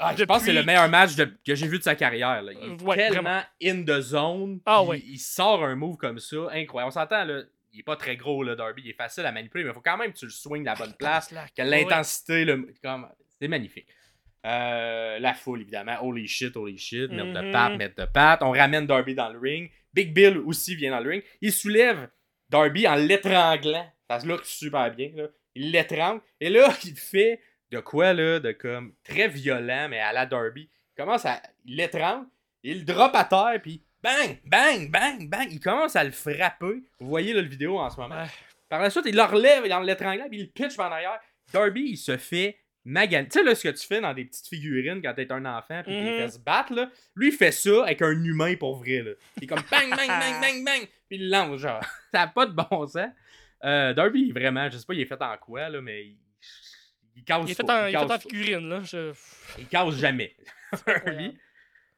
Ah, je pense que c'est le meilleur match de- que j'ai vu de sa carrière. là. Il est ouais, tellement in the zone. Ah, puis ouais. Il sort un move comme ça. Incroyable. On s'entend, là. Il est pas très gros, le Darby. Il est facile à manipuler, mais il faut quand même que tu le swings de la bonne place. Slack. que l'intensité, le... comme- c'est magnifique. Euh, la foule, évidemment. Holy shit, holy shit. Mettre de Mhm. patte, mettre de patte. On ramène Darby dans le ring. Big Bill aussi vient dans le ring. Il soulève Darby en l'étranglant. Ça se look super bien. Là. Il l'étrangle. Et là, il fait de quoi, là, de comme très violent, mais à la Darby. Il commence à. Il l'étrangle. Il le drop à terre, puis bang, bang, bang, bang. Il commence à le frapper. Vous voyez là, le vidéo en ce moment. Par la suite, il le relève dans l'étranglant, puis il le pitch en arrière. Darby, il se fait maganer. Tu sais, là, ce que tu fais dans des petites figurines quand t'es un enfant, puis Mhm. qu'il fait se battre, là. Lui, il fait ça avec un humain pour vrai, là. Il est comme bang, bang, bang, bang, bang, puis il lance, genre. Ça n'a pas de bon sens. Euh, Darby, vraiment, je sais pas, il est fait en quoi, là, mais il, casse Il est fait en, il fait figurine, là. Je... Il casse jamais.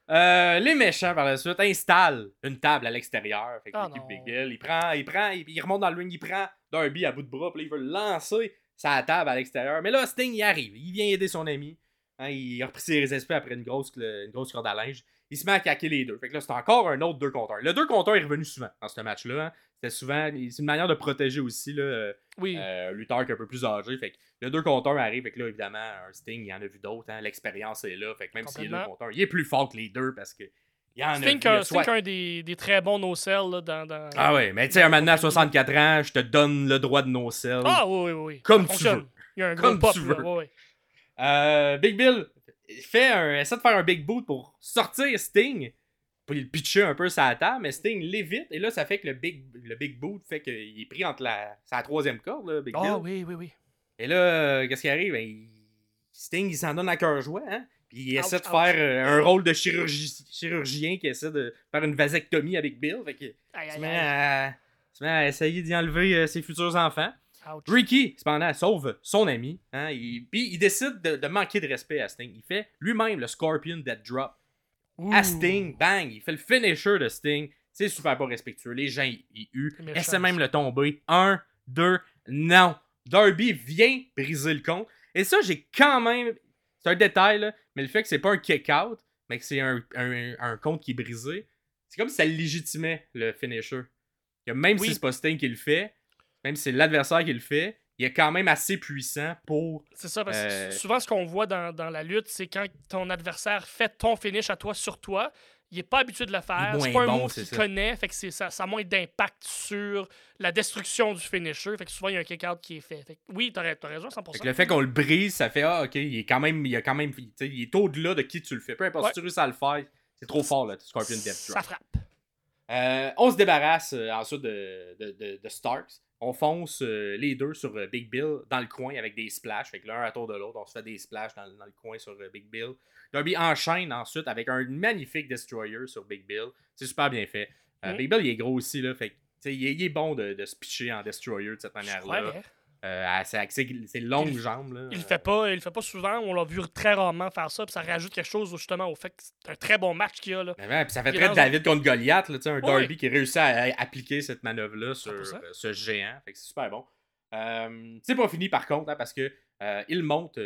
Euh, les méchants par la suite installent une table à l'extérieur. Fait que Ah l'équipe non. Big Bill, il prend, il prend, il, il remonte dans le ring, il prend Darby à bout de bras, puis là, il veut lancer sa table à l'extérieur. Mais là, Sting, il arrive. Il vient aider son ami. Hein, il a repris ses esprits après une grosse, une grosse corde à linge. Il se met à caquer les deux. Fait que là, c'est encore un autre deux contre un. Le deux contre un est revenu souvent dans ce match-là. hein. C'était souvent. C'est une manière de protéger aussi là, euh, Oui. euh, un lutteur qui est un peu plus âgé. Fait que le 2 contre 1 arrive. Fait que là, évidemment, un Sting, il en a vu d'autres. Hein, L'expérience est là. Fait que même s'il est 2 Complètement. contre 1, il est plus fort que les deux parce que. Il en a vu. Un, soit- un des, des très bons no-sell là, dans, dans... Ah ouais, mais tu sais, maintenant à 64 ans, je te donne le droit de no sell. Ah oui, oui, oui. Comme tu veux. Il y a un gros Comme pop, tu veux. Euh, Big Bill fait un, essaie de faire un big boot pour sortir Sting. Pour le pitcher un peu sa table, mais Sting l'évite. Et là, ça fait que le big, le big boot fait qu'il est pris entre la, sa troisième corde, là, Big Bill. Ah oui, oui, oui. Et là, euh, qu'est-ce qui arrive? Ben, il- Sting, il s'en donne à cœur joie, hein? Puis il Ouch, essaie de ouch. faire euh, un rôle de chirurgi- chirurgien qui essaie de faire une vasectomie avec Bill. Fait que, Aïe, se aïe, met aïe. à, se met à essayer d'y enlever euh, ses futurs enfants. Ouch. Ricky, cependant, sauve son ami. Hein, il- puis il décide de, de manquer de respect à Sting. Il fait lui-même le Scorpion Dead Drop Ouh. à Sting. Bang! Il fait le finisher de Sting. C'est super pas respectueux. Les gens, ils, huent. Méchant, Essaie même le tomber. Un, deux, non. Darby vient briser le compte. Et ça, j'ai quand même. C'est un détail, là, mais le fait que c'est pas un kick-out, mais que c'est un, un, un compte qui est brisé, c'est comme si ça légitimait le finisher. Que même Oui. si c'est pas Sting qui le fait, même si c'est l'adversaire qui le fait, il est quand même assez puissant pour. C'est ça, parce que Euh, souvent, ce qu'on voit dans, dans la lutte, c'est quand ton adversaire fait ton finish à toi sur toi, il est pas habitué de le faire. C'est pas un bon, move qu'il ça. connaît, fait que c'est- ça, ça a moins d'impact sur la destruction du finisher. Fait que souvent, il y a un kick-out qui est fait. Fait que oui, t'as ra- t'as raison, 100%. Fait que le fait qu'on le brise, ça fait Ah, ok, il est quand même. Il, a quand même il est au-delà de qui tu le fais. Peu importe Ouais. si tu réussis à le faire, c'est trop fort, là, Scorpion Death Ça Drop. frappe. Euh, on se débarrasse euh, ensuite de, de, de- de Starks. On fonce euh, les deux sur euh, Big Bill dans le coin avec des splashs. Fait que l'un à tour de l'autre, on se fait des splashs dans, dans le coin sur euh, Big Bill. Darby enchaîne ensuite avec un magnifique Destroyer sur Big Bill. C'est super bien fait. Mm. Big Bill, il est gros aussi, là. Fait que, il, est, il est bon de, de se pitcher en Destroyer de cette manière-là. Euh, ses longues Il- jambes, là. il fait pas, il le fait pas souvent. On l'a vu très rarement faire ça, puis ça rajoute quelque chose justement au fait que c'est un très bon match qu'il y a là. Mais ouais, puis ça fait Il très David contre Goliath, là, un Darby oui. qui réussit à, à appliquer cette manœuvre-là sur 100%. euh, ce géant. Fait que c'est super bon. Euh, c'est pas fini par contre, hein, parce que euh, il monte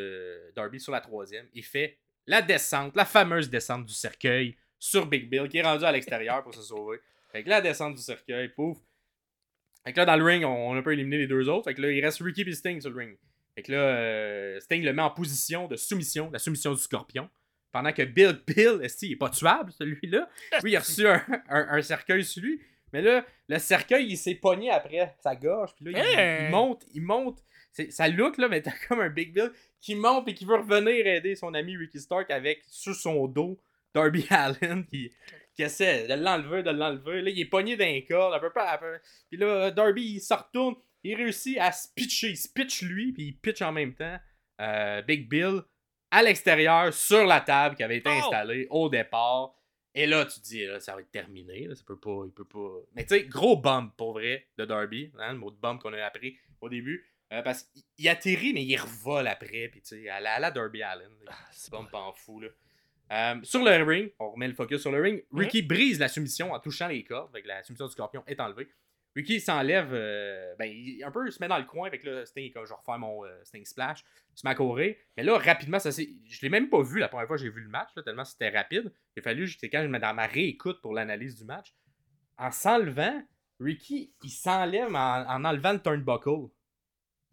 Darby sur la troisième. Il fait la descente, la fameuse descente du cercueil sur Big Bill, qui est rendu à l'extérieur pour se sauver. Fait que la descente du cercueil, pouf. Fait que là, dans le ring, on, on a pas éliminé les deux autres. Fait que là, il reste Ricky et Sting sur le ring. Fait que là, euh, Sting le met en position de soumission, la soumission du scorpion. Pendant que Bill, Bill, est il est pas tuable, celui-là? Lui, il a reçu un, un- un cercueil sur lui. Mais là, le cercueil, il s'est pogné après sa gorge. Puis là, il- Hey! il, monte, il monte. Ça look, là, mais t'as comme un Big Bill qui monte et qui veut revenir aider son ami Ricky Stark avec, sur son dos, Darby Allen qui, qui essaie de l'enlever, de l'enlever. Là, il est pogné d'un corps, à peu près. à peu- Puis là, Darby, il se retourne. Il réussit à se pitcher. Il se pitch lui, puis il pitch en même temps euh, Big Bill à l'extérieur, sur la table qui avait été Oh! installée au départ. Et là, tu te dis, là, ça va être terminé. là, ça peut pas, il peut pas. Mais tu sais, gros bump pour vrai de Darby, hein, le mot de bump qu'on a appris au début. euh, parce qu'il il atterrit, mais il revole après. Puis tu sais, à la, à la Darby Allen. là, Ah, c'est bump en fou. Là. Euh, sur le ring, on remet le focus sur le ring. Ricky brise la soumission en touchant les cordes. Que la soumission du scorpion est enlevée. Ricky s'enlève, euh, ben, il, un peu il se met dans le coin avec le Sting, comme je vais refaire mon euh, Sting Splash, il se met à courir. Mais là, rapidement, ça. Je l'ai même pas vu la première fois que j'ai vu le match, là, tellement c'était rapide. Il a fallu, c'est quand je me mets dans ma réécoute pour l'analyse du match. En s'enlevant, Ricky, il s'enlève en, en enlevant le turnbuckle.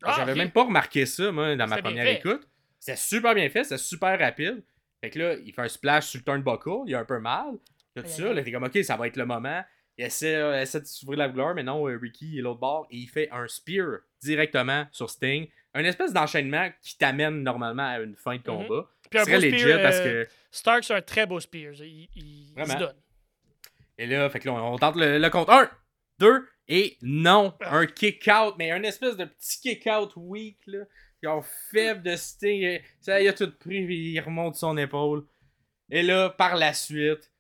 Ah, J'avais même pas remarqué ça, moi, dans ma première écoute. C'était super bien fait, c'était super rapide. Fait que là, il fait un splash sur le turnbuckle, il a un peu mal. Tout Aïe, ça, là, t'es comme, ok, ça va être le moment. Il essaie, euh, essaie de s'ouvrir la gloire, mais non, euh, Ricky est l'autre bord et il fait un spear directement sur Sting. Un espèce d'enchaînement qui t'amène normalement à une fin de combat. Puis un beau legit spear, parce euh, que. Stark, c'est un très beau spear. Il, il, il se donne. Et là, fait que là, on tente le, le compte 1, 2, et non, Ah. un kick-out, mais un espèce de petit kick-out weak, là. Genre faible de Sting. Ça y a tout pris, puis il remonte son épaule. Et là, par la suite,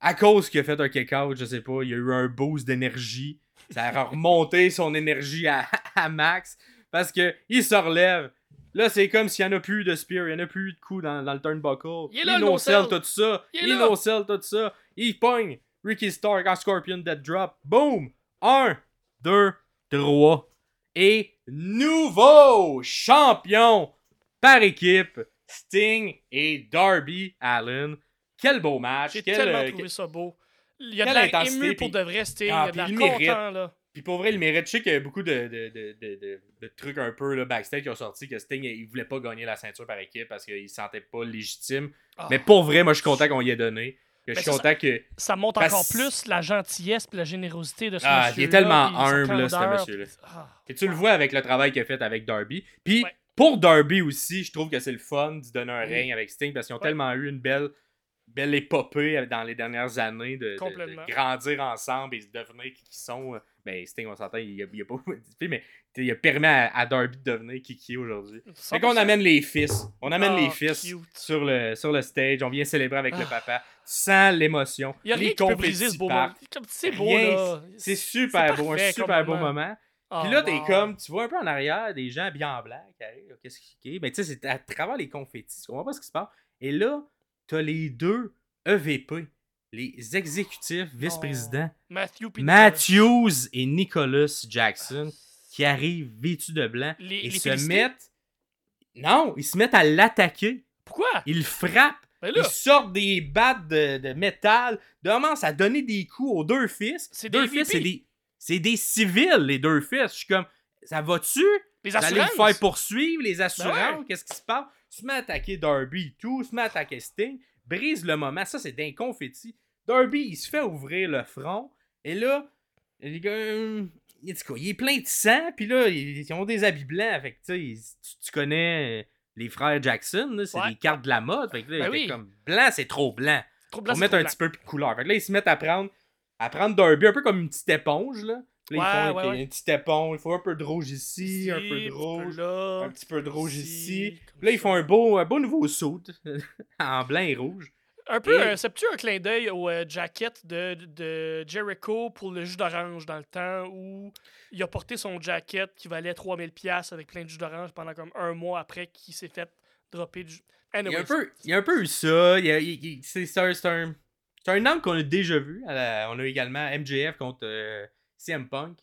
à cause qu'il a fait un kick-out, je sais pas, il y a eu un boost d'énergie. Ça a remonté son énergie à, à max. Parce que il se relève. Là, c'est comme s'il n'y en a plus de spear, il n'y en a plus de coups dans, dans le turnbuckle. Il est là, tout ça. Il Il no-sell, tout ça. Il pogne Ricky Stark en Scorpion Dead Drop. Boom! 1, 2, 3. Et nouveau champion par équipe, Sting et Darby Allen. Quel beau match. J'ai Quel, tellement euh, trouvé ça beau. Il y a de quelle intensité, ému pour de vrai, Sting. Ah, il y a de mérite. content, là. Puis pour vrai, il mérite. Je sais qu'il y a beaucoup de, de, de, de, de- de trucs un peu là, backstage qui ont sorti que Sting il voulait pas gagner la ceinture par équipe parce qu'il se sentait pas légitime. Ah. Mais pour vrai, moi je suis content qu'on y ait donné. Je Ben, suis content que. Ça montre Parce- encore plus la gentillesse et la générosité de ce Ah, monsieur il est tellement humble, ce monsieur-là. ah. Et tu le vois avec le travail qu'il a fait avec Darby. Puis Ouais. pour Darby aussi, je trouve que c'est le fun d'y donner un règne avec Sting parce qu'ils ont Ouais. tellement eu une belle, belle épopée dans les dernières années de, de- de grandir ensemble et de devenir qui ils sont. Ben, Sting, on s'entend, il, a- il a pas mais il a permis à, à Darby de devenir qui qui est aujourd'hui. Fait qu'on 100%. amène les fils. On amène Ah, les fils cute. sur le, sur le stage. On vient célébrer avec le Ah. papa sans l'émotion. Il y a Les rien qui peut briser ce beau moment. C'est beau, là. C'est super beau, un super beau moment. Ah, Puis là, t'es wow. comme, tu vois un peu en arrière des gens bien en blanc qui arrivent. Qu'est-ce qui est? Ben, tu sais, c'est à travers les confettis. Tu comprends pas ce qui se passe. Et là, t'as les deux EVP, les exécutifs vice-présidents, Matthew Matthews et Nicholas Jackson, qui arrivent vêtus de blanc Les- et les se mettent. Non, ils se mettent à l'attaquer. Pourquoi? Ils frappent. Ben Ils sortent des battes de, de métal, commencent à donner des coups aux deux fils. C'est deux des fils, c'est des, c'est des civils, les deux fils. Je suis comme, ça va-tu? les Vous allez assurances? vous faire poursuivre, les assurances? Ben ouais. Qu'est-ce qui se passe? Se met à attaquer Darby et tout, se met à attaquer Sting, brise le moment. Ça, c'est d'un confetti. Darby, il se fait ouvrir le front, et là, il, euh, il dit quoi? Il est plein de sang, puis là, ils, ont des habits blancs. Fait que, tu connais euh, les frères Jackson, là, c'est Ouais. des cartes de la mode. Fait que là, Ben oui. comme, blanc, c'est trop blanc. Trop On blanc, mettre trop un blanc. petit peu plus de couleur. Fait que là, ils se mettent à prendre, à prendre Darby un peu comme une petite éponge, là. Là, ils font ouais, ok, ouais. une petite éponge. Il faut un peu de rouge ici, un peu de petit rouge, là, un petit peu de rouge ici, là, ils font un beau, un beau nouveau saut en blanc et rouge. Un peu, Et- euh, c'est-tu un clin d'œil au euh, jacket de, de Jericho pour le jus d'orange dans le temps où il a porté son jacket qui valait 3000$ avec plein de jus d'orange pendant comme un mois après qu'il s'est fait dropper du. Il y, a Anyways. un peu, il y a un peu eu ça. Il il- il- c'est un, un, un angle qu'on a déjà vu. la- on a également MJF contre euh, CM Punk.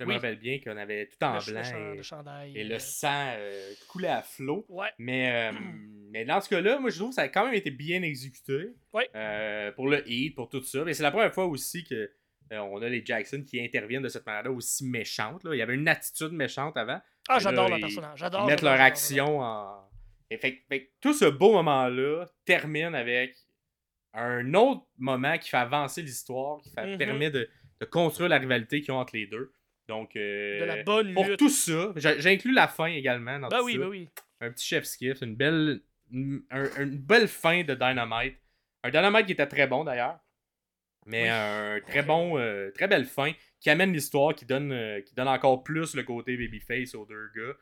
Je me rappelle bien qu'on avait tout en le, blanc et, le chandail. et euh, le sang euh, coulait à flot. Ouais. Mais, euh, mais dans ce cas-là, moi, je trouve que ça a quand même été bien exécuté. Ouais. Euh, pour le hit, pour tout ça. Mais c'est la première fois aussi que on a les Jackson qui interviennent de cette manière-là aussi méchante. Là. Il y avait une attitude méchante avant. Ah, j'adore le personnage. J'adore. J'adore, leur action en. Et fait, que- fait tout ce beau moment-là termine avec un autre moment qui fait avancer l'histoire, qui fait- Mhm. permet de, de construire la rivalité qu'ils ont entre les deux. Donc, euh, De la bonne pour lutte. tout ça, j'inclus la fin également dans Ben tout oui, ça. ben oui. Un petit chef skiff, une belle, une, un- une belle fin de Dynamite. Un Dynamite qui était très bon d'ailleurs. Mais Oui. un très bon, euh, très belle fin qui amène l'histoire, qui donne, euh, qui donne encore plus le côté babyface aux deux gars.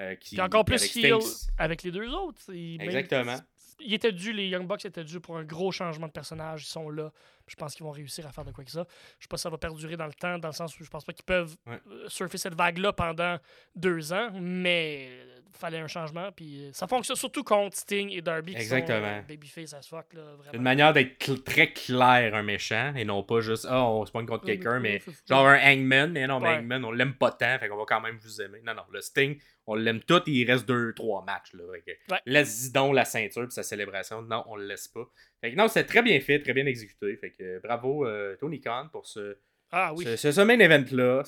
euh, qui, Puis encore plus avec avec les deux autres. Même- Exactement. Il était dû, les Young Bucks étaient dû pour un gros changement de personnage. Ils sont là. Je pense qu'ils vont réussir à faire de quoi que ça. Je sais pas si ça va perdurer dans le temps, dans le sens où je pense pas qu'ils peuvent Ouais. euh, surfer cette vague-là pendant deux ans, mais fallait un changement. Puis euh, ça fonctionne surtout contre Sting et Darby qui Exactement. sont euh, babyface as fuck. Là, vraiment. Une manière d'être cl- très clair un méchant et non pas juste ah on se pogne contre Ouais, quelqu'un mais- ça. genre un Hangman mais non mais Ouais. Hangman on l'aime pas tant fait qu'on va quand même vous aimer non non le Sting on l'aime tout et il reste deux trois matchs là Ouais. laisse donc la ceinture puis sa célébration non on le laisse pas fait que non c'est très bien fait très bien exécuté fait que bravo euh, Tony Khan pour ce Ah oui. ce, ce, main event là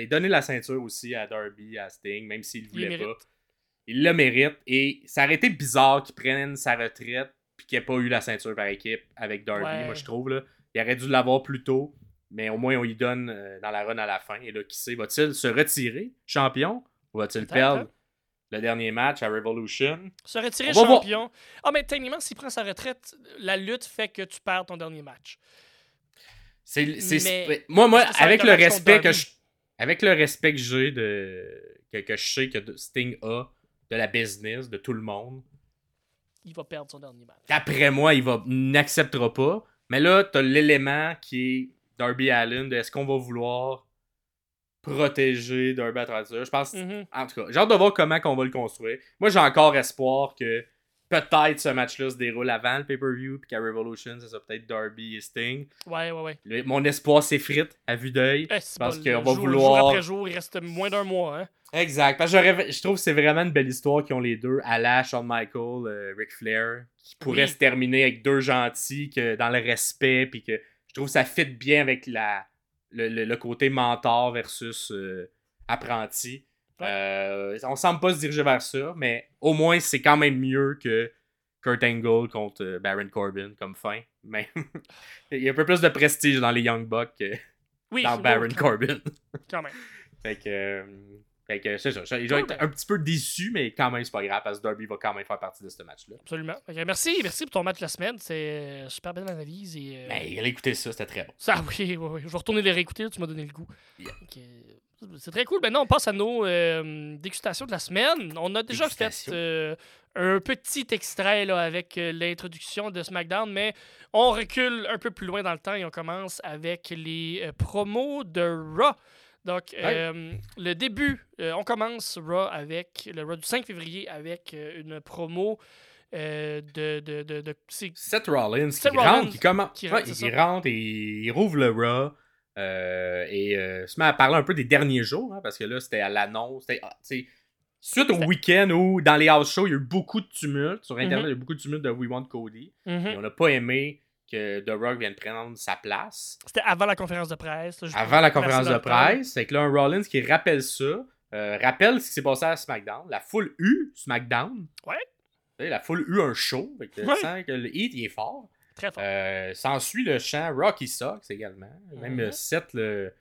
et donner la ceinture aussi à Darby à Sting même s'il Il voulait pas il le mérite et ça aurait été bizarre qu'il prenne sa retraite puis qu'il n'ait pas eu la ceinture par équipe avec Darby, Ouais. moi je trouve. Là. Il aurait dû l'avoir plus tôt, mais au moins on lui donne euh, dans la run à la fin. Et là, qui sait, va-t-il se retirer champion ou va-t-il perdre hein. le dernier match à Revolution? Se retirer On champion. Ah, mais techniquement, s'il prend sa retraite, la lutte fait que tu perds ton dernier match. c'est, Mais- Moi, moi avec le respect que je. Avec le respect que j'ai de. Que, que je sais que Sting a de la business, de tout le monde. Il va perdre son dernier match. D'après moi, il va n'acceptera pas. Mais là, t'as l'élément qui est Darby Allen de est-ce qu'on va vouloir protéger Darby à travers ça? Je pense. Mhm. En tout cas, j'ai hâte de voir comment qu'on va le construire. Moi, j'ai encore espoir que peut-être ce match-là se déroule avant le pay-per-view, puis qu'à Revolution, ça peut-être Darby et Sting. Ouais, ouais, ouais. Le- mon espoir s'effrite à vue d'œil. Eh, Parce qu'on va jour- vouloir- Jour après jour, il reste moins d'un mois. Hein? Exact. Parce que je trouve que c'est vraiment une belle histoire qu'ils ont les deux. La Shawn Michael, euh, Ric Flair, qui pourrait Oui. se terminer avec deux gentils que dans le respect. Puis que je trouve que ça fit bien avec la, le, le- le côté mentor versus euh, apprenti. Ouais. Euh, on semble pas se diriger vers ça, mais au moins c'est quand même mieux que Kurt Angle contre euh, Baron Corbin comme fin. Mais il y a un peu plus de prestige dans les Young Bucks que Oui, dans Baron Corbin. Quand même. Fait que, euh, fait que c'est ça. Vais Cool, être un petit peu déçu, mais quand même, c'est pas grave parce que Derby va quand même faire partie de ce match-là. Absolument. Merci, merci pour ton match de la semaine. C'est super belle analyse. Et, euh, Mais allez écouter ça, c'était très bon. Ça, oui, oui, oui. Je vais retourner les réécouter. Tu m'as donné le goût. Yeah. C'est très cool. Maintenant, on passe à nos euh, dégustations de la semaine. On a déjà fait euh, un petit extrait là, avec euh, l'introduction de SmackDown, mais on recule un peu plus loin dans le temps et on commence avec les promos de Raw. Donc, le début, on commence Raw avec le Raw du 5 février avec une promo euh, de. de, de, Seth Rollins Seth qui Rollins rentre, qui commence. qui il rentre et il rouvre le Raw. Euh, et euh, se met à parler un peu des derniers jours, hein, parce que là, c'était à l'annonce. ah, Suite au week-end où, dans les house shows, il y a eu beaucoup de tumultes. Sur Internet, Mhm. il y a eu beaucoup de tumultes de We Want Cody. Mhm. Et on n'a pas aimé que The Rock vienne prendre sa place. C'était avant la conférence de presse. là, avant la conférence de presse. C'est que là, un Rollins qui rappelle ça, euh, rappelle ce qui s'est passé à SmackDown. La foule eut SmackDown. Ouais. La foule eut un show. Fait que Ouais. sens que le hit, il est fort. Très fort. Euh, S'ensuit le chant Rocky Sucks également. Même Mhm. euh, Seth le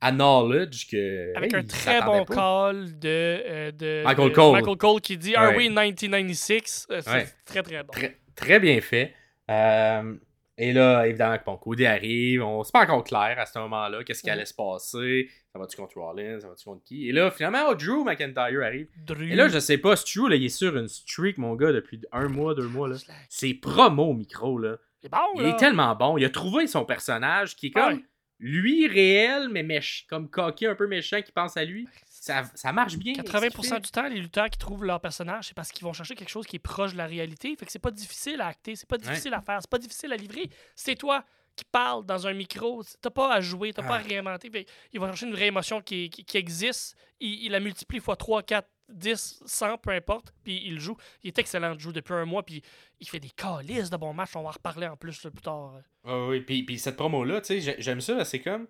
acknowledge que. Avec hey, un très bon pas. call de, euh, de Michael de Cole. Michael Cole qui dit Are Ouais. we 1996 Euh, C'est Ouais. très très bon. Très, très bien fait. Euh, et là, évidemment, que bon, Cody arrive. On... C'est pas encore clair à ce moment-là. Qu'est-ce qui Mhm. allait se passer? Ça va-tu contre Rollins? Ça va-tu contre qui? Et là, finalement, oh, Drew McIntyre arrive. Drew. Et là, je sais pas, Drew, là, il est sur une streak, mon gars, depuis un mois, deux mois. là. C'est promo au micro, là. Bon, Il est tellement bon. Il a trouvé son personnage qui est comme Ouais. lui réel, mais méch- comme coquet, un peu méchant, qui pense à lui. Ça, ça marche bien. 80% du temps, les lutteurs qui trouvent leur personnage, c'est parce qu'ils vont chercher quelque chose qui est proche de la réalité. Fait que c'est pas difficile à acter, c'est pas difficile à faire, c'est pas difficile à livrer. C'est toi qui parles dans un micro. T'as pas à jouer, t'as pas à Ah. réinventer. Ils vont chercher une vraie émotion qui, qui, qui existe. Ils la multiplient fois 3, 4, 10, 100, peu importe, puis il joue. Il est excellent, il joue depuis un mois, puis il fait des calices de bons matchs. On va en reparler en plus là, plus tard. Ah oui, puis, puis cette promo-là, tu sais, j'ai- j'aime ça, c'est comme.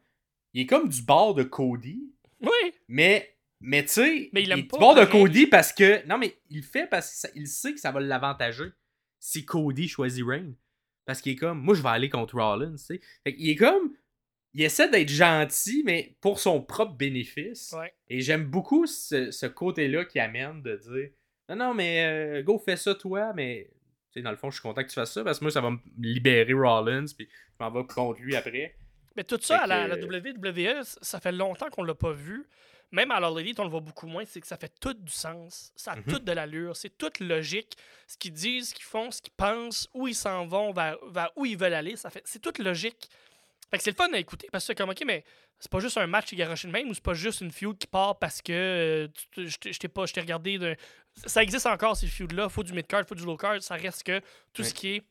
Il est comme du bord de Cody, Oui, mais. Mais tu sais, il aime est du bord de. Cody parce que. Non, mais il fait parce qu'il sait que ça va l'avantager si Cody choisit Reign. Parce qu'il est comme. Moi, je vais aller contre Rollins, tu sais. Fait qu'il est comme. Il essaie d'être gentil, mais pour son propre bénéfice. ouais. Et j'aime beaucoup ce, ce côté-là qui amène de dire Non, non, mais euh, go, fais ça toi, mais tu sais, dans le fond, je suis content que tu fasses ça parce que moi, ça va me libérer Rollins, puis je m'en vais contre lui après. Mais tout ça, Fait à la, que- la WWE, c- ça fait longtemps qu'on l'a pas vu. Même à All Elite, on le voit beaucoup moins. C'est que ça fait tout du sens. Ça a Mhm. tout de l'allure. C'est toute logique. Ce qu'ils disent, ce qu'ils font, ce qu'ils pensent, où ils s'en vont, vers, vers où ils veulent aller. Ça fait, c'est toute logique. Fait que c'est le fun à écouter parce que c'est comme, ok, mais c'est pas juste un match qui est garoché de même ou c'est pas juste une feud qui part parce que euh, je t'ai- pas, je t'ai regardé. d'un- Ça existe encore, ces feuds-là. Faut du mid-card, faut du low-card. Ça reste que tout Oui. ce qui est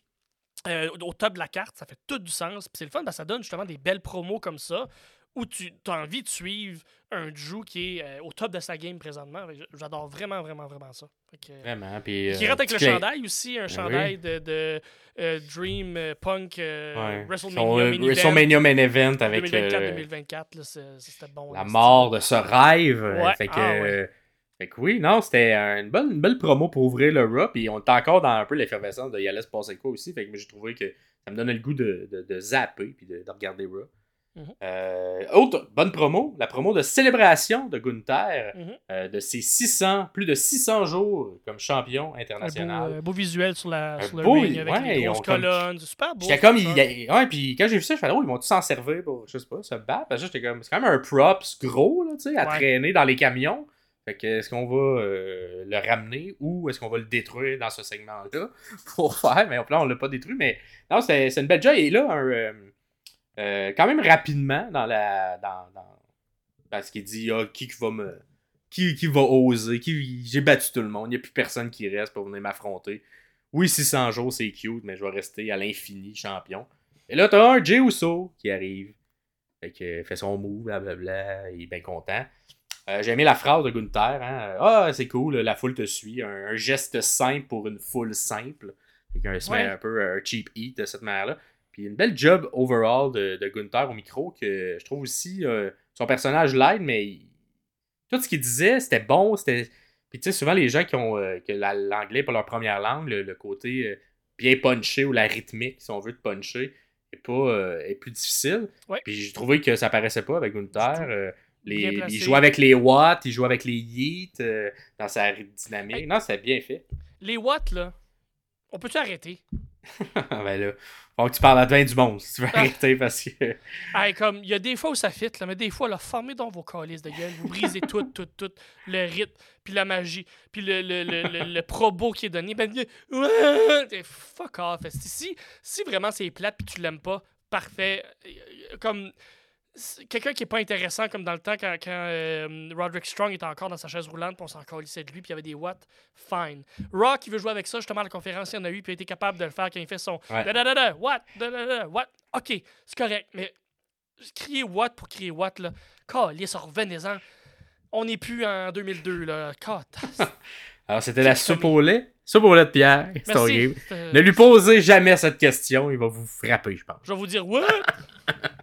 euh, au top de la carte, ça fait tout du sens. Puis c'est le fun, parce que ça donne justement des belles promos comme ça, où tu as envie de suivre un Drew qui est euh, au top de sa game présentement. J'adore vraiment, vraiment, vraiment ça. Que, euh, Vraiment. Puis, qui euh, rentre avec le chandail aussi, un chandail de, de, euh, Dream Punk Ouais. WrestleMania Son, WrestleMania Main Event avec euh, 2024-2024. là, c'est- C'était bon. la mort de ce rêve. Ouais, Fait, que, ah ouais. fait que oui, non, c'était une bonne, une belle promo pour ouvrir le Raw. Puis on était encore dans un peu l'effervescence de Yales passer quoi aussi? Fait que j'ai trouvé que ça me donnait le goût de, de, de zapper puis de, de regarder Raw. Mhm. Euh, autre bonne promo, la promo de célébration de Gunther Mhm. euh, de ses 600, plus de 600 jours comme champion Un beau, international. euh, beau visuel sur, la, sur le beau- ring avec ouais, les grosses comme- colonnes. C'est super beau. Comme, il, ouais, puis quand j'ai vu ça, je fais, oh, ils vont tous s'en servir pour, je sais pas, se battre? Parce que j'étais comme, c'est quand même un props gros, là, tu sais, à Ouais. traîner dans les camions. Fait que, est-ce qu'on va euh, le ramener ou est-ce qu'on va le détruire dans ce segment-là pour faire, mais là, on l'a pas détruit, mais non, c'est c'est une belle job. Et là, un, euh, euh, quand même rapidement, dans la. Dans, dans- parce qu'il dit, ah, qui qui va me. Qui, qui va oser qui, J'ai battu tout le monde, il n'y a plus personne qui reste pour venir m'affronter. Oui, 600 jours, c'est cute, mais je vais rester à l'infini champion. Et là, t'as un Jey Uso qui arrive. Fait que, euh, fait son move, blablabla, il est bien content. Euh, J'ai aimé la phrase de Gunther. Hein? Ah, c'est cool, la foule te suit. Un, un geste simple pour une foule simple. Fait met Ouais. un peu un cheap eat de cette manière-là. Puis une belle job overall de, de Gunther au micro que je trouve aussi euh, son personnage l'aide, mais il- tout ce qu'il disait, c'était bon. C'était. Puis tu sais, souvent les gens qui ont euh, que la- l'anglais pas leur première langue, le, le côté euh, bien punché ou la rythmique, si on veut, de puncher, est pas est plus difficile. Ouais. Puis j'ai trouvé que ça paraissait pas avec Gunther. les, il jouait avec les watts, il jouait avec les yeets dans sa dynamique. Hey. Non, c'était bien fait. Les watts, là, on peut-tu arrêter? ben là, faut que tu parles à 20 du monde si tu veux Ah. arrêter parce que. Hey, comme, il y a des fois où ça fit, là, mais des fois, là, formez dans vos calices de gueule. Vous brisez tout, tout, tout. Le rythme, puis la magie, puis le, le, le, le, le probo qui est donné. Ben, fuck off. Si, si, vraiment c'est plate, puis tu l'aimes pas, parfait. Euh, Comme c'est quelqu'un qui est pas intéressant, comme dans le temps quand, quand euh, Roderick Strong était encore dans sa chaise roulante, puis on s'en calissait de lui, puis il y avait des watts, fine. Rock, qui veut jouer avec ça, justement, à la conférence, il y en a eu, puis il a été capable de le faire quand il fait son Ouais. da da da what, da da da, what? Ok, c'est correct, mais crier what pour crier what, là, calisse, revenez-en. On n'est plus en 2002, là. Alors, c'était la soupe au lait. Soupe au lait de Pierre. Merci. Euh, Ne lui posez jamais cette question, il va vous frapper, je pense. Je vais vous dire what?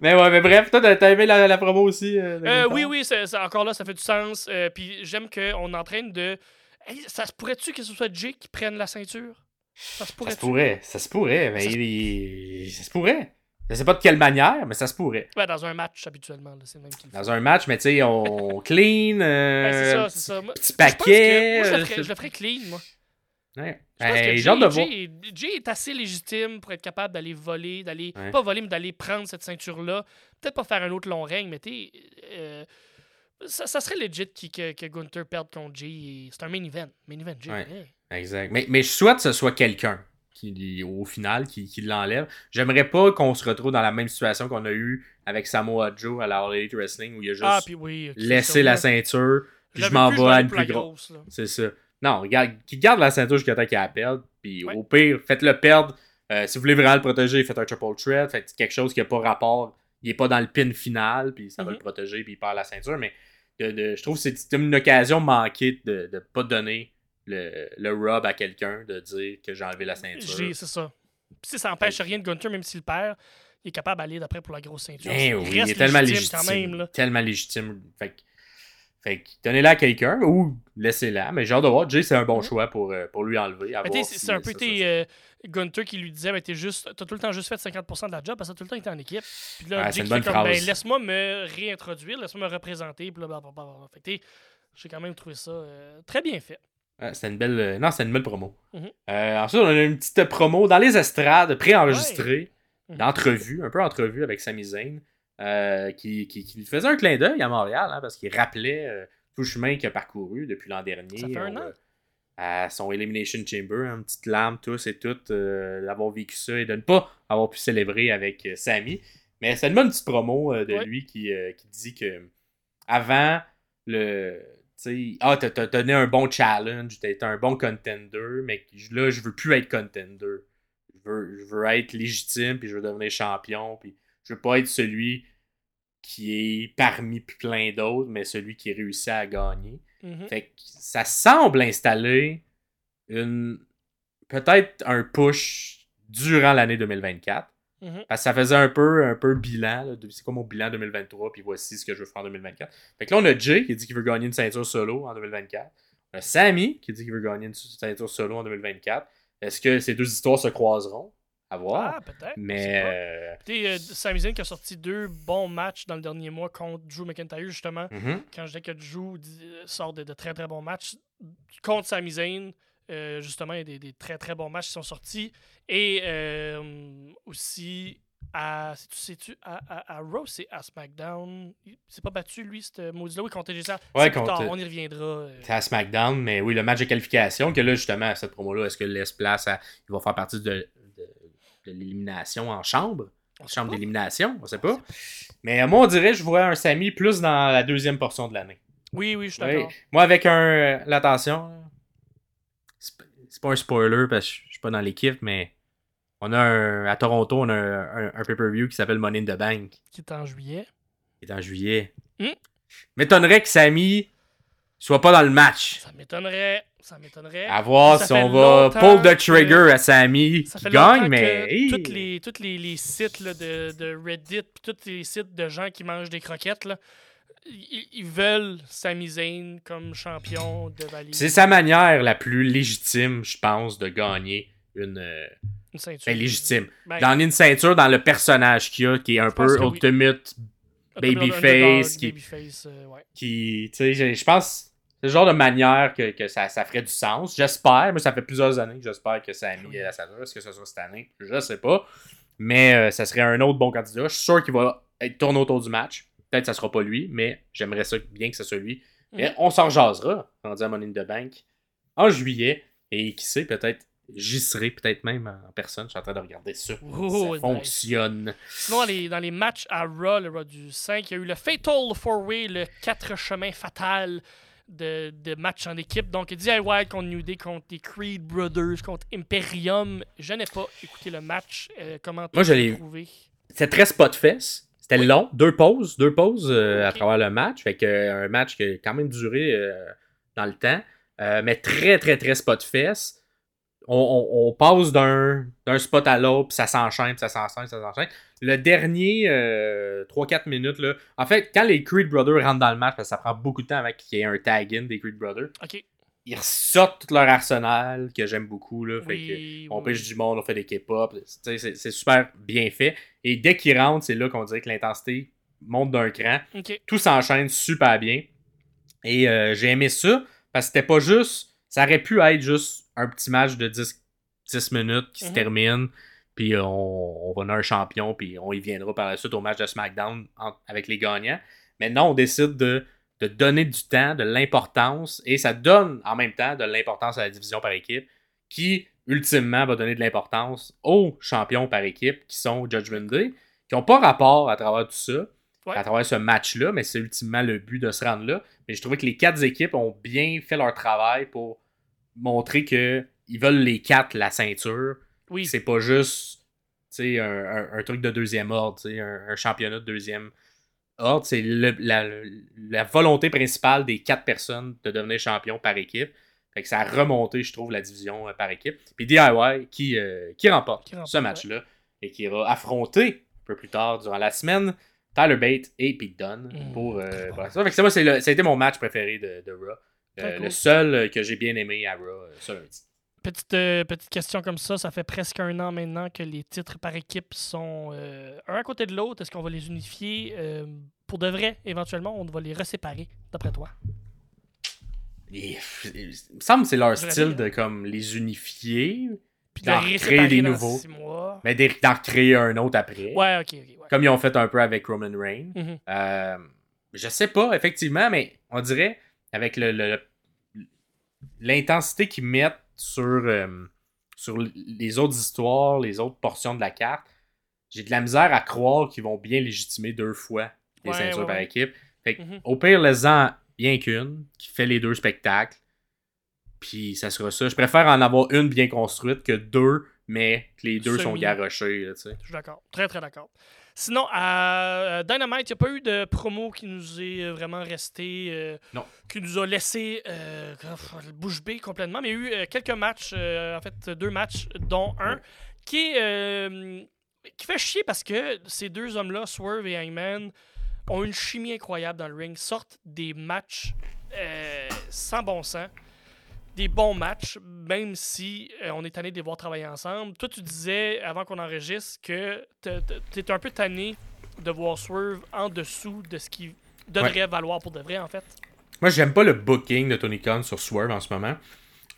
Mais ouais, mais bref, toi, t'as aimé la, la promo aussi euh, Euh, oui, oui, encore là, ça fait du sens. Euh, puis j'aime qu'on est en train de. Hey, ça se pourrait-tu que ce soit Jay qui prenne la ceinture? Ça se Ça pourrait se pourrait, ça se pourrait, mais Ça se- il, ça se pourrait. Je sais pas de quelle manière, mais ça se pourrait. Ouais, dans un match, habituellement. c'est même. Dans un match, mais tu sais, on clean, euh, Ben, c'est ça, c'est ça. Petit que- paquet. moi, je, le ferais, je le ferais clean, moi. Ouais. Je pense Hey, que j'ai hâte de voir. Jay, est assez légitime pour être capable d'aller voler, d'aller. Ouais. Pas voler, mais d'aller prendre cette ceinture-là. Peut-être pas faire un autre long règne, mais tu ça, ça serait legit qui- que, que Gunther perde contre Jay. C'est un main event. Main event, Jay. Ouais. hey. Exact. Mais, mais je souhaite que ce soit quelqu'un qui, au final, qui, qui l'enlève. J'aimerais pas qu'on se retrouve dans la même situation qu'on a eu avec Samoa Joe à la All Elite Wrestling où il a juste Ah, puis oui. laissé la ceinture, puis je m'en vais à une plus grosse. C'est ça. Non, regarde, qui garde la ceinture jusqu'à temps qu'il la perde. Puis Ouais. au pire, faites-le perdre. Euh, si vous voulez vraiment le protéger, faites un triple threat. Faites quelque chose qui n'a pas rapport. Il n'est pas dans le pin final. Puis ça va Mhm. le protéger. Puis il perd la ceinture. Mais de, de- je trouve que c'est une occasion manquée de ne pas donner le, le rub à quelqu'un, de dire que j'ai enlevé la ceinture. C'est ça. Sais, ça n'empêche rien de Gunter, même s'il perd, il est capable d'aller d'après pour la grosse ceinture. Il oui, il est tellement légitime même. Tellement légitime. Fait que, fait que donnez-la à quelqu'un ou laissez-la. Mais j'ai hâte de voir. Jay, c'est un bon Mhm. choix pour, euh, pour lui enlever. c'est si, c'est un euh, peu tes, euh, Gunter qui lui disait ben, T'as tout le temps juste fait 50% de la job parce que t'as tout le temps été en équipe. Puis là, Ouais, Jay c'est qui fait comme, ben, laisse-moi me réintroduire, laisse-moi me représenter. Puis là, blablabla. Fait que, j'ai quand même trouvé ça euh, très bien fait. Ouais, c'était une belle. euh, Non, c'était une belle promo. Mhm. Ensuite, on a une petite promo dans les estrades, préenregistrée, Mhm. d'entrevue, un peu entrevue avec Sami Zayn, euh, qui, qui, qui lui faisait un clin d'œil à Montréal, hein, parce qu'il rappelait euh, tout le chemin qu'il a parcouru depuis l'an dernier. Ça fait un an. à son Elimination Chamber, une petite larme, tous et toutes, euh, d'avoir vécu ça et de ne pas avoir pu célébrer avec Sami. Mais c'est une bonne petite promo de Ouais. lui qui, qui dit que avant le. Ah, t'as donné un bon challenge, t'as été un bon contender, mais là, je veux plus être contender. Je veux, je veux être légitime, puis je veux devenir champion, puis je veux pas être celui qui est parmi plein d'autres, mais celui qui réussit à gagner. Mhm. Fait que ça semble installer une peut-être un push durant l'année 2024. Mhm. Parce que ça faisait un peu un peu bilan. C'est quoi mon bilan 2023, puis voici ce que je veux faire en 2024. Fait que là, on a Jay qui dit qu'il veut gagner une ceinture solo en 2024. On a Sammy qui dit qu'il veut gagner une ceinture solo en 2024. Est-ce que ces deux histoires se croiseront? À voir. Ah, peut-être. Mais euh, euh, Sami Zayn qui a sorti deux bons matchs dans le dernier mois contre Drew McIntyre, justement. mhm. Quand je dis que Drew euh, sort de, de très très bons matchs contre Sami Zayn, euh, justement, il y a des, des très très bons matchs qui sont sortis. Et euh, aussi à. C'est-tu à, à, à Raw, c'est à SmackDown. Il s'est pas battu, lui, ce maudit-là. Oui, contre. Ouais, tard, on y reviendra. C'est à SmackDown, mais oui, le match de qualification, que là, justement, cette promo-là, est-ce que laisse place à. Il va faire partie de l'élimination en chambre sait Chambre d'élimination, on sait pas. Mais euh, moi, on dirait, je vois un Sami plus dans la deuxième portion de l'année. Oui, oui, je suis Oui. d'accord. Moi, avec un. euh, là, attention, c'est pas- un spoiler parce que je suis pas dans l'équipe, mais on a un. À Toronto, on a un, un- un pay-per-view qui s'appelle Money in the Bank, Qui est en juillet. qui est en juillet. Hmm? M'étonnerait que Sami soit pas dans le match. Ça m'étonnerait. Ça m'étonnerait. À voir Ça si on va pull the que- trigger à Sami Ça qui gagne, mais. hey, toutes les, toutes les, les sites là, de, de Reddit, puis tous les sites de gens qui mangent des croquettes, là, ils, ils veulent Sami Zayn comme champion de Valley. C'est sa manière la plus légitime, je pense, de gagner une. euh, Une ceinture. ben, légitime. Ben, Gagner une ceinture dans le personnage qu'il y a, qui est un peu oui. ultimate, un babyface qui- euh, ouais. qui. Tu sais, je pense. C'est le genre de manière que, que ça, ça ferait du sens. J'espère. Moi, ça fait plusieurs années que j'espère que ça a mis Oui. la ceinture. Est-ce que ce sera cette année? Je sais pas. Mais euh, ça serait un autre bon candidat. Je suis sûr qu'il va être tourné autour du match. Peut-être que ça sera pas lui, mais j'aimerais ça bien que ce soit lui. Mais Mhm. on s'en jasera, rendu à Money in the Bank, en juillet. Et qui sait, peut-être, j'y serai peut-être même en personne. Je suis en train de regarder ça. Oh, ça nice. fonctionne. Sinon, dans les, dans les matchs à Raw, le Raw du 5, il y a eu le Fatal 4-Way, le 4 chemins fatal de, de match en équipe. Donc, DIY contre New Day, contre les Creed Brothers, contre Imperium. Je n'ai pas écouté le match. Euh, comment Moi, je l'ai- trouvé? C'était très spot fest. C'était long, deux pauses, deux pauses euh, à travers le match. Fait que euh, un match qui a quand même duré euh, dans le temps. Mais très, très, très spot fest. On, on- on passe d'un spot à l'autre, puis ça s'enchaîne, puis ça s'enchaîne, ça s'enchaîne. Le dernier euh, 3-4 minutes, là. En fait, quand les Creed Brothers rentrent dans le match, parce que ça prend beaucoup de temps avant qu'il y ait un tag-in des Creed Brothers, ils ressortent tout leur arsenal, que j'aime beaucoup. Là, fait que, on oui, pêche du monde, on fait des K-pop. C'est super bien fait. Et dès qu'ils rentrent, c'est là qu'on dirait que l'intensité monte d'un cran. Tout s'enchaîne super bien. Et euh, j'ai aimé ça parce que c'était pas juste. Ça aurait pu être juste un petit match de 10, 10 minutes qui se Mhm. termine. Puis euh, on, on va avoir un champion. Puis on y viendra par la suite au match de SmackDown en- avec les gagnants. Maintenant, on décide de, de donner du temps, de l'importance. Et ça donne en même temps de l'importance à la division par équipe qui, ultimement, va donner de l'importance aux champions par équipe qui sont Judgment Day, qui n'ont pas rapport à travers tout ça, Ouais. à travers ce match-là, mais c'est ultimement le but de se rendre là. Mais je trouvais que les quatre équipes ont bien fait leur travail pour montrer que ils veulent les quatre la ceinture. Oui. C'est pas juste tu sais, un, un- un truc de deuxième ordre, un, un championnat de deuxième ordre, c'est le- la, la volonté principale des quatre personnes de devenir champion par équipe. Fait que ça a remonté, je trouve, la division euh, par équipe. Puis DIY qui, euh, qui remporte Qui remporte, ce match-là et qui ira affronter un peu plus tard durant la semaine Tyler Bate et Pete Dunne Mm. pour, euh, pour ça. Fait que ça, moi, c'est le- ça a été mon match préféré de, de Raw. Euh, cool. Le seul euh, que j'ai bien aimé à Raw euh, ce lundi. Petite, euh, petite question comme ça, ça fait presque un an maintenant que les titres par équipe sont euh, un à côté de l'autre. Est-ce qu'on va les unifier euh, pour de vrai éventuellement On va les reséparer, d'après toi? Il me semble que c'est leur style de comme les unifier, Puis D'en reséparer des nouveaux. mais d'en recréer un autre après. Ouais, ok, ok. ouais. Comme ils ont fait un peu avec Roman Reigns. Mhm. Euh, je sais pas, effectivement, mais on dirait, avec le, l'intensité qu'ils mettent sur, euh, sur les autres histoires, les autres portions de la carte, j'ai de la misère à croire qu'ils vont bien légitimer deux fois les Ouais, ceintures ouais, par ouais. équipe. Fait que, Mhm. au pire, laisse-en rien qu'une qui fait les deux spectacles. Puis ça sera ça. Je préfère en avoir une bien construite que deux, mais que les deux sont Semi. garochés. tu sais. Je suis d'accord. Très, très d'accord. Sinon, à Dynamite, il n'y a pas eu de promo qui nous est euh, vraiment resté. euh, Non. Qui nous a laissé euh, bouche bée complètement. Mais il y a eu euh, quelques matchs, euh, en fait, deux matchs, dont un, qui qui fait chier parce que ces deux hommes-là, Swerve et Hangman, ont une chimie incroyable dans le ring, sortent des matchs sans bon sens des bons matchs, même si euh, on est tanné de les voir travailler ensemble. Toi, tu disais, avant qu'on enregistre, que tu es un peu tanné de voir Swerve en dessous de ce qui devrait valoir pour de vrai, en fait. Moi, j'aime pas le booking de Tony Khan sur Swerve en ce moment.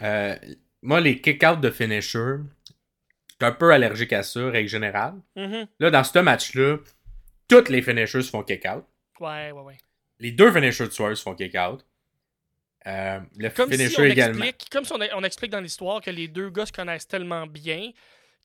Euh, moi, les kick-outs de finisher, je suis un peu allergique à ça, règle générale. Mhm. Là, dans ce match-là, tous les finishers se font kick-out. Ouais, ouais, ouais. Les deux finishers de Swerve se font kick-out. Euh, le Comme si finisher on également. explique, comme si on, on explique dans l'histoire que les deux gars se connaissent tellement bien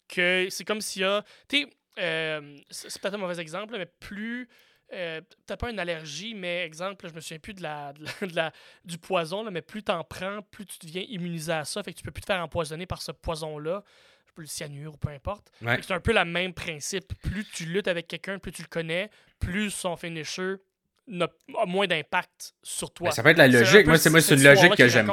que c'est comme s'il y a. Tu sais, euh, c'est peut-être un mauvais exemple, mais plus. Euh, peut-être pas une allergie, mais exemple, je me souviens plus de la, de la- de la- du poison, là, mais plus t'en prends, plus tu deviens immunisé à ça. Fait que tu peux plus te faire empoisonner par ce poison-là. Je peux le cyanure ou peu importe. Ouais. C'est un peu le même principe. Plus tu luttes avec quelqu'un, plus tu le connais, plus son finisher a moins d'impact sur toi. Ben, ça peut être la un logique. Moi, c'est moi, c'est une logique que j'aime.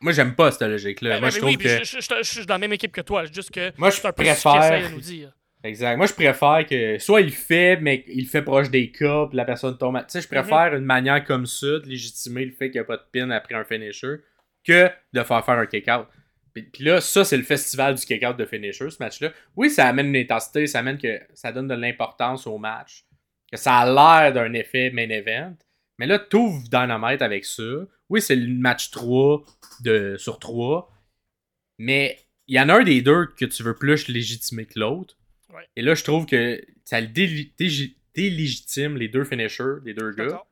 Moi, j'aime pas cette logique-là. Ben, moi, ben, je trouve que. je, je- je- je suis dans la même équipe que toi. Juste que Moi, je un préfère- nous dire. Exact. Moi, je préfère que soit il fait, mais il fait proche des cas, puis la personne tombe. à- Tu sais, je préfère une manière comme ça de légitimer le fait qu'il n'y a pas de pin après un finisher que de faire faire un kick-out. Puis, puis là, ça, c'est le festival du kick-out de finisher, ce match-là. Oui, ça amène une intensité, ça amène que ça donne de l'importance au match, que ça a l'air d'un effet main event. Mais là, t'ouvres Dynamite avec ça. Oui, c'est le match 3 de, sur 3. Mais il y en a un des deux que tu veux plus légitimer que l'autre. Ouais. Et là, je trouve que ça délégitime les deux finishers des deux gars.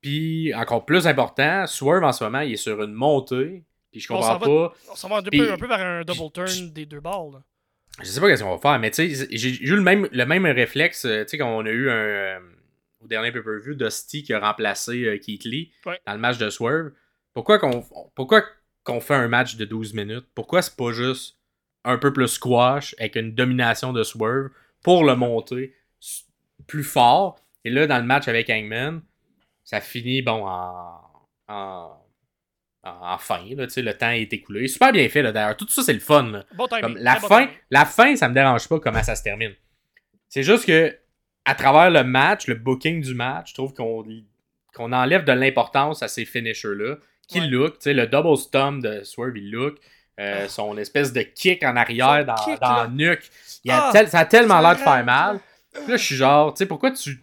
Puis, encore plus important, Swerve en ce moment, il est sur une montée. Puis je On comprends va- pas. On s'en va un peu, Puis- un peu vers un double puis- turn des deux balles. Je sais pas qu'est-ce qu'on va faire, mais tu sais, j'ai eu le même, le même réflexe, euh, tu sais, quand on a eu un. euh, au dernier pay-per-view, Dusty qui a remplacé euh, Keith Lee Ouais. dans le match de Swerve. Pourquoi qu'on pourquoi qu'on fait un match de 12 minutes? Pourquoi c'est pas juste un peu plus squash avec une domination de Swerve pour le monter plus fort? Et là, dans le match avec Hangman, ça finit, bon, en. en en fin, là, le temps est écoulé. Super bien fait, d'ailleurs. Tout ça, c'est le fun, là. Bon timing. Comme la bon fin, timing. la fin, ça me dérange pas comment ça se termine. C'est juste que à travers le match, le booking du match, je trouve qu'on enlève de l'importance à ces finishers-là. Qui Ouais. look, tu sais, le double stomp de Swerve, il look. Euh, Ah. Son espèce de kick en arrière Son dans, kick, dans la nuque. Il a Ah, tel- ça a tellement l'air de faire mal. là. Puis là, je suis genre, tu sais, pourquoi tu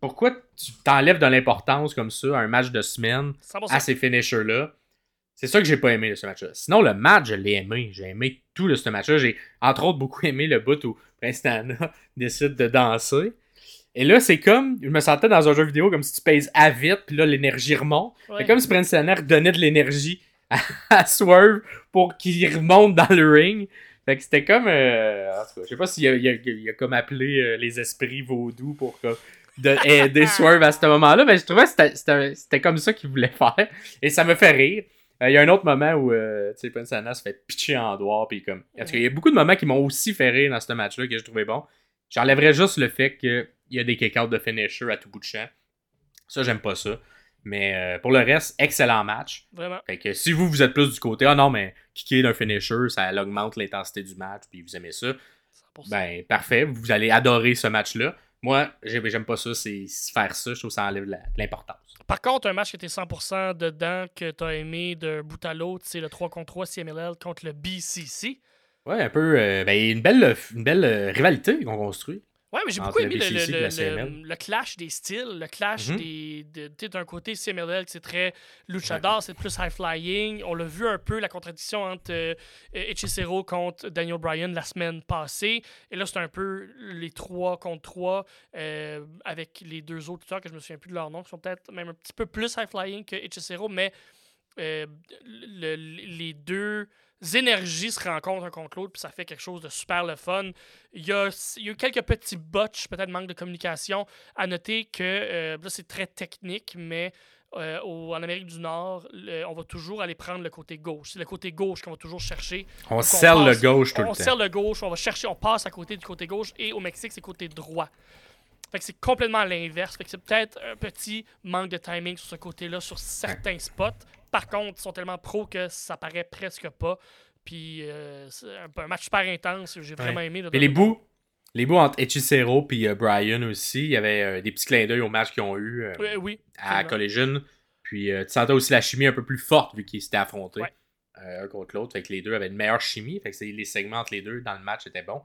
pourquoi tu t'enlèves de l'importance comme ça à un match de semaine 100%. à ces finishers-là? C'est ça que j'ai pas aimé de ce match-là. Sinon, le match, je l'ai aimé. J'ai aimé tout de ce match-là. J'ai, entre autres, beaucoup aimé le bout où Prince Nana décide de danser. Et là, c'est comme, je me sentais dans un jeu vidéo comme si tu pèses à vite, puis là, l'énergie remonte. Ouais. C'est comme si Prince Nana redonnait de l'énergie à, à Swerve pour qu'il remonte dans le ring. Fait que c'était comme. euh, en tout cas, je sais pas s'il a, il a- il a comme appelé euh, les esprits vaudous pour comme, de aider Swerve à ce moment-là, mais je trouvais que c'était comme ça qu'il voulait faire. Et ça me fait rire. Euh, Il y a un autre moment où euh, Prince se fait pitcher en doigt. Puis comme... En tout cas, il y a beaucoup de moments qui m'ont aussi fait rire dans ce match-là que je trouvais bon. J'enlèverais juste le fait qu'il il y a des kick-outs de finisher à tout bout de champ. Ça, j'aime pas ça. Mais euh, pour le reste, excellent match. Vraiment. Fait que si vous, vous êtes plus du côté, ah non, mais kicker d'un finisher, ça augmente l'intensité du match, puis vous aimez ça, 100%. ben parfait, vous allez adorer ce match-là. Moi, j'ai- j'aime pas ça, c'est faire ça, je trouve que ça enlève l'importance. Par contre, un match qui était 100% dedans, que tu as aimé d'un bout à l'autre, c'est le 3 contre 3 CMLL contre le BCC. Ouais, un peu, euh, ben, une belle, une belle euh, rivalité qu'on construit. Ouais, mais j'ai beaucoup aimé le, le- clash des styles, le clash Mhm. des. de- d'un côté, CMLL, c'est très luchador, c'est plus high-flying. On l'a vu un peu, la contradiction entre euh, Hechicero contre Daniel Bryan la semaine passée. Et là, c'est un peu les trois contre trois euh, avec les deux autres lutteurs que je me souviens plus de leur nom, qui sont peut-être même un petit peu plus high-flying que Hechicero, mais euh, le- les deux énergies se rencontrent un contre l'autre, puis ça fait quelque chose de super le fun. Il y a, il y a eu quelques petits botches, peut-être manque de communication. À noter que euh, là, c'est très technique, mais euh, au- en Amérique du Nord, le- on va toujours aller prendre le côté gauche. C'est le côté gauche qu'on va toujours chercher. On on scelle le gauche tout on le temps. serre le gauche, on va chercher, on passe à côté du côté gauche, et au Mexique, c'est côté droit. Fait que c'est complètement l'inverse. Fait que c'est peut-être un petit manque de timing sur ce côté-là, sur certains spots. Par contre, ils sont tellement pros que ça paraît presque pas. Puis euh, c'est un, un match super intense. J'ai vraiment aimé. là, Mais les bouts, les bouts entre Hechicero et euh, Brian aussi, il y avait euh, des petits clins d'œil au match qu'ils ont eu euh, oui. à. Collision. Puis tu sentais aussi la chimie un peu plus forte vu qu'ils s'étaient affrontés Ouais. un contre l'autre. Fait que les deux avaient une meilleure chimie. Fait que les segments entre les deux dans le match étaient bons.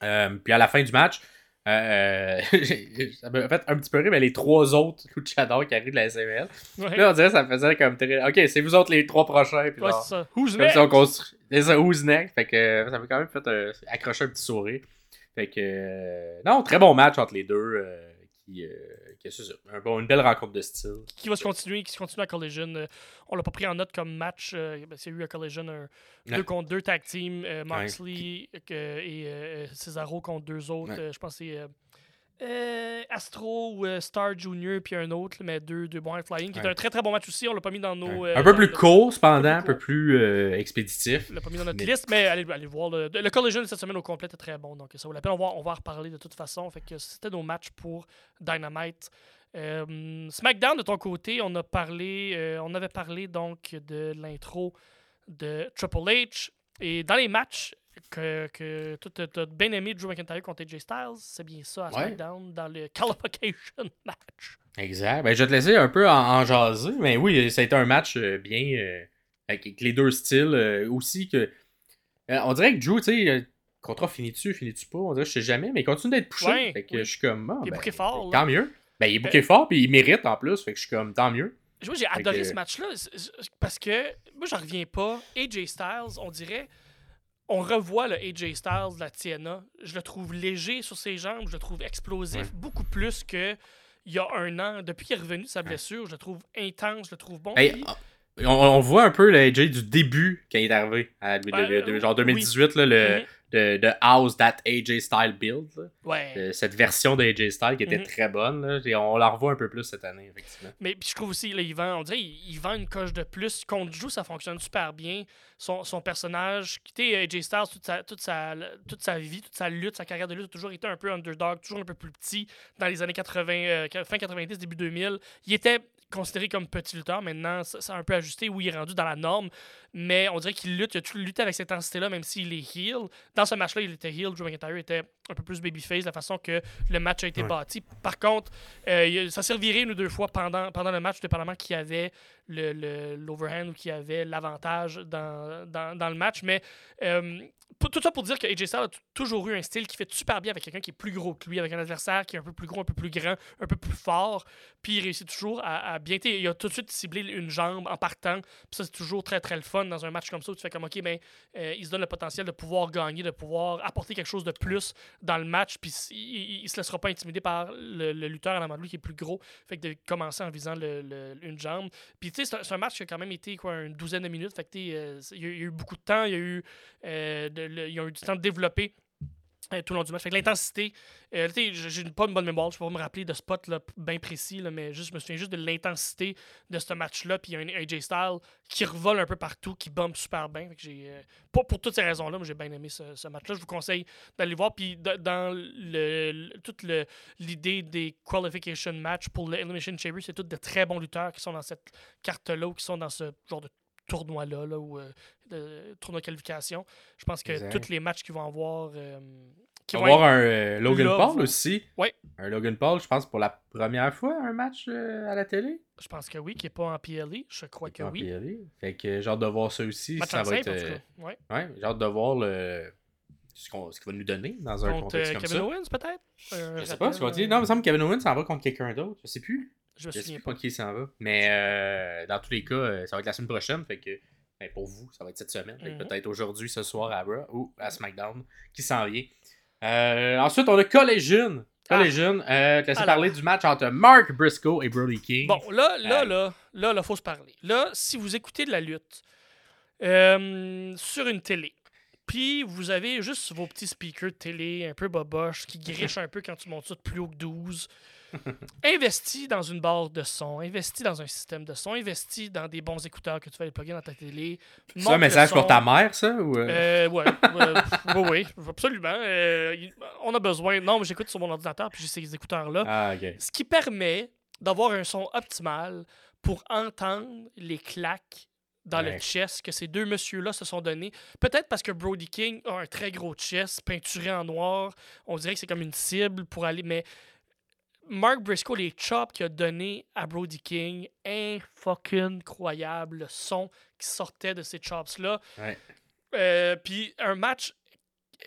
Puis à la fin du match, euh, ça m'a fait un petit peu rire, mais les trois autres luchadors qui arrivent de la SML. Ouais. Là, on dirait que ça faisait comme. très- Ok, c'est vous autres les trois prochains. Puis Ouais, genre, ça. Who's comme next? si on construit. C'est ça, who's next? Fait que euh, ça m'a quand même fait euh, accrocher un petit sourire. Fait que. euh, non, très bon match entre les deux. euh, qui, qui c'est ça, un bon, une belle rencontre de style. qui va se continuer, qui se continue à Collision. Euh, on l'a pas pris en note comme match. euh, ben, c'est eu à Collision un Ouais. 2 contre 2 tag team. euh, Moxley euh, et euh, Cesaro contre deux autres. Ouais. je pense que c'est euh, Astro ou euh, Star Junior, puis un autre, mais deux, deux bons flying. Qui est un très très bon match aussi. On l'a pas mis dans nos. euh, un peu dans plus court, cependant, un un peu plus expéditif. On l'a pas mis dans notre Mais- liste, mais allez, allez voir. Le, le Collision cette semaine au complet est très bon. Donc ça vaut la peine. On va, on va en reparler de toute façon. Fait que c'était nos matchs pour Dynamite. SmackDown, de ton côté, on a parlé, on avait parlé donc de l'intro de Triple H. Et dans les matchs que, que tu as bien aimé Drew McIntyre contre AJ Styles, c'est bien ça à Ouais. SmackDown, dans le Qualification match. Exact. Ben, je vais te laisser un peu en, en jaser, mais oui, ça a été un match euh, bien euh, avec, les deux styles euh, aussi que. euh, on dirait que Drew, tu sais, euh, contrat finit-tu, finit-tu pas, on dirait je sais jamais, mais il continue d'être poussé. Ouais, fait que oui. je suis comme. ah, Il est ben, fort, là. Tant mieux. Ben, il est booké fort, puis il mérite en plus, fait que je suis comme tant mieux. Moi, j'ai adoré que- ce match-là parce que moi, j'en reviens pas. AJ Styles, on dirait, on revoit le AJ Styles de la TNA. Je le trouve léger sur ses jambes, je le trouve explosif, Ouais. beaucoup plus que il y a un an. Depuis qu'il est revenu de sa blessure, je le trouve intense, je le trouve bon. Hey, on, on voit un peu le AJ du début quand il est arrivé à Ouais, de- euh, genre oui. 2018, là, le, Mhm. De, de House That AJ Style Build. ouais. Cette version de AJ Style qui était Mhm. très bonne. Là, et on la revoit un peu plus cette année, effectivement. Mais puis je trouve aussi, là, il vend, on dirait, il, il vend une coche de plus. Contre Drew, ça fonctionne super bien. Son, son personnage, sais, AJ Styles, toute sa, toute, sa, toute sa vie, toute sa lutte, sa carrière de lutte a toujours été un peu underdog, toujours un peu plus petit dans les années 80, euh, fin 90, début 2000. Il était considéré comme petit lutteur. Maintenant, ça, ça a un peu ajusté où il est rendu dans la norme. Mais on dirait qu'il lutte, il a avec cette intensité-là, même s'il est heel. Dans ce match-là, il était heel. Drew McIntyre était un peu plus babyface, la façon que le match a été Ouais. bâti. Par contre, euh, ça s'est reviré une ou deux fois pendant, pendant le match, dépendamment qui avait le- le- l'overhand ou qui avait l'avantage dans, dans, dans le match. Mais euh, tout ça pour dire que AJ Styles a toujours eu un style qui fait super bien avec quelqu'un qui est plus gros que lui, avec un adversaire qui est un peu plus gros, un peu plus grand, un peu plus fort. Puis il réussit toujours à, à bien. Il a tout de suite ciblé une jambe en partant. Puis ça, c'est toujours très, très le fun dans un match comme ça où tu fais comme, OK, mais euh, il se donne le potentiel de pouvoir gagner, de pouvoir apporter quelque chose de plus dans le match. Puis il, il, il se laissera pas intimider par le, lutteur à la main de lui qui est plus gros. Fait que de commencer en visant le- une jambe. Puis tu sais, c'est un- match qui a quand même été quoi, une douzaine de minutes. Fait que euh, il y, a- il y a eu beaucoup de temps. Il y a eu, le- ils ont eu du temps de développer tout le long du match. Fait que l'intensité, euh, j'ai pas une bonne mémoire, je peux pas me rappeler de spot là, bien précis, mais juste, je me souviens juste de l'intensité de ce match-là. Puis il y a un AJ Styles qui revole un peu partout, qui bombe super bien. Fait j'ai, euh, pour, toutes ces raisons-là, j'ai bien aimé ce, match-là. Je vous conseille d'aller le voir. Puis dans toute l'idée des qualification match pour le Elimination Chamber, c'est tous de très bons lutteurs qui sont dans cette carte-là ou qui sont dans ce genre de tournoi-là, là, ou euh, de tournoi de qualification. Je pense que Exact. tous les matchs qu'ils vont avoir. euh, qui On va avoir un euh, Logan là, Paul aussi. Ouais. Un Logan Paul, je pense, pour la première fois, un match euh, à la télé. Je pense que oui, qui n'est pas en PLE. Je crois que En oui. PLA. Fait que j'ai hâte de voir ça aussi. Match ça va être. simple, euh. Ouais. Ouais, j'ai hâte de voir le... ce qu'il va nous donner dans un Contre contexte comme Kevin ça. Owens, peut-être? Je sais pas ce qu'on va dire. Non, il me semble que Kevin Owens s'en va contre quelqu'un d'autre. Je sais plus. Je me Je sais souviens plus pas. qui s'en va. Mais euh, dans tous les cas, euh, ça va être la semaine prochaine. Fait que ben, pour vous, ça va être cette semaine. Mhm. Peut-être aujourd'hui, ce soir à Raw ou à SmackDown qui s'en vient. Euh, ensuite, on a Collision. Collision, euh, te laisser Alors. parler du match entre Mark Briscoe et Brody King. Bon, là, là, là, là, là, faut se parler. Là, si vous écoutez de la lutte sur une télé, puis vous avez juste vos petits speakers de télé un peu boboches qui grichent un peu quand tu montes ça de plus haut que 12, investis dans une barre de son, investis dans un système de son, investis dans des bons écouteurs que tu vas aller plugger dans ta télé. c'est un message pour ta mère, ça ou, euh? Euh, ouais, euh, oui, oui, absolument. Euh, on a besoin. Non, mais j'écoute sur mon ordinateur, puis j'ai ces écouteurs-là. Ah. Ce qui permet d'avoir un son optimal pour entendre les claques dans le chest que ces deux messieurs-là se sont donnés. Peut-être parce que Brody King a un très gros chest, peinturé en noir. On dirait que c'est comme une cible pour aller. Mais Mark Briscoe, les chops qu'il a donné à Brody King, un fucking croyable. Le son qui sortait de ces chops-là. Ouais. Euh, Puis un match.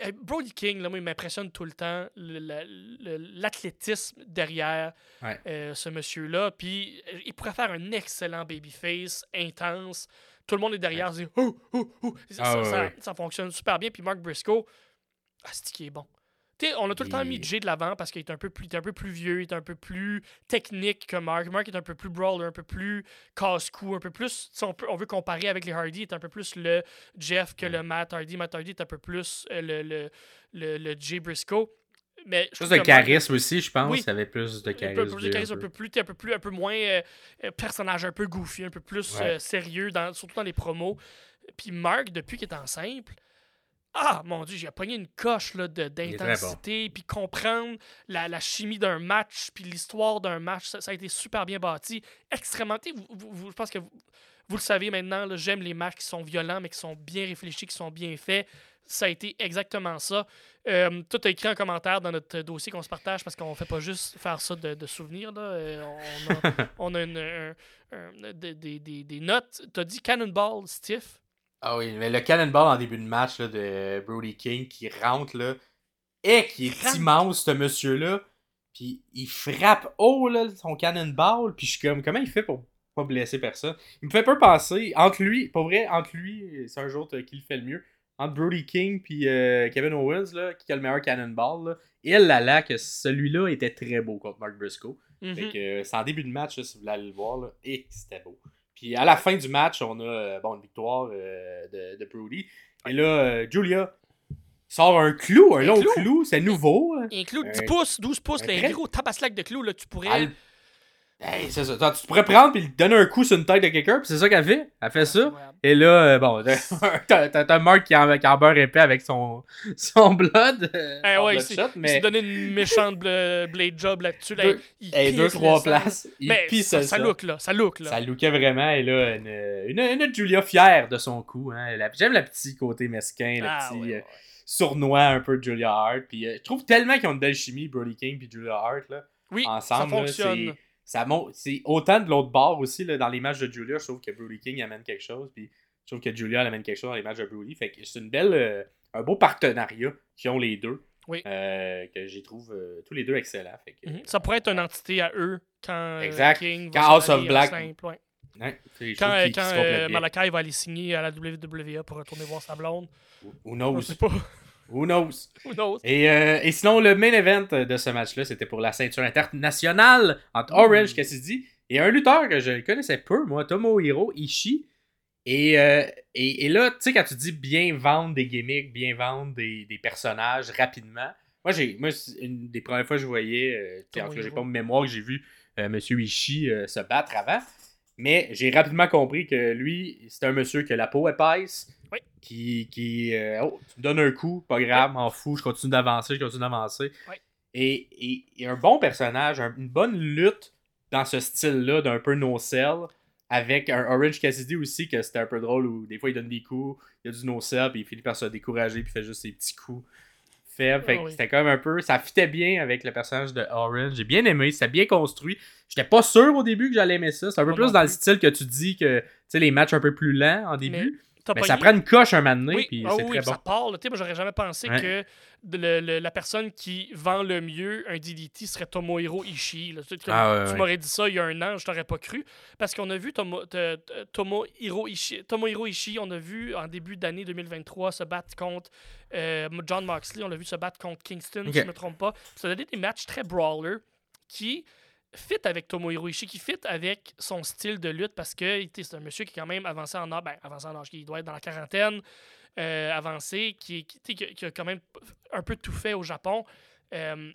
euh, Brody King, là, moi, il m'impressionne tout le temps. L'athlétisme derrière Ouais. euh, ce monsieur-là. Puis il pourrait faire un excellent babyface, intense. Tout le monde est derrière, dit Ouh, ouh, ouh. Ça, Ah, ouais, ça- ouais. ça fonctionne super bien. Puis Mark Briscoe, ah, c'est qui est bon? On a tout le temps Il- mis Jay de l'avant parce qu'il est un peu plus il est un peu plus vieux, il est un peu plus technique que Mark. Mark est un peu plus brawler, un peu plus casse-cou, un peu plus. On, peut, on veut comparer avec les Hardy, il est un peu plus le Jeff que le Matt Hardy. Matt Hardy est un peu plus euh, le, le, le, le Jay Briscoe. Mais Plus de Mark- charisme aussi, je pense. Oui. Ça avait plus de un charisme. peu, plus de un charisme, un peu. peu plus, t'es un peu plus, un peu moins euh, euh, personnage un peu goofy, un peu plus Ouais. euh, sérieux, dans, surtout dans les promos. Puis Mark, depuis qu'il est en simple, ah mon dieu, j'ai pogné une coche là, de- est très d'intensité, puis comprendre la, la chimie d'un match, puis l'histoire d'un match, ça, ça a été super bien bâti, extrêmement. tu Vous, vous- vous- je pense que vous, vous le savez maintenant, là, j'aime les matchs qui sont violents, mais qui sont bien réfléchis, qui sont bien faits. Ça a été exactement ça. Euh, tout a écrit en commentaire dans notre dossier qu'on se partage parce qu'on fait pas juste faire ça de, de souvenirs. Là. Euh, on a, on a une- un- un- des, des- des- notes. T'as dit Cannonball Stiff. Ah oui, mais le cannonball en début de match là, de Brody King qui rentre là, et qui est immense ce monsieur-là, puis il frappe haut là, son cannonball, puis je suis comme, comment il fait pour pas blesser personne? Il me fait peu penser, entre lui, pour vrai, entre lui, c'est un jour qui le fait le mieux, entre Brody King puis euh, Kevin Owens, là, qui a le meilleur cannonball, là, et là là que celui-là était très beau contre Mark Briscoe. Mhm. Fait que euh, c'est en début de match, là, si vous voulez aller le voir, là, et c'était beau. Puis à la fin du match, on a euh, bon, une victoire euh, de, de Brody. Et là, euh, Julia sort un clou, un, Un long clou. clou, c'est nouveau. hein. Un clou de 10 Un- pouces, 12 pouces, un un gros tabaslac de clous, là, tu pourrais. Elle- Hey, c'est ça. Attends, Tu pourrais prendre puis donner un coup sur une tête de quelqu'un, puis c'est ça qu'elle fait. Elle fait ça. Et là, euh, bon, t'as t'as- t'as Mark qui en, qui en beurre épais avec son, son blood. euh, Eh son ouais, bloodshot, il s'est- il mais s'est donné une méchante bla- blade job là-dessus. Là, Deux- il hey, deux, pisse trois places. Il Mais pisse ça, ça look, là. Ça look, là. Ça lookait vraiment. Et là, une, une, une Julia fière de son coup. Hein. J'aime le petit côté mesquin, le Ah, petit ouais, euh, sournois un peu de Julia Hart. Puis euh, je trouve tellement qu'ils ont une belle chimie, Brody King et Julia Hart. Là. Oui, ensemble, ça fonctionne. Ça monte, c'est autant de l'autre bord aussi, là, dans les matchs de Julia, je trouve que Brody King amène quelque chose, puis je trouve que Julia amène quelque chose dans les matchs de Brody. Fait que c'est une belle, euh, un beau partenariat qu'ils ont les deux, Oui. euh, que j'y trouve euh, tous les deux excellents. Fait que, Mhm. Ça pourrait être une entité à eux quand Exact. King Quand va House of Black- simple, ouais. ouais, Quand, quand. Malakai va aller signer à la WWE pour retourner voir sa blonde. Who knows? Who knows? Who knows? Et, euh, et sinon, le main event de ce match-là, c'était pour la ceinture internationale entre Orange Cassidy et un lutteur que je connaissais peu, moi, Tomohiro Ishii. Et, euh, et, et là, tu sais, quand tu dis bien vendre des gimmicks, bien vendre des, des personnages rapidement, moi, j'ai, moi, une des premières fois que je voyais, euh, en tout cas, j'ai pas de mémoire que j'ai vu euh, Monsieur Ishii se battre avant, mais j'ai rapidement compris que lui, c'est un monsieur qui a la peau épaisse, Oui. qui, qui euh, oh, tu me donnes un coup, pas grave, m'en fous, je continue d'avancer, je continue d'avancer. Oui. Et, et, et un bon personnage, un- une bonne lutte dans ce style-là d'un peu no-sell, avec un Orange Cassidy aussi, que c'était un peu drôle, où des fois il donne des coups, il y a du no-sell, puis il finit par se décourager, puis il fait juste ses petits coups faibles. Fait que Ah oui. c'était quand même un peu. Ça fitait bien avec le personnage de Orange. J'ai bien aimé, c'était bien construit. J'étais pas sûr au début que j'allais aimer ça. C'est un peu plus dans le style que tu dis que, tu sais, les matchs un peu plus lents en début. Ça prend une coche un moment donné, Oui, puis ah c'est oui, très bon. ça part. là. Moi, j'aurais jamais pensé que le- le- la personne qui vend le mieux un DDT serait Tomohiro Ishii. là. Tu, Ah ouais, tu ouais. m'aurais dit ça il y a un an, je t'aurais pas cru. Parce qu'on a vu Tomo, te- te- Tomohiro, Ishii, Tomohiro Ishii, on a vu en début d'année 2023 se battre contre euh, John Moxley, on l'a vu se battre contre Kingston, si je me trompe pas. Ça a donné des matchs très brawler qui fit avec Tomohiro Ishii, qui fit avec son style de lutte parce que c'est un monsieur qui est quand même avancé en âge, ben, avancé en âge, qui doit être dans la quarantaine, euh, avancé, qui a quand même un peu tout fait au Japon, euh,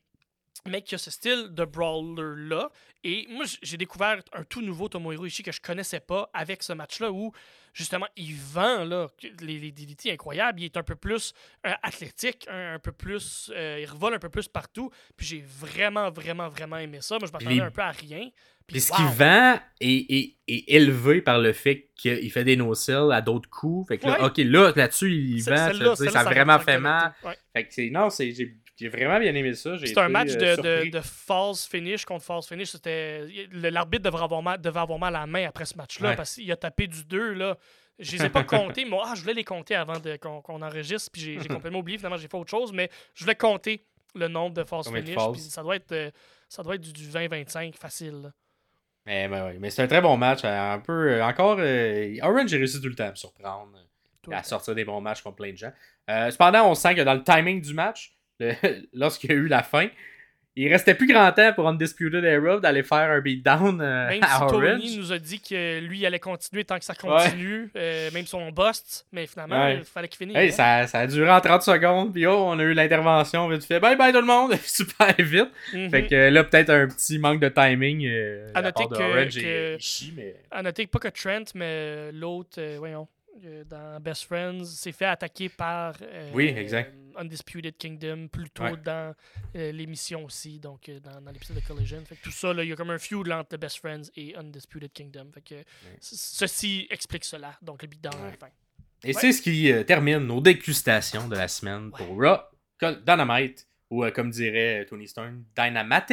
mais qui a ce style de brawler-là. Et moi, j'ai découvert un tout nouveau Tomohiro Ishii que je connaissais pas avec ce match-là où, justement, il vend là, les, les DDT incroyables. Il est un peu plus euh, athlétique, un, un peu plus. euh, il revole un peu plus partout. Puis j'ai vraiment, vraiment, vraiment aimé ça. Moi, je m'attendais un peu à rien. Puis ce wow. qu'il vend est, est- est élevé par le fait qu'il fait des no-sells à d'autres coups. Fait que là, Ouais. ok, là, là-dessus, il vend. celle-là, ça a ça- vraiment ça fait mal. Ouais. Fait que c'est. Non, c'est. J'ai j'ai vraiment bien aimé ça. J'ai C'était un match euh, de, de, de false finish contre false finish. C'était L'arbitre devrait avoir mal, devait avoir mal à la main après ce match-là Ouais. parce qu'il a tapé du 2. Là. Je les ai pas comptés. mais ah, je voulais les compter avant de- qu'on qu'on enregistre. Puis j'ai j'ai complètement oublié. Finalement, j'ai fait autre chose. Mais je voulais compter le nombre de false Combien de finish. false? Ça doit être, euh, ça doit être du, du 20-25 facile. là. Mais, mais, ouais, mais c'est un très bon match. euh, Un peu. euh, encore. euh, Orange, j'ai réussi tout le temps à me surprendre. Tout à sortir des bons matchs contre plein de gens. Euh, cependant, on sent que dans le timing du match, lorsqu'il y a eu la fin, il restait plus grand temps pour Undisputed Era d'aller faire un beatdown euh, Même à si Orange. Tony nous a dit que lui il allait continuer tant que ça continue, euh, même si on bust, mais finalement, Ouais. il fallait qu'il finisse. Hey, hein. ça, ça a duré en 30 secondes, puis oh, on a eu l'intervention vite fait. Bye bye tout le monde, super vite. Mhm. Fait que euh, là, peut-être un petit manque de timing euh, À noter de que- que- et Ishii, mais À noter que pas que Trent, mais l'autre, euh, voyons, dans Best Friends, s'est fait attaquer par euh, Oui, exact. Undisputed Kingdom, plus tôt Ouais. dans euh, l'émission aussi, donc euh, dans, dans l'épisode de Collision. Fait que tout ça, il y a comme un feud entre The Best Friends et Undisputed Kingdom. Fait que ceci explique cela, donc le la Ouais. fin. Et c'est ce qui euh, termine nos dégustations de la semaine pour Raw, Dynamite, ou euh, comme dirait euh, Tony Stern, Dynamate,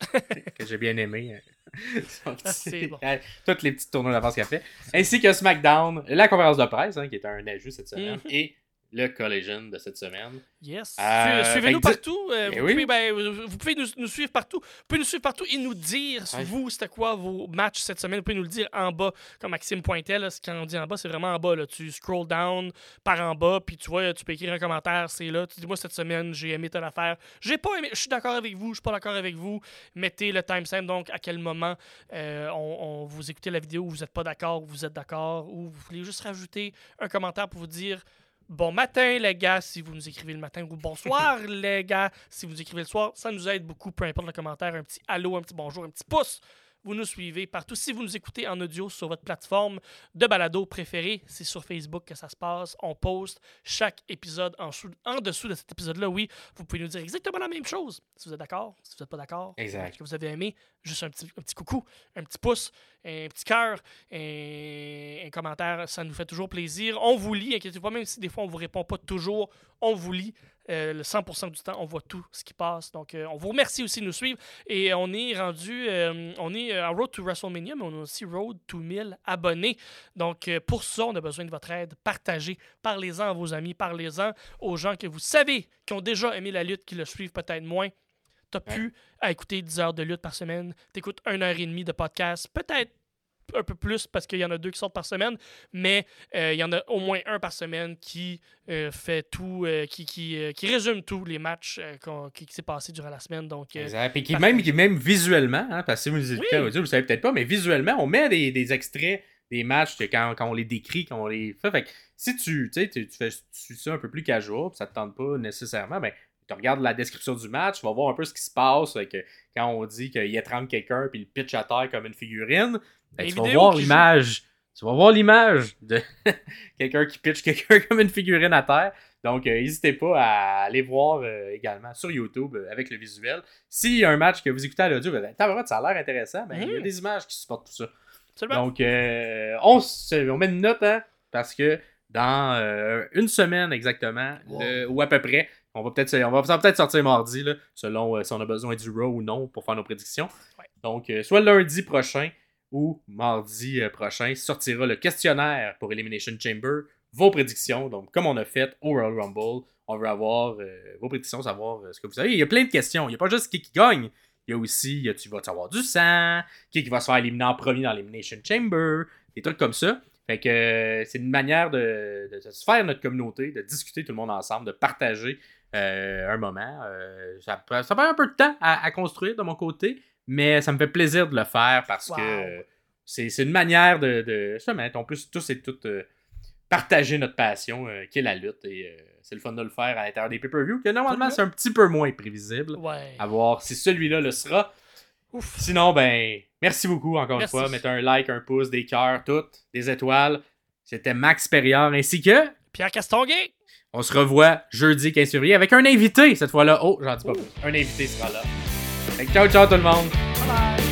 que j'ai bien aimé. petit- bon. euh, Toutes les petites tournois d'avance qu'il a fait. Ainsi que SmackDown, la conférence de presse, hein, qui est un ajout cette semaine, Mhm. et le Collision de cette semaine. Yes. Euh, Suivez-nous partout. euh, Ben vous, oui. pouvez, ben, vous- pouvez nous, nous suivre partout. Vous pouvez nous suivre partout et nous dire, Ouais. vous, c'était quoi vos matchs cette semaine. Vous pouvez nous le dire en bas, comme Maxime pointait. Là, quand on dit en bas, c'est vraiment en bas. Là. Tu scroll down par en bas, puis tu vois, tu peux écrire un commentaire. C'est là. Tu dis, moi, cette semaine, j'ai aimé telle affaire. J'ai pas aimé. Je suis d'accord avec vous. Je suis pas d'accord avec vous. Mettez le timestamp, donc à quel moment euh, on, on- vous écoutez la vidéo, vous n'êtes pas d'accord, ou vous êtes d'accord, ou vous voulez juste rajouter un commentaire pour vous dire bon matin les gars si vous nous écrivez le matin ou bonsoir les gars si vous écrivez le soir. Ça nous aide beaucoup, peu importe le commentaire, un petit allô, un petit bonjour, un petit pouce. Vous nous suivez partout. Si vous nous écoutez en audio sur votre plateforme de balado préférée, c'est sur Facebook que ça se passe. On poste chaque épisode en, sous- en dessous de cet épisode-là. Oui, vous pouvez nous dire exactement la même chose. Si vous êtes d'accord, si vous n'êtes pas d'accord, Exact. que vous avez aimé, juste un petit, un petit coucou, un petit pouce, un petit cœur, un, un commentaire, ça nous fait toujours plaisir. On vous lit, inquiétez-vous pas, même si des fois on vous répond pas toujours, on vous lit. Euh, le 100% du temps, on voit tout ce qui passe. Donc, euh, on vous remercie aussi de nous suivre. Et on est rendu, euh, on est en road to WrestleMania, mais on a aussi road to 1000 abonnés. Donc, pour ça, on a besoin de votre aide. Partagez, parlez-en à vos amis, parlez-en aux gens que vous savez qui ont déjà aimé la lutte, qui le suivent peut-être moins. T'as Ouais. plus à écouter 10 heures de lutte par semaine. T'écoutes une heure et demie de podcast, peut-être un peu plus parce qu'il y en a deux qui sortent par semaine, mais euh, il y en a au moins un par semaine qui euh, fait tout, euh, qui, qui, qui résume tous les matchs qui, qui s'est passé durant la semaine. Donc, Exact. Et qui même, qui même visuellement, hein, parce que si vous écoutez Oui. savez peut-être pas, mais visuellement, on met des, des extraits des matchs quand, quand on les décrit, quand on les fait. Fait que si tu, tu sais, tu, fais tu ça un peu plus casual, puis ça te tente pas nécessairement, ben, tu regardes la description du match, tu vas voir un peu ce qui se passe. Que quand on dit qu'il étrangle quelqu'un puis il pitch à terre comme une figurine, ben, tu vas voir l'image. Tu vas voir l'image de quelqu'un qui pitch quelqu'un comme une figurine à terre. Donc, euh, n'hésitez pas à aller voir euh, également sur YouTube euh, avec le visuel. S'il y a un match que vous écoutez à l'audio, ben, tabarouette, ça a l'air intéressant, ben, il y a Mhm. des images qui supportent tout ça. Absolument. Donc, on, se- on met une note, hein, parce que dans une semaine exactement, Wow. ou à peu près, on va peut-être on va peut-être sortir mardi, là, selon euh, si on a besoin du Raw ou non pour faire nos prédictions. Ouais. Donc, euh, soit lundi prochain ou mardi euh, prochain, sortira le questionnaire pour Elimination Chamber, vos prédictions. Donc, comme on a fait au Royal Rumble, on veut avoir vos prédictions, savoir ce que vous savez. Il y a plein de questions. Il n'y a pas juste qui, qui gagne. Il y a aussi, y a- tu vas avoir du sang, qui, qui va se faire éliminer en premier dans l'Elimination Chamber, des trucs comme ça. Fait que euh, c'est une manière de, de- de se faire notre communauté, de discuter tout le monde ensemble, de partager euh, un moment. Euh, ça, prend- ça prend un peu de temps à, à construire de mon côté, mais ça me fait plaisir de le faire parce Wow. que c'est c'est une manière de, de justement, on peut tous et toutes euh, partager notre passion qui est la lutte et c'est le fun de le faire à l'intérieur des pay-per-views que normalement c'est un petit peu moins prévisible. Ouais. À voir si celui-là le sera. Ouf. Sinon, ben, merci beaucoup encore Merci. une fois. Mettez un like, un pouce, des cœurs, toutes, des étoiles. C'était Max Perriard ainsi que Pierre Castonguay. On se revoit jeudi 15 février avec un invité cette fois-là. Oh, j'en dis pas plus. Un invité sera là. Ciao, ciao tout le monde. Bye bye.